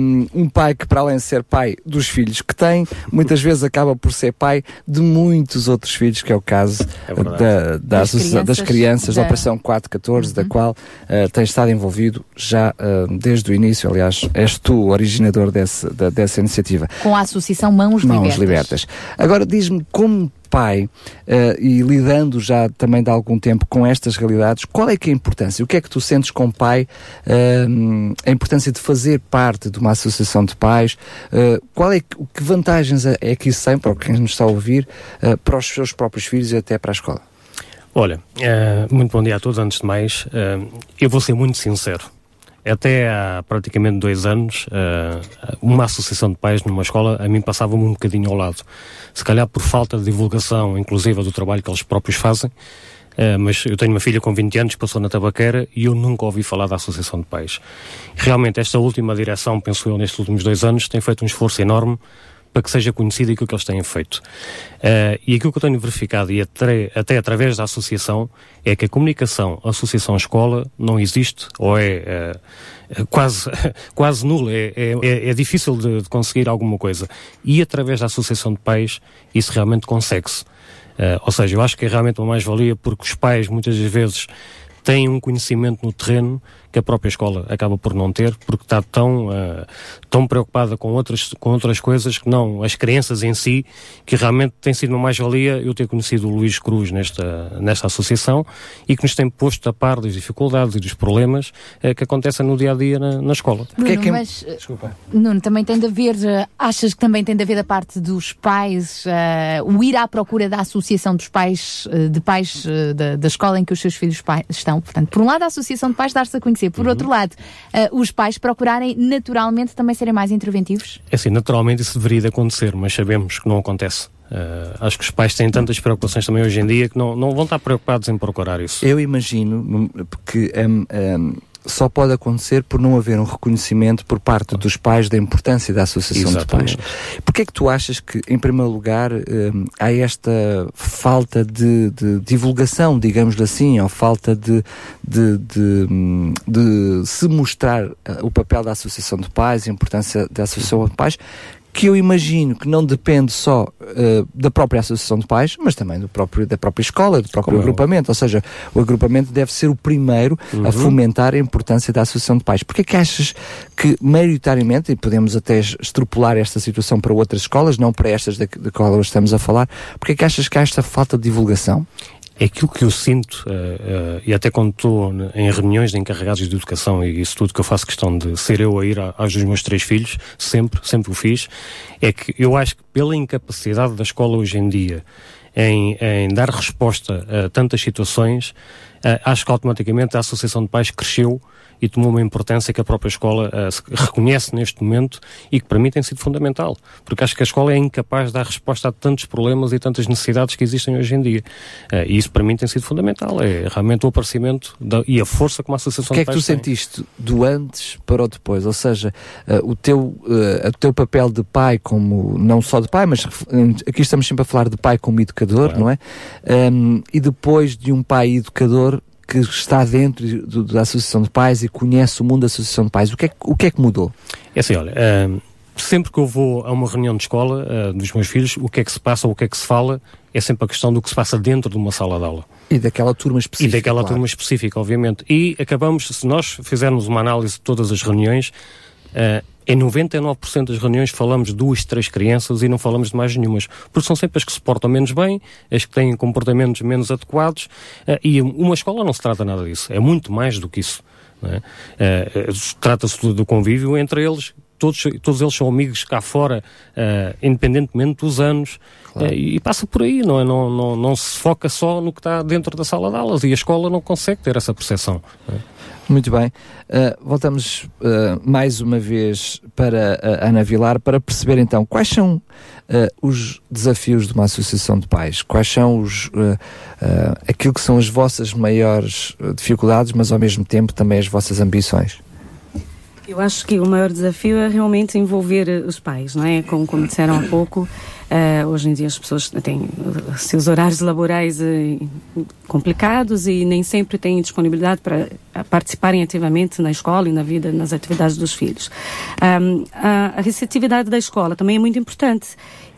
Um, um pai que, para além de ser pai dos filhos que tem, muitas vezes acaba por ser pai de muitos outros filhos, que é o caso verdade. da, da Das associação- das crianças, da Operação 414, da qual uh, tem estado envolvido já uh, desde o início. Aliás, és tu o originador desse, da- dessa iniciativa. Com a Associação Mãos, Mãos Libertas. libertas. Agora diz-me como pai eh, e lidando já também de algum tempo com estas realidades, qual é que é a importância? O que é que tu sentes como pai? eh, a importância de fazer parte de uma associação de pais? Eh, qual é que, que vantagens é, é que isso tem para quem nos está a ouvir para os seus próprios filhos e até para a escola? Olha, eh, muito bom dia a todos. Antes de mais, eh, eu vou ser muito sincero. Até há praticamente dois anos, eh, uma associação de pais numa escola a mim passava-me um bocadinho ao lado. Se calhar por falta de divulgação inclusiva do trabalho que eles próprios fazem, eh, mas eu tenho uma filha com 20 anos que passou na tabaqueira e eu nunca ouvi falar da Associação de Pais. Realmente, esta última direção, penso eu, nestes últimos dois anos, tem feito um esforço enorme para que seja conhecido aquilo que eles têm feito. Eh, e aquilo que eu tenho verificado, e até, até através da associação, é que a comunicação associação-escola não existe, ou é eh, quase, quase nula, é, é, é difícil de, de conseguir alguma coisa. E através da associação de pais, isso realmente consegue-se. Eh, ou seja, eu acho que é realmente uma mais-valia porque os pais muitas das vezes têm um conhecimento no terreno que a própria escola acaba por não ter, porque está tão, uh, tão preocupada com outras, com outras coisas que não as crianças em si, que realmente tem sido uma mais-valia eu ter conhecido o Luís Cruz nesta, nesta associação e que nos tem posto a par das dificuldades e dos problemas uh, que acontecem no dia a dia na, na escola. Nuno, é que... mas, Desculpa. Nuno, também tem de haver, achas que também tem de haver da parte dos pais o ir à procura da associação dos pais, de pais da, da escola em que os seus filhos estão? Portanto, por um lado, a associação de pais dar-se a conhecer, por uhum. outro lado, uh, os pais procurarem naturalmente também serem mais interventivos? É assim, naturalmente isso deveria de acontecer, mas sabemos que não acontece. Uh, acho que os pais têm tantas preocupações também hoje em dia que não, não vão estar preocupados em procurar isso. Eu imagino que um, um, só pode acontecer por não haver um reconhecimento por parte dos pais da importância da associação Exatamente. de pais. Porquê é que tu achas que, em primeiro lugar, um, há esta falta de, de, divulgação, digamos assim, ou falta de, de, de, de se mostrar uh, o papel da associação de pais, a importância da associação de pais, que eu imagino que não depende só uh, da própria associação de pais, mas também do próprio, da própria escola, do próprio Como agrupamento. É? Ou seja, o agrupamento deve ser o primeiro uhum. a fomentar a importância da associação de pais. Porquê que achas que, maioritariamente, e podemos até extrapolar esta situação para outras escolas, não para estas da, da qual estamos a falar, porquê que achas que há esta falta de divulgação? É aquilo que eu sinto, uh, uh, e até quando estou em reuniões de encarregados de educação e isso tudo que eu faço questão de ser eu a ir aos dos meus três filhos, sempre, sempre o fiz, é que eu acho que pela incapacidade da escola hoje em dia em, em dar resposta a tantas situações, uh, acho que automaticamente a Associação de Pais cresceu e tomou uma importância que a própria escola uh, reconhece neste momento e que para mim tem sido fundamental, porque acho que a escola é incapaz de dar resposta a tantos problemas e tantas necessidades que existem hoje em dia. Uh, e isso para mim tem sido fundamental, é realmente o aparecimento da, e a força como a Associação O que é que tu tem. sentiste do antes para o depois? Ou seja, uh, o, teu, o teu papel de pai como, não só de pai, mas aqui estamos sempre a falar de pai como educador, claro. não é? Um, e depois de um pai educador, que está dentro do, da Associação de Pais e conhece o mundo da Associação de Pais, o que é, o que, é que mudou? É assim, olha, uh, sempre que eu vou a uma reunião de escola uh, dos meus filhos, o que é que se passa ou o que é que se fala é sempre a questão do que se passa dentro de uma sala de aula. E daquela turma específica. E daquela claro. turma específica, obviamente. E acabamos, se nós fizermos uma análise de todas as reuniões, uh, em 99% das reuniões falamos de duas, três crianças e não falamos de mais nenhumas, porque são sempre as que se portam menos bem, as que têm comportamentos menos adequados, uh, e uma escola não se trata nada disso, é muito mais do que isso. É? Uh, Trata-se do convívio entre eles, todos, todos eles são amigos cá fora, uh, independentemente dos anos, claro. uh, e, passa por aí, não, é? não, não, não se foca só no que está dentro da sala de aulas, e a escola não consegue ter essa percepção. É? Muito bem. Uh, voltamos uh, mais uma vez para a Ana Vilar para perceber então quais são os desafios de uma associação de pais, quais são os, aquilo que são as vossas maiores dificuldades, mas ao mesmo tempo também as vossas ambições. Eu acho que o maior desafio é realmente envolver os pais, não é? Como, como disseram há pouco, Uh, hoje em dia as pessoas têm seus horários laborais uh, complicados e nem sempre têm disponibilidade para participarem ativamente na escola e na vida, nas atividades dos filhos. Um, a, a receptividade da escola também é muito importante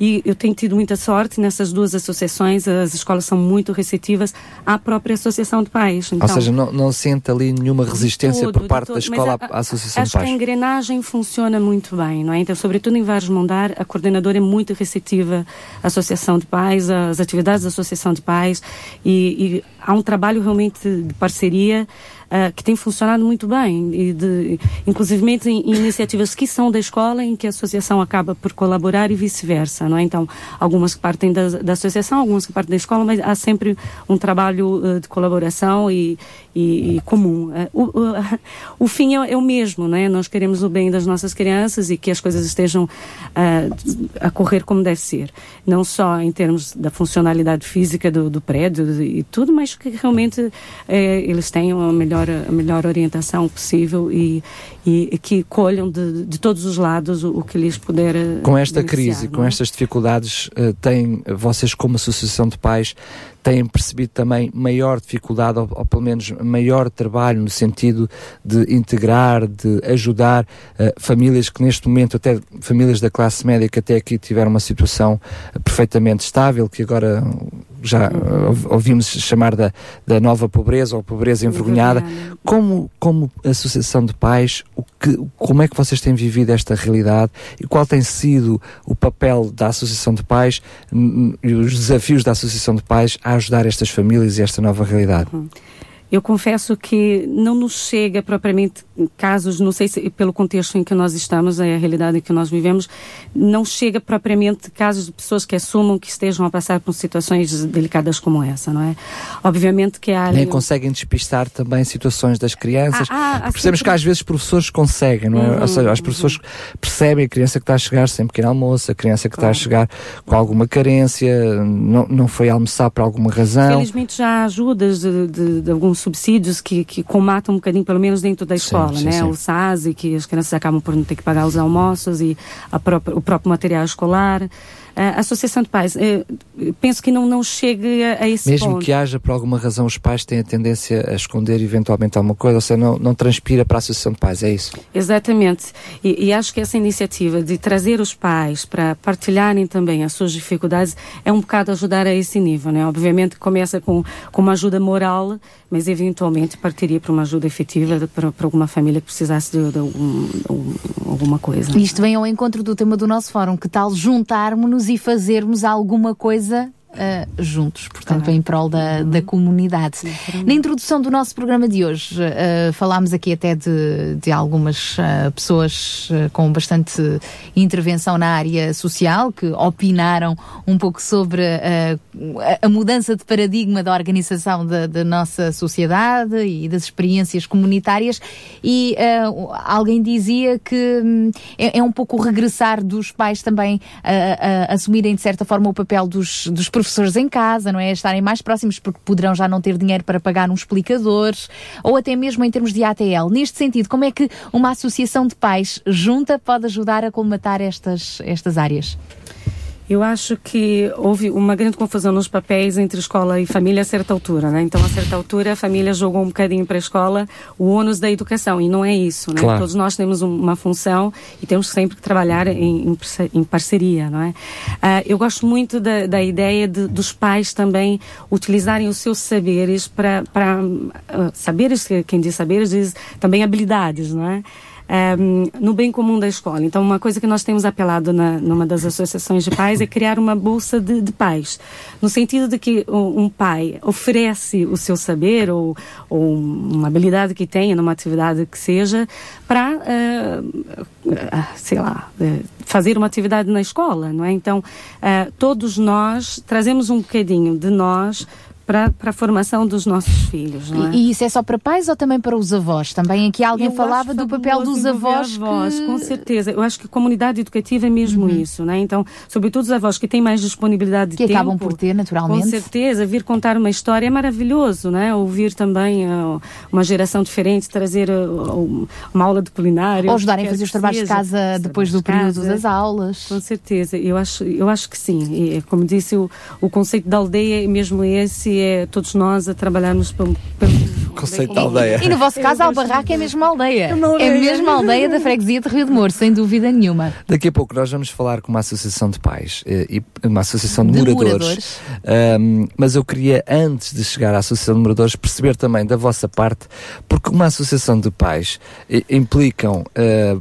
e eu tenho tido muita sorte nessas duas associações, as escolas são muito receptivas à própria associação de pais. Então, Ou seja, não, não sente ali nenhuma resistência todo, por parte da escola a, à associação de pais? Acho que a engrenagem funciona muito bem, não é? Então, sobretudo em Vários Mondar, a coordenadora é muito receptiva à associação de pais, às atividades da associação de pais e, e há um trabalho realmente de parceria uh, que tem funcionado muito bem, e de, em, em, iniciativas que são da escola, em que a associação acaba por colaborar e vice-versa, não é? Então, algumas que partem da, da, associação, algumas que partem da escola, mas há sempre um trabalho uh, de colaboração e, e, e comum. Uh, o, o, fim é, é, o mesmo, não é? Nós queremos o bem das nossas crianças e que as coisas estejam a correr como deve ser. Não só em termos da funcionalidade física do, do prédio e tudo, mas que realmente eles tenham a melhor melhor, a melhor orientação possível e, e que colham de, de todos os lados o, o que lhes puder. Com esta crise, com é? estas dificuldades, uh, têm, vocês como associação de pais, têm percebido também maior dificuldade, ou, ou pelo menos maior trabalho no sentido de integrar, de ajudar uh, famílias que neste momento, até famílias da classe média que até aqui tiveram uma situação perfeitamente estável, que agora já uh, ouvimos chamar da, da nova pobreza ou pobreza envergonhada. Como, como Associação de Pais, o que, como é que vocês têm vivido esta realidade e qual tem sido o papel da Associação de Pais e os desafios da Associação de Pais ajudar estas famílias e esta nova realidade? Uhum. Eu confesso que não nos chega propriamente casos, não sei se pelo contexto em que nós estamos, é a realidade em que nós vivemos, não chega propriamente casos de pessoas que assumam que estejam a passar por situações delicadas como essa, não é? Obviamente que há... Nem conseguem despistar também situações das crianças. Ah, ah, Percebemos que às vezes professores conseguem, não é? Uhum, Ou seja, as pessoas percebem a criança que está a chegar sem pequeno almoço, a criança que está a chegar com alguma carência, não, não foi almoçar por alguma razão. Felizmente já há ajudas de, de, de alguns subsídios que, que comatam um bocadinho, pelo menos dentro da escola, sim, né? sim. O SAS, e que as crianças acabam por não ter que pagar os almoços e própria, o próprio material escolar. A Associação de Pais, eh, penso que não, não chegue a, a esse Mesmo ponto. que haja, por alguma razão, os pais têm a tendência a esconder eventualmente alguma coisa, ou seja, não, não transpira para a Associação de Pais, é isso? Exatamente. E, e acho que essa iniciativa de trazer os pais para partilharem também as suas dificuldades é um bocado ajudar a esse nível, né? Obviamente começa com, com uma ajuda moral, mas eventualmente partiria para uma ajuda efetiva de- para, para alguma família que precisasse de, de algum- algum- alguma coisa. Isto vem ao encontro do tema do nosso fórum. Que tal juntarmos-nos e fazermos alguma coisa ah, juntos, portanto, em prol da, da comunidade. Na introdução do nosso programa de hoje, ah, falámos aqui até de, de algumas ah, pessoas com bastante intervenção na área social que opinaram um pouco sobre a, mudança de paradigma da organização da, da nossa sociedade e das experiências comunitárias. E alguém dizia que hum, é, é um pouco o regressar dos pais também a assumirem de certa forma o papel dos, dos professores em casa, não é? Estarem mais próximos porque poderão já não ter dinheiro para pagar um explicador ou até mesmo em termos de ATL. Neste sentido, como é que uma associação de pais junta pode ajudar a colmatar estas, estas áreas? Eu acho que houve uma grande confusão nos papéis entre escola e família a certa altura, né? Então, a certa altura, a família jogou um bocadinho para a escola o ônus da educação, e não é isso, né? Claro. Todos nós temos um- uma função e temos sempre que trabalhar em, em parce- em parceria, não é? Ah, eu gosto muito da, da ideia de- dos pais também utilizarem os seus saberes para, ah, saberes, quem diz saberes diz também habilidades, não é? Ehm, no bem comum da escola. Então, uma coisa que nós temos apelado na, numa das associações de pais é criar uma bolsa de, de pais, no sentido de que um, pai oferece o seu saber ou, ou uma habilidade que tenha numa atividade que seja para, eh, ah, sei lá, eh, fazer uma atividade na escola, não é? Então, eh, todos nós trazemos um bocadinho de nós para para a formação dos nossos filhos, é? E, e isso é só para pais ou também para os avós? Também aqui alguém Eu falava do papel dos avós. avós, que- com certeza. Eu acho que a comunidade educativa é mesmo isso, né? Então, sobretudo os avós que têm mais disponibilidade de Que tempo. acabam por ter, naturalmente. Com certeza, vir contar uma história é maravilhoso, né? Ouvir também uh, uma geração diferente, trazer uh, uma aula de culinária. Ou ajudarem a fazer que os trabalhos de casa depois do período casa. das aulas. Com certeza, eu acho, eu acho que sim. E, como disse, o, o conceito da aldeia é mesmo esse, é todos nós a trabalharmos pelo, pelo conceito da aldeia. E no vosso caso, a Albarraca é mesmo a aldeia. É aldeia. mesmo a aldeia da freguesia de Rio de Moro, sem dúvida nenhuma. Daqui a pouco nós vamos falar com uma associação de pais eh, e uma associação de, De moradores. moradores. Ahm, mas eu queria, antes de chegar à associação de moradores, perceber também da vossa parte, porque uma associação de pais eh, implicam. eh,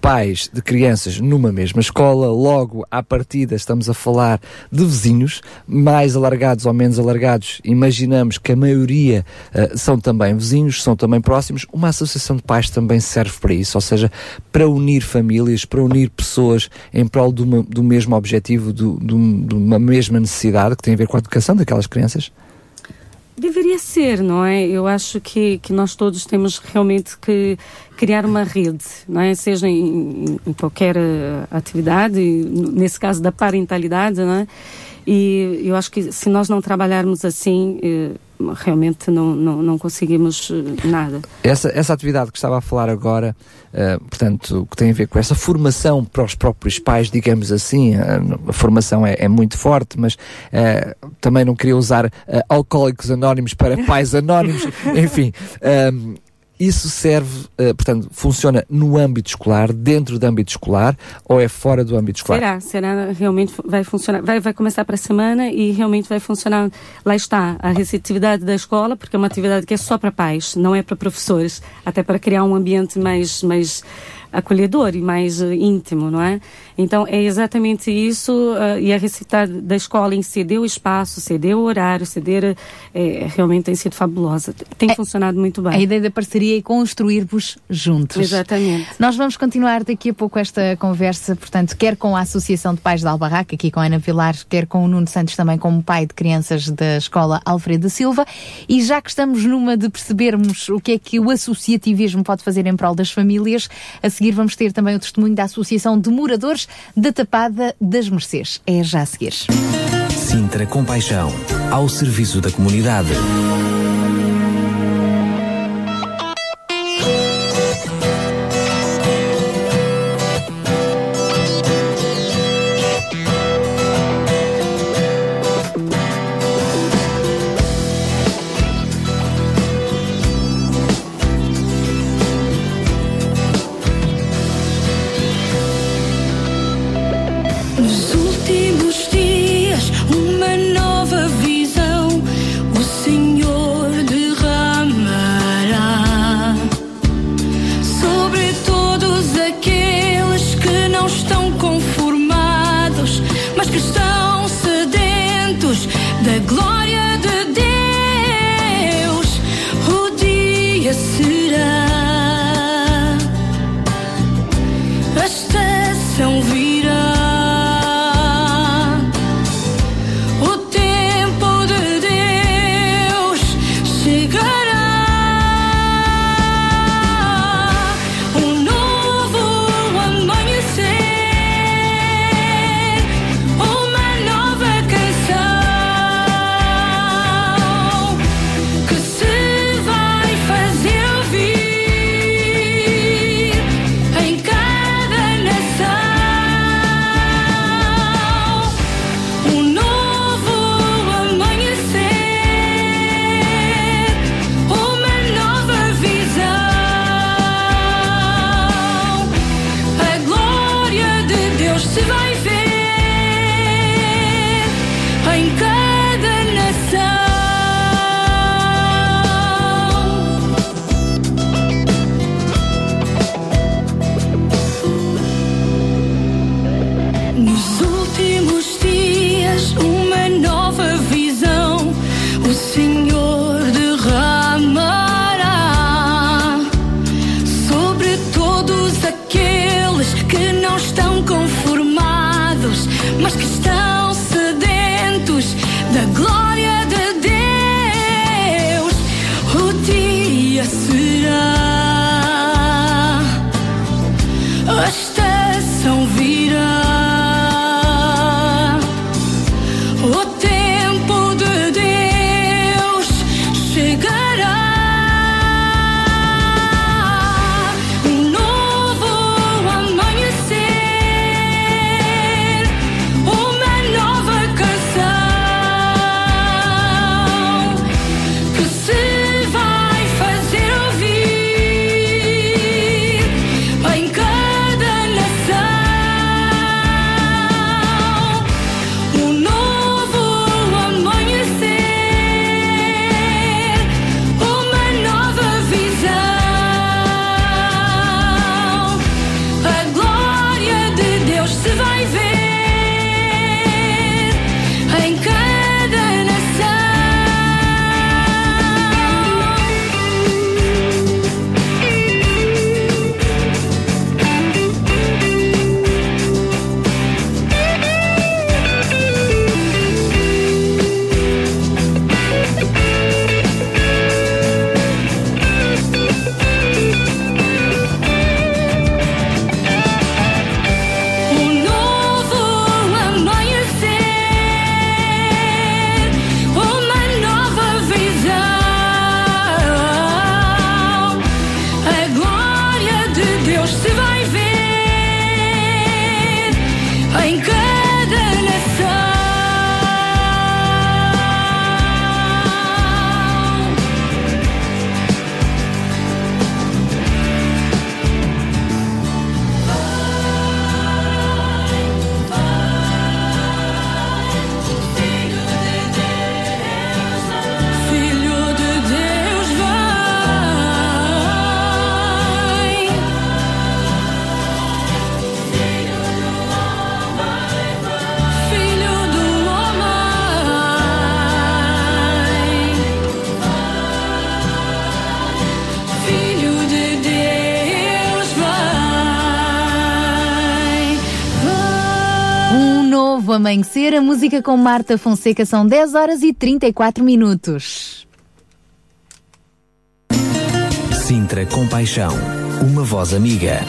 Pais de crianças numa mesma escola, logo à partida estamos a falar de vizinhos, mais alargados ou menos alargados, imaginamos que a maioria eh, são também vizinhos, são também próximos. Uma associação de pais também serve para isso, ou seja, para unir famílias, para unir pessoas em prol uma- do mesmo objetivo, do- de, de uma mesma necessidade que tem a ver com a educação daquelas crianças. Deveria ser, não é? Eu acho que, que nós todos temos realmente que criar uma rede, não é? Seja em, em qualquer eh, atividade, nesse caso da parentalidade, não é? E eu acho que se nós não trabalharmos assim, eh, realmente não, não, não conseguimos eh, nada. Essa, essa atividade que estava a falar agora, uh, portanto, que tem a ver com essa formação para os próprios pais, digamos assim, uh, a formação é, é, muito forte, mas uh, também não queria usar alcoólicos anónimos para pais anónimos, enfim. Isso serve, uh, portanto, funciona no âmbito escolar, dentro do âmbito escolar ou é fora do âmbito escolar? Será, será, realmente vai funcionar, vai, vai começar para a semana e realmente vai funcionar, lá está, a receptividade da escola, porque é uma atividade que é só para pais, não é para professores, até para criar um ambiente mais, mais acolhedor e mais uh, íntimo, não é? Então é exatamente isso uh, e a recitar da escola em ceder o espaço, ceder o horário, ceder é, realmente tem sido fabulosa. Tem é, funcionado muito bem. A ideia da parceria é construir-vos juntos. Exatamente. Nós vamos continuar daqui a pouco esta conversa, portanto, quer com a Associação de Pais da Albarraca, aqui com a Ana Vilar, quer com o Nuno Santos também como pai de crianças da Escola Alfredo Silva. E já que estamos numa de percebermos o que é que o associativismo pode fazer em prol das famílias, a seguir vamos ter também o testemunho da Associação de Moradores da Tapada das Mercês. É já a seguir. Sintra Compaixão, ao serviço da comunidade. Música com Marta Fonseca são 10 horas e 34 minutos. Sintra Compaixão, uma voz amiga.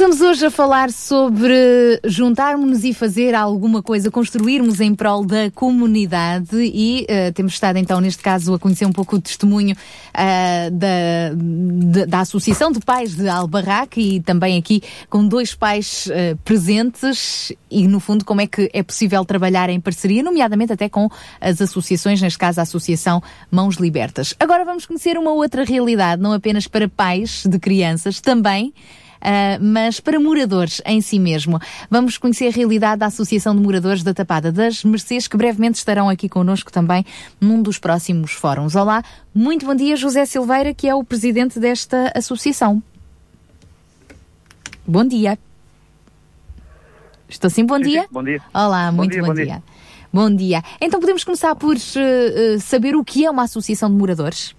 Estamos hoje a falar sobre juntarmos-nos e fazer alguma coisa, construirmos em prol da comunidade e uh, temos estado então neste caso a conhecer um pouco o testemunho uh, da, de, da Associação de Pais de Albarraque e também aqui com dois pais uh, presentes e no fundo como é que é possível trabalhar em parceria, nomeadamente até com as associações, neste caso a Associação Mãos Libertas. Agora vamos conhecer uma outra realidade, não apenas para pais de crianças, também mas para moradores em si mesmo. Vamos conhecer a realidade da Associação de Moradores da Tapada das Mercês, que brevemente estarão aqui connosco também num dos próximos fóruns. Olá, muito bom dia, José Silveira, que é o presidente desta associação. Bom dia. Estou sim, bom Sim, dia? sim, bom dia. Olá, Bom muito dia, bom, bom dia. dia. Bom dia. Então podemos começar por uh, uh, saber o que é uma associação de moradores?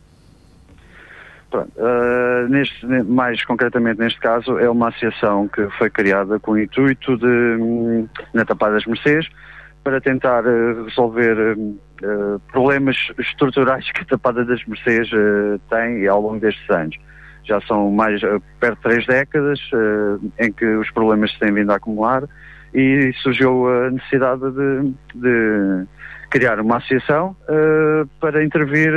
Pronto, eh, neste, ne- mais concretamente neste caso, é uma associação que foi criada com o intuito de, hum, na Tapada das Mercês, para tentar eh, resolver eh, problemas estruturais que a Tapada das Mercês eh, tem ao longo destes anos. Já são mais perto de três décadas em que os problemas se têm vindo a acumular e surgiu a necessidade de, de criar uma associação para intervir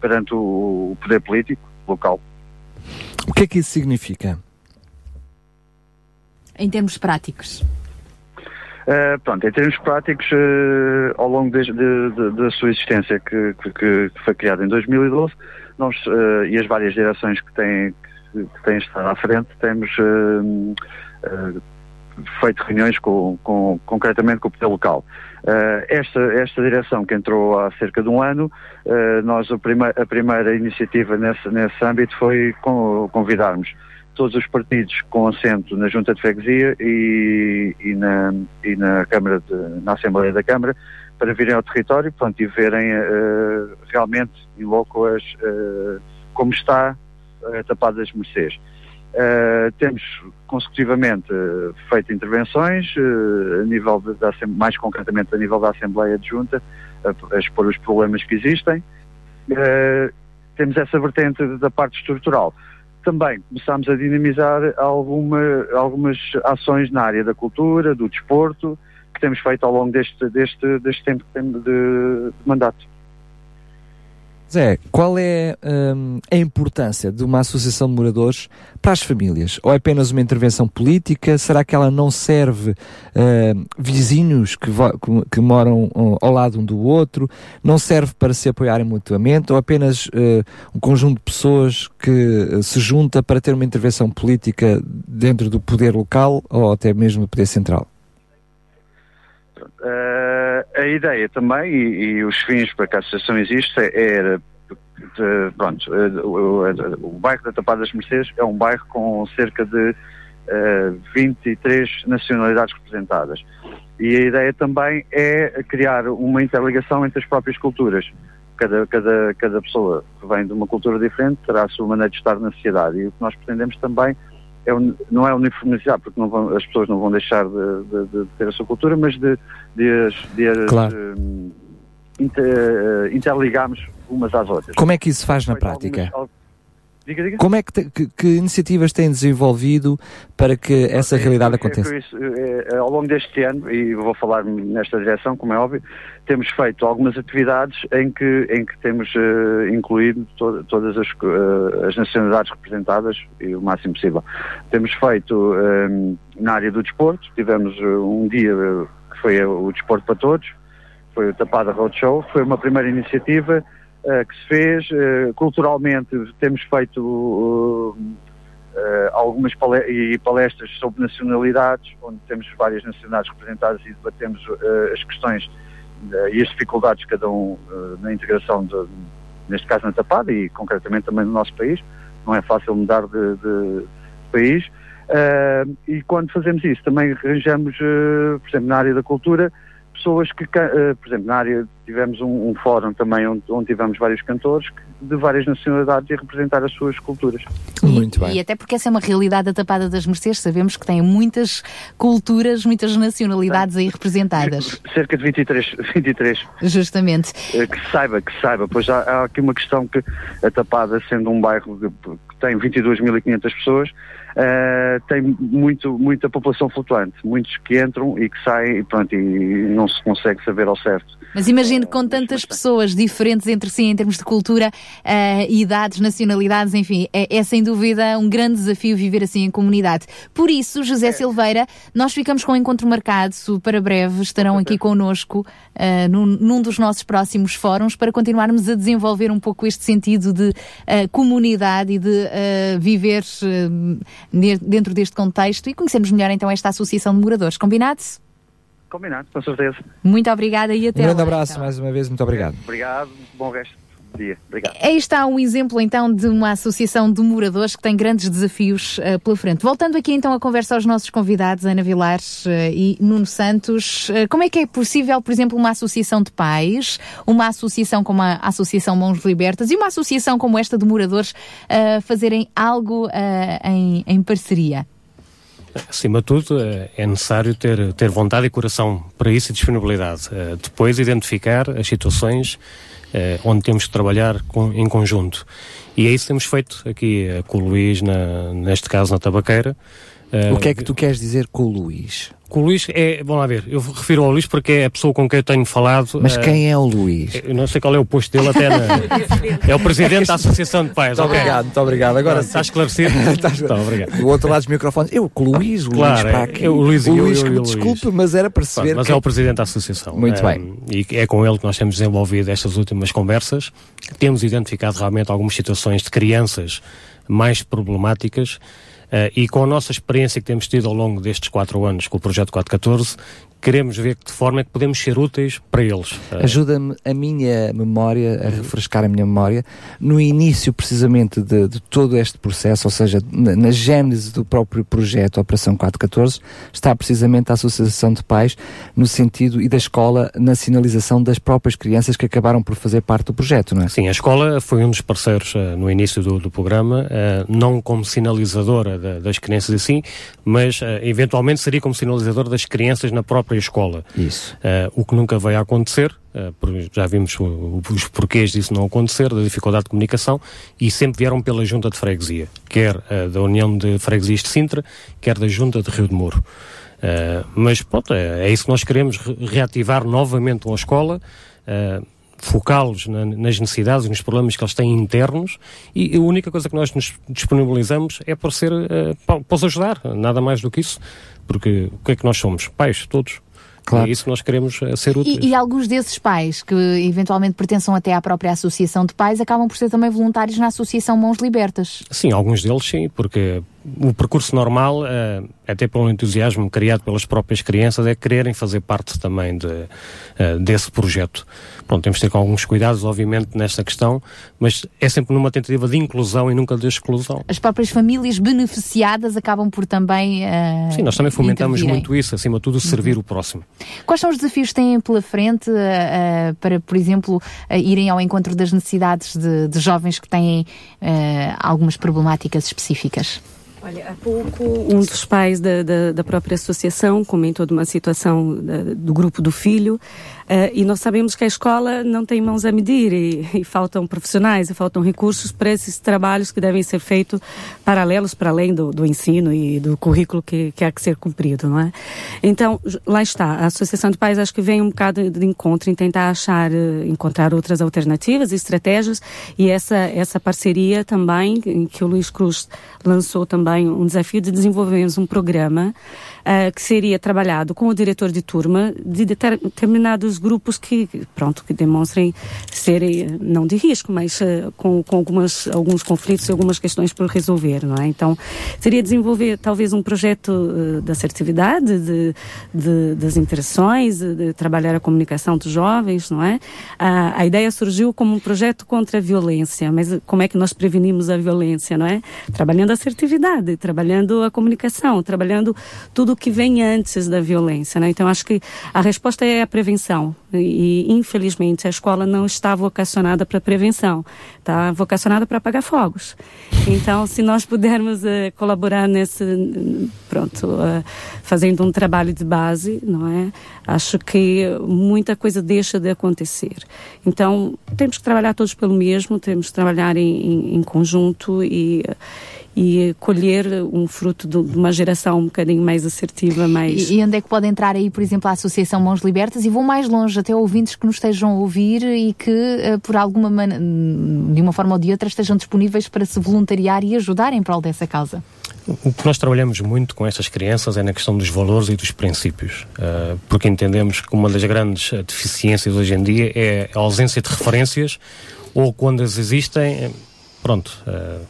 perante o poder político local. O que é que isso significa? Em termos práticos. Uh, pronto, em termos práticos, uh, ao longo desde- de- de- da sua existência, que, que- que foi criada em 2012, nós, uh, e as várias direções que têm, que, que têm estado à frente, temos uh, uh, feito reuniões com, com- concretamente com o poder local. Uh, esta, esta direção que entrou há cerca de um ano, uh, nós a, prime- a primeira iniciativa nesse, nesse âmbito foi con- convidarmos todos os partidos com assento na Junta de Freguesia e, e na, e na Câmara de- na Assembleia da Câmara para virem ao território e verem eh, realmente em loco as, como está a Tapada das Mercês. Eh, temos consecutivamente eh, feito intervenções eh, a nível da, mais concretamente a nível da Assembleia de Junta a, a expor os problemas que existem temos essa vertente da parte estrutural também começámos a dinamizar alguma, algumas ações na área da cultura, do desporto, que temos feito ao longo deste, deste, deste tempo de, de mandato. Zé, qual é hum, a importância de uma associação de moradores para as famílias? Ou é apenas uma intervenção política? Será que ela não serve hum, vizinhos que, que- moram uh, ao lado um do outro? Não serve para se apoiarem mutuamente? Ou apenas uh, um conjunto de pessoas que uh, se junta para ter uma intervenção política dentro do poder local ou até mesmo do poder central? Eh, a ideia também, e, e os fins para que a associação existe, era, de- pronto, eh, o, bairro da Tapada das Mercês é um bairro com cerca de eh, 23 nacionalidades representadas. E a ideia também é criar uma interligação entre as próprias culturas. Cada, cada, cada pessoa que vem de uma cultura diferente terá a sua maneira de estar na sociedade. E o que nós pretendemos também é, não é uniformizar, porque vão- as pessoas não vão deixar de, de- de ter a sua cultura, mas de, de, as- de Claro. hum, inter- eh, interligarmos umas às outras. Como é que isso faz na prática? algumas- al- Diga, diga. Como é que, te- que, que iniciativas têm desenvolvido para que essa realidade É aconteça? isso, é, é, ao longo deste ano, e vou falar nesta direção, como é óbvio, temos feito algumas atividades em que, em que temos eh, incluído to- todas as, eh, as nacionalidades representadas e o máximo possível. Temos feito eh, na área do desporto, tivemos um dia que foi o Desporto para Todos, foi o Tapada Roadshow, foi uma primeira iniciativa que se fez. eh, culturalmente temos feito eh, eh, algumas pale- palestras sobre nacionalidades, onde temos várias nacionalidades representadas e debatemos eh, as questões eh, e as dificuldades de cada um eh, na integração, de, neste caso na Tapada e concretamente também no nosso país. Não é fácil mudar de, de país. Eh, e quando fazemos isso, também arranjamos, eh, por exemplo, na área da cultura, pessoas que, eh, por exemplo, na área tivemos um, um fórum também onde, onde tivemos vários cantores que- de várias nacionalidades a representar as suas culturas. Muito E até porque essa é uma realidade da Tapada das Mercês, sabemos que tem muitas culturas, muitas nacionalidades aí representadas. Cerca de 23, 23 Justamente. Eh, que saiba, que saiba, pois há, há aqui uma questão que a Tapada, sendo um bairro que tem 22.500 pessoas, eh, tem muito, muita população flutuante, muitos que entram e que saem e pronto, e não se consegue saber ao certo. Mas imagino com tantas pessoas diferentes entre si em termos de cultura, eh, idades, nacionalidades, enfim, é, é sem dúvida um grande desafio viver assim em comunidade. Por isso, José Silveira, nós ficamos com o encontro marcado para breve, estarão aqui connosco eh, num, num dos nossos próximos fóruns para continuarmos a desenvolver um pouco este sentido de eh, comunidade e de viver dentro deste contexto e conhecermos melhor então esta Associação de Moradores. Combinado? Combinado, com certeza. Muito obrigada e Um até grande lá, abraço então. mais uma vez, muito obrigado. Obrigado, bom resto do dia. Obrigado. Aí está um exemplo então de uma associação de moradores que tem grandes desafios eh, pela frente. Voltando aqui então à conversa aos nossos convidados, Ana Vilares eh, e Nuno Santos, eh, como é que é possível, por exemplo, uma associação de pais, uma associação como a Associação Mãos Libertas e uma associação como esta de moradores fazerem algo em, em parceria? Acima de tudo, eh, é necessário ter, ter vontade e coração para isso e disponibilidade. Eh, Depois, identificar as situações eh, onde temos que trabalhar em conjunto. E é isso que temos feito aqui com o Luís, na- neste caso na Tabaqueira. O que é que tu queres dizer com o Luís? Com o Luís é, vamos lá ver, eu refiro ao Luís porque é a pessoa com quem eu tenho falado. Mas eh, quem é o Luís? Eu não sei qual é o posto dele até na... É o presidente da Associação de Pais. Muito ok. obrigado, muito obrigado. Agora Está esclarecido? Estás- Então, obrigado. Do outro lado dos microfones, eu com o Luís, o Claro, Luís para é- aqui. é o Luís eu, Luís, eu que e me o Luís. desculpe, mas era para perceber Pronto, mas que... é o presidente da associação. Muito Um, bem. E é com ele que nós temos desenvolvido estas últimas conversas. Temos identificado realmente algumas situações de crianças mais problemáticas. Eh, e com a nossa experiência que temos tido ao longo destes quatro anos com o projeto 414, queremos ver de que forma é que podemos ser úteis para eles. Eh, Ajuda-me a minha memória, a refrescar a minha memória, no início precisamente de, de todo este processo, ou seja, na, na gênese do próprio projeto Operação 414, está precisamente a Associação de Pais no sentido e da escola na sinalização das próprias crianças que acabaram por fazer parte do projeto, não é? Sim, a escola foi um dos parceiros eh, no início do, do programa, eh, não como sinalizadora da- das crianças assim, mas eh, eventualmente seria como sinalizadora das crianças na própria escola. Isso. Eh, o que nunca veio a acontecer, por- já vimos os porquês disso não acontecer, da dificuldade de comunicação, e sempre vieram pela Junta de Freguesia, quer da União de Freguesias de Sintra, quer da Junta de Rio de Muro. Eh, mas pronto, é, é isso que nós queremos, re- reativar novamente uma escola, focá-los na- nas necessidades e nos problemas que eles têm internos e a única coisa que nós nos disponibilizamos é por ser, eh, pa- para os ajudar, nada mais do que isso, porque o que é que nós somos? Pais, todos. Claro. É isso que nós queremos eh, ser úteis. E, e alguns desses pais que eventualmente pertençam até à própria associação de pais acabam por ser também voluntários na Associação Mãos Libertas. Sim, alguns deles sim, porque o percurso normal, eh, até pelo entusiasmo criado pelas próprias crianças, é quererem fazer parte também de, eh, desse projeto. Pronto, temos de ter com alguns cuidados, obviamente, nesta questão, mas é sempre numa tentativa de inclusão e nunca de exclusão. As próprias famílias beneficiadas acabam por também. eh, Sim, nós também fomentamos intervirem. muito isso, acima de tudo, servir o próximo. Quais são os desafios que têm pela frente eh, eh, para, por exemplo, eh, irem ao encontro das necessidades de, de jovens que têm eh, algumas problemáticas específicas? Olha, há pouco um dos pais da, da, da própria associação comentou de uma situação da- do grupo do filho e nós sabemos que a escola não tem mãos a medir e, e faltam profissionais e faltam recursos para esses trabalhos que devem ser feitos paralelos para além do, do ensino e do currículo que, que há que ser cumprido, não é? Então, lá está, a Associação de Pais acho que vem um bocado de encontro em tentar achar, eh, encontrar outras alternativas estratégias e essa, essa parceria também, em que o Luís Cruz lançou também um desafio de desenvolvermos um programa ah, que seria trabalhado com o diretor de turma de deter- determinados grupos que, pronto, que demonstrem serem, eh, não de risco, mas eh, com, com algumas, alguns conflitos e algumas questões por resolver, não é? Então, seria desenvolver talvez um projeto eh, de assertividade, de, de- das interações, de, trabalhar a comunicação dos jovens, não é? A, a ideia surgiu como um projeto contra a violência, mas como é que nós prevenimos a violência, não é? Trabalhando a assertividade, trabalhando a comunicação, trabalhando tudo o que vem antes da violência. Né? Então, acho que a resposta é a prevenção. E, infelizmente, a escola não está vocacionada para prevenção, está vocacionada para apagar fogos. Então, se nós pudermos uh, colaborar nesse, pronto, uh, fazendo um trabalho de base, não é? Acho que muita coisa deixa de acontecer. Então, temos que trabalhar todos pelo mesmo, temos que trabalhar em, em, em conjunto e e colher um fruto de uma geração um bocadinho mais assertiva, mais... E, e onde é que pode entrar aí, por exemplo, a Associação Mãos Libertas? E vou mais longe, até ouvintes que nos estejam a ouvir e que, uh, por alguma maneira, de uma forma ou de outra, estejam disponíveis para se voluntariar e ajudar em prol dessa causa. O que nós trabalhamos muito com estas crianças é na questão dos valores e dos princípios, uh, porque entendemos que uma das grandes deficiências hoje em dia é a ausência de referências ou quando as existem, pronto, uh,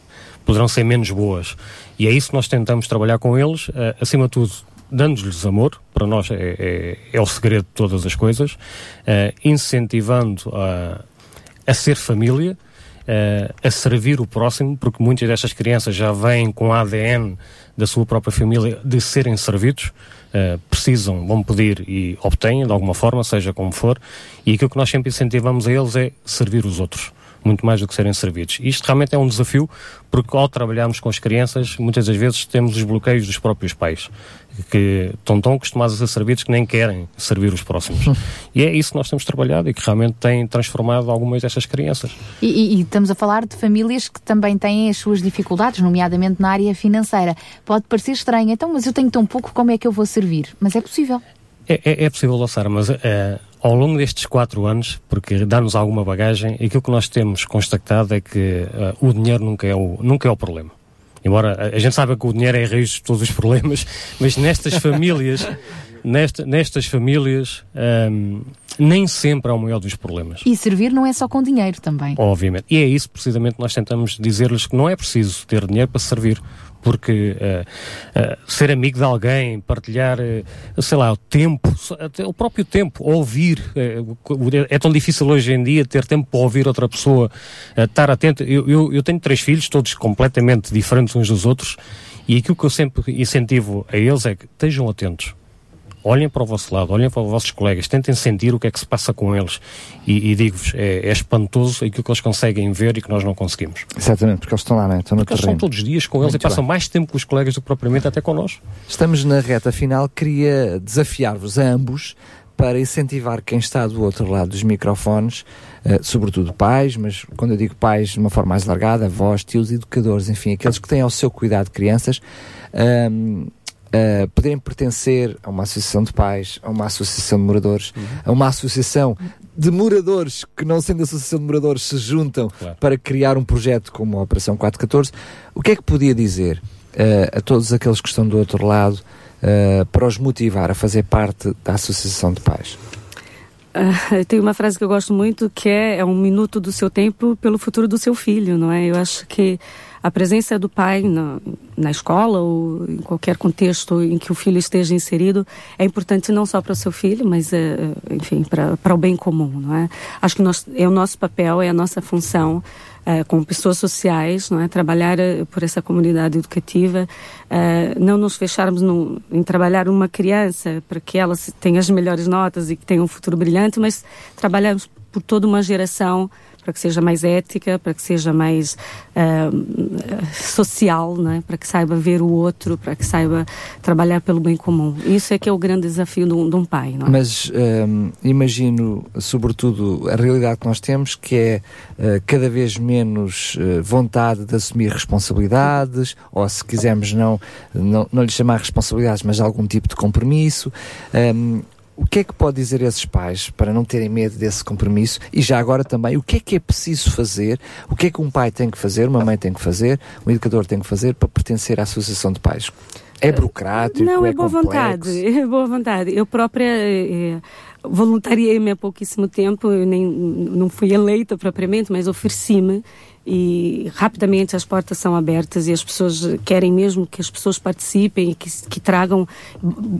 poderão ser menos boas. E é isso que nós tentamos trabalhar com eles, uh, acima de tudo, dando-lhes amor, para nós é, é, é, o segredo de todas as coisas, uh, incentivando a, a ser família, uh, a servir o próximo, porque muitas destas crianças já vêm com ADN da sua própria família de serem servidos. Uh, precisam, vão pedir e obtêm de alguma forma, seja como for, e aquilo que nós sempre incentivamos a eles é servir os outros muito mais do que serem servidos. Isto realmente é um desafio, porque ao trabalharmos com as crianças, muitas das vezes temos os bloqueios dos próprios pais, que estão tão acostumados a ser servidos que nem querem servir os próximos. e é isso que nós temos trabalhado e que realmente tem transformado algumas destas crianças. E, e, e estamos a falar de famílias que também têm as suas dificuldades, nomeadamente na área financeira. Pode parecer estranho, então, mas eu tenho tão pouco, como é que eu vou servir? Mas é possível. É, é, é possível, Lassara, mas uh, ao longo destes quatro anos, porque dá-nos alguma bagagem, aquilo que nós temos constatado é que uh, o dinheiro nunca é o, nunca é o problema. Embora a, gente saiba que o dinheiro é a raiz de todos os problemas, mas nestas famílias, nesta, nestas famílias, um, nem sempre é o maior dos problemas. E servir não é só com dinheiro também. Obviamente. E é isso precisamente que nós tentamos dizer-lhes que não é preciso ter dinheiro para servir porque uh, uh, ser amigo de alguém, partilhar, uh, sei lá, o tempo, até o próprio tempo, ouvir, é tão difícil hoje em dia ter tempo para ouvir outra pessoa, estar atento. Eu, eu, eu tenho três filhos, todos completamente diferentes uns dos outros, e aquilo que eu sempre incentivo a eles é que estejam atentos olhem para o vosso lado, olhem para os vossos colegas, tentem sentir o que é que se passa com eles. E, e digo-vos, é, é, espantoso aquilo que eles conseguem ver e que nós não conseguimos. Exatamente, porque eles estão lá, né? estão no porque terreno. Eles estão todos os dias com eles Muito e passam bem. mais tempo com os colegas do que propriamente até connosco. Estamos na reta final, queria desafiar-vos a ambos para incentivar quem está do outro lado dos microfones, uh, sobretudo pais, mas quando eu digo pais de uma forma mais largada, avós, tios, educadores, enfim, aqueles que têm ao seu cuidado crianças, um, uh, poderem pertencer a uma associação de pais, a uma associação de moradores, uhum. a uma associação de moradores que, não sendo associação de moradores, se juntam claro. para criar um projeto como a Operação 414, o que é que podia dizer uh, a todos aqueles que estão do outro lado uh, para os motivar a fazer parte da associação de pais? Uh, tem uma frase que eu gosto muito que é, é um minuto do seu tempo pelo futuro do seu filho, não é? Eu acho que a presença do pai na, na escola ou em qualquer contexto em que o filho esteja inserido é importante não só para o seu filho, mas, é, enfim, para, o bem comum, não é? Acho que nós, é o nosso papel, é a nossa função Uh, como pessoas sociais, não é? trabalhar por essa comunidade educativa, uh, não nos fecharmos no, em trabalhar uma criança para que ela tenha as melhores notas e que tenha um futuro brilhante, mas trabalharmos por toda uma geração para que seja mais ética, para que seja mais uh, social, né? para que saiba ver o outro, para que saiba trabalhar pelo bem comum. Isso é que é o grande desafio de um, de um pai. É? Mas um, imagino, sobretudo, a realidade que nós temos, que é uh, cada vez menos uh, vontade de assumir responsabilidades, ou se quisermos não, não, não lhe chamar responsabilidades, mas algum tipo de compromisso. O que é que pode dizer a esses pais para não terem medo desse compromisso? E já agora também, o que é que é preciso fazer? O que é que um pai tem que fazer, uma mãe tem que fazer, um educador tem que fazer para pertencer à associação de pais? É burocrático, Não, é, é boa complexo. vontade, é boa vontade. Eu própria eh, eh, voluntariei-me há pouquíssimo tempo, eu nem, não fui eleita propriamente, mas ofereci-me e rapidamente as portas são abertas e as pessoas querem mesmo que as pessoas participem e que, que tragam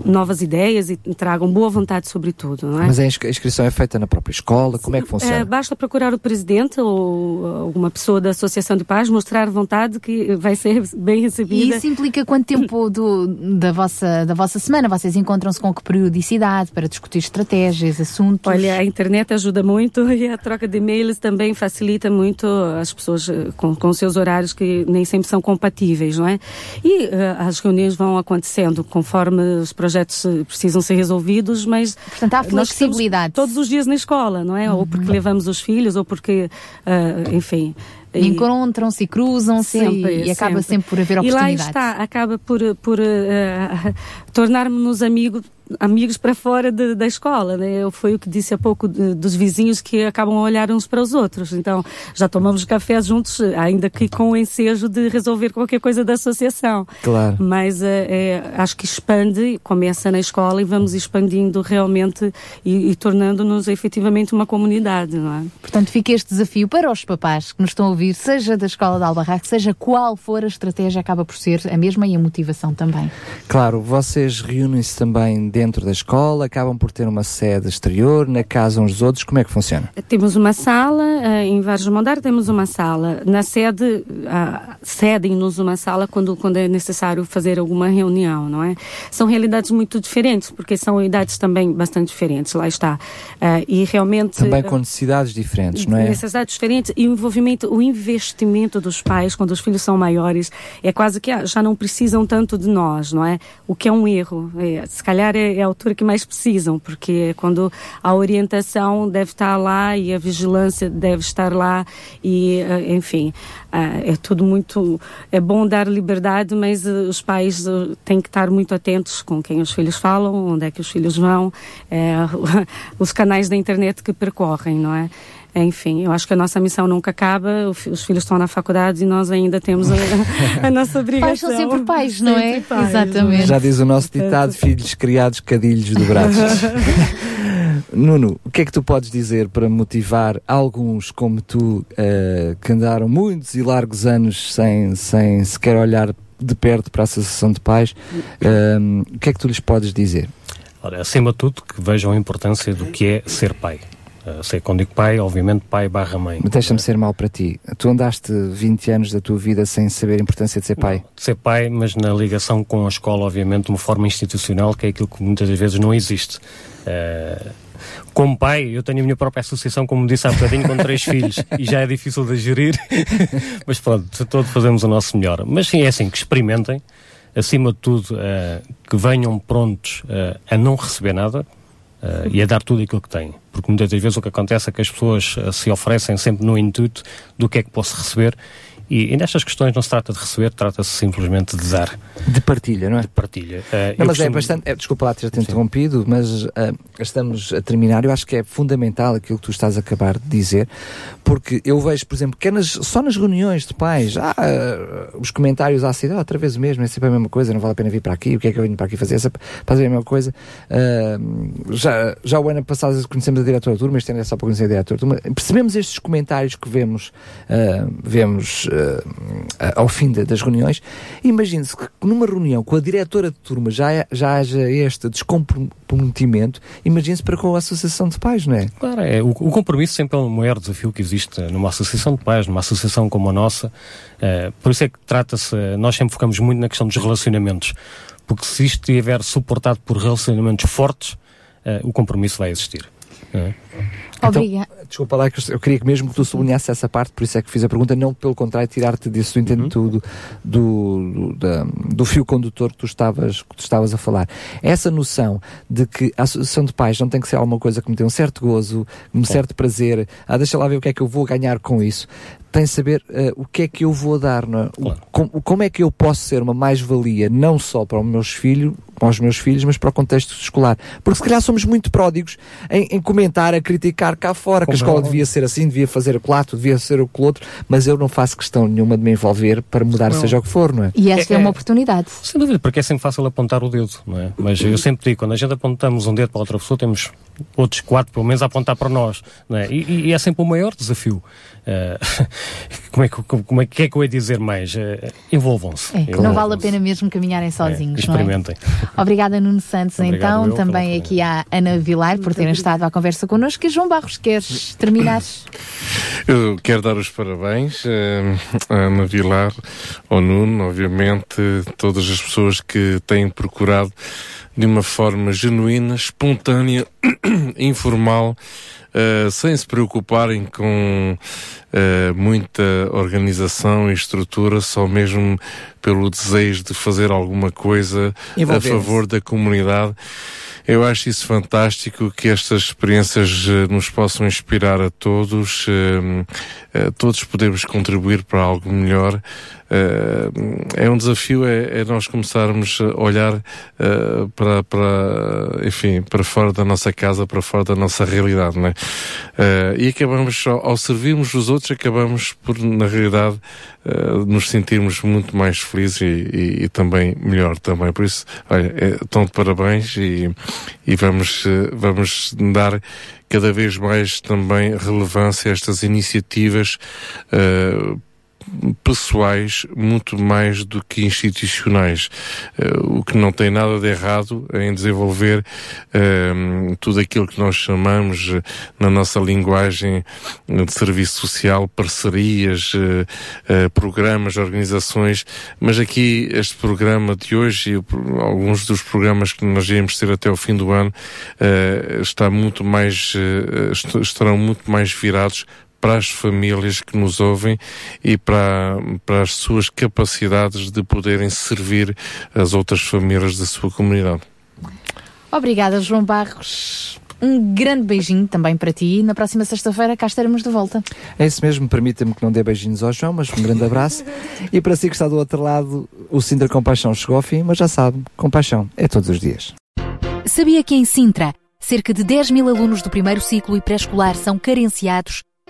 novas ideias e tragam boa vontade sobre tudo, não é? Mas a inscri- a inscrição é feita na própria escola? Como é que É, funciona? basta procurar o presidente ou alguma pessoa da Associação de Paz, mostrar vontade que vai ser bem E recebida. isso implica quanto tempo do, da, vossa, da vossa semana? Vocês encontram-se com que periodicidade para discutir estratégias, assuntos? Olha, a internet ajuda muito e a troca de e-mails também facilita muito as pessoas eh, com, com seus horários que nem sempre são compatíveis, não é? E eh, as reuniões vão acontecendo conforme os projetos eh, precisam ser resolvidos, mas Portanto, há flexibilidade. todos os dias na escola, não é? Ou porque levamos os filhos, ou porque, eh, enfim. Encontram-se cruzam-se e, e acaba sempre por haver e lá oportunidades. está, acaba por, por eh, tornarmos-nos amigos amigos para fora de- da escola, né? Eu- Foi o que disse há pouco de- dos vizinhos que acabam a olhar uns para os outros. Então, já tomamos café juntos, ainda que com o ensejo de resolver qualquer coisa da associação. Claro. Mas eh, eh, acho que expande, começa na escola e vamos expandindo realmente e, e tornando-nos efetivamente uma comunidade, não é? Portanto, fica este desafio para os papás que nos estão a ouvir, seja da escola de Albarraque, seja qual for a estratégia, acaba por ser a mesma e a motivação também. Claro, vocês reúnem-se também dentro da escola, acabam por ter uma sede exterior, na casa uns dos outros, como é que funciona? Temos uma sala, eh, em Vargas Mondar temos uma sala. Na sede, ah, cedem-nos uma sala quando, quando é necessário fazer alguma reunião, não é? São realidades muito diferentes, porque são idades também bastante diferentes, lá está. Ah, e realmente... Também com necessidades diferentes, não é? Necessidades diferentes e o envolvimento, o investimento dos pais quando os filhos são maiores é quase que ah, já não precisam tanto de nós, não é? O que é um erro. É, se calhar é, é a altura que mais precisam, porque é quando a orientação deve estar lá e a vigilância deve estar lá e, eh, enfim, ah, é tudo muito... É bom dar liberdade, mas eh, os pais eh, têm que estar muito atentos com quem os filhos falam, onde é que os filhos vão, eh, os canais da internet que percorrem, não é? Enfim, eu acho que a nossa missão nunca acaba, os filhos estão na faculdade e nós ainda temos a, a nossa obrigação. Pais são sempre pais, não é? Pais, Exatamente. Já diz o nosso ditado, filhos criados, cadilhos dobrados. Nuno, o que é que tu podes dizer para motivar alguns como tu, eh, que andaram muitos e largos anos sem, sem sequer olhar de perto para a Associação de Pais, eh, o que é que tu lhes podes dizer? Ora, acima de tudo, que vejam a importância do que é ser pai. Uh, sei quando digo pai, obviamente pai barra mãe. Mas Deixa-me ser mal para ti. Tu andaste 20 anos da tua vida sem saber a importância de ser pai. Ser pai, mas na ligação com a escola, obviamente, de uma forma institucional, que é aquilo que muitas vezes não existe. Uh, como pai, eu tenho a minha própria associação, como disse há bocadinho, com três filhos, e já é difícil de gerir, mas pronto, de todo fazemos o nosso melhor. Mas sim, é assim, que experimentem, acima de tudo, uh, que venham prontos uh, a não receber nada, Uh, e a dar tudo aquilo que têm. Porque muitas das vezes o que acontece é que as pessoas uh, se oferecem sempre no intuito do que é que posso receber e, e nestas questões não se trata de receber, trata-se simplesmente de dar. De partilha, não é? De partilha. Uh, Não, mas é costumo- bastante. é, desculpa lá ter-te interrompido, mas ah, estamos a terminar. Eu acho que é fundamental aquilo que tu estás a acabar de dizer, porque eu vejo, por exemplo, que é nas- só nas reuniões de pais, ah, ah, os comentários à cidade, outra vez mesmo, é sempre a mesma coisa, não vale a pena vir para aqui, o que é que eu venho para aqui fazer? É fazer a mesma coisa. Já, já o ano passado conhecemos a diretora turma, este ano é só para conhecer a diretora turma. Percebemos estes comentários que vemos, vemos ao fim da- das reuniões. Imagine-se que numa reunião com a diretora de turma já, é- já haja este descomprometimento, imagine-se para com a associação de pais, não é? Claro, é, o, o compromisso sempre é o maior desafio que existe numa associação de pais, numa associação como a nossa. Eh, por isso é que trata-se, eh, nós sempre focamos muito na questão dos relacionamentos, porque se isto estiver suportado por relacionamentos fortes, eh, o compromisso vai existir. é? Obrigada. Então, desculpa lá, que eu- queria que mesmo que tu sublinhasses essa parte, por isso é que fiz a pergunta, não pelo contrário, tirar-te desse entendo do, do, do, da- do fio condutor que tu, estavas, que tu estavas a falar. Essa noção de que a associação de pais não tem que ser alguma coisa que me dê um certo gozo, um certo prazer, ah, deixa lá ver o que é que eu vou ganhar com isso. Tem de saber ah, o que é que eu vou dar, não é? O- com- como é que eu posso ser uma mais-valia, não só para os meus filhos, para os meus filhos, mas para o contexto escolar. Porque se calhar somos muito pródigos em, em comentar, a criticar cá fora, que a é escola óbvio. devia ser assim, devia fazer o outro, devia ser o outro, mas eu não faço questão nenhuma de me envolver para mudar Não. seja o que for, não é? E esta é, uma oportunidade. Sem dúvida, porque é sempre fácil apontar o dedo, não é? Mas eu sempre digo, quando a gente apontamos um dedo para outra pessoa, temos outros quatro, pelo menos, a apontar para nós, não é? E, e é sempre o maior desafio. Eh, como, é que, como é que é que eu ia dizer mais? Eh, envolvam-se. É, que não vale a pena mesmo caminharem sozinhos, não é? Experimentem. Obrigada, Nuno Santos, Obrigado então. eu Também aqui à Ana Vilar por terem estado à conversa connosco. E João Barros, queres terminar? Eu quero dar os parabéns eh, à Ana Vilar, ao Nuno, obviamente, todas as pessoas que têm procurado de uma forma genuína, espontânea, informal, eh, sem se preocuparem com eh, muita organização e estrutura, só mesmo pelo desejo de fazer alguma coisa a favor da comunidade. Eu acho isso fantástico, que estas experiências eh, nos possam inspirar a todos, todos podemos contribuir para algo melhor. É um desafio, é, é nós começarmos a olhar para, para, enfim, para fora da nossa casa, para fora da nossa realidade, não é? Eh, e acabamos, ao, servirmos os outros, acabamos por, na realidade, eh, nos sentirmos muito mais felizes e, e- e também melhor também. Por isso, olha, é, de parabéns e, e vamos, eh, vamos dar cada vez mais também relevância a estas iniciativas eh, pessoais muito mais do que institucionais, Eh, o que não tem nada de errado em desenvolver eh, tudo aquilo que nós chamamos eh, na nossa linguagem de serviço social, parcerias, programas, organizações, mas aqui este programa de hoje e alguns dos programas que nós iremos ter até o fim do ano está muito mais, est- estarão muito mais virados para as famílias que nos ouvem e para, para as suas capacidades de poderem servir as outras famílias da sua comunidade. Obrigada, João Barros. Um grande beijinho também para ti. Na próxima sexta-feira cá estaremos de volta. É isso mesmo, permita-me que não dê beijinhos ao João, mas um grande abraço. e para si que está do outro lado, o Sintra Compaixão chegou ao fim, mas já sabe, compaixão é todos os dias. Sabia que em Sintra, cerca de 10 mil alunos do primeiro ciclo e pré-escolar são carenciados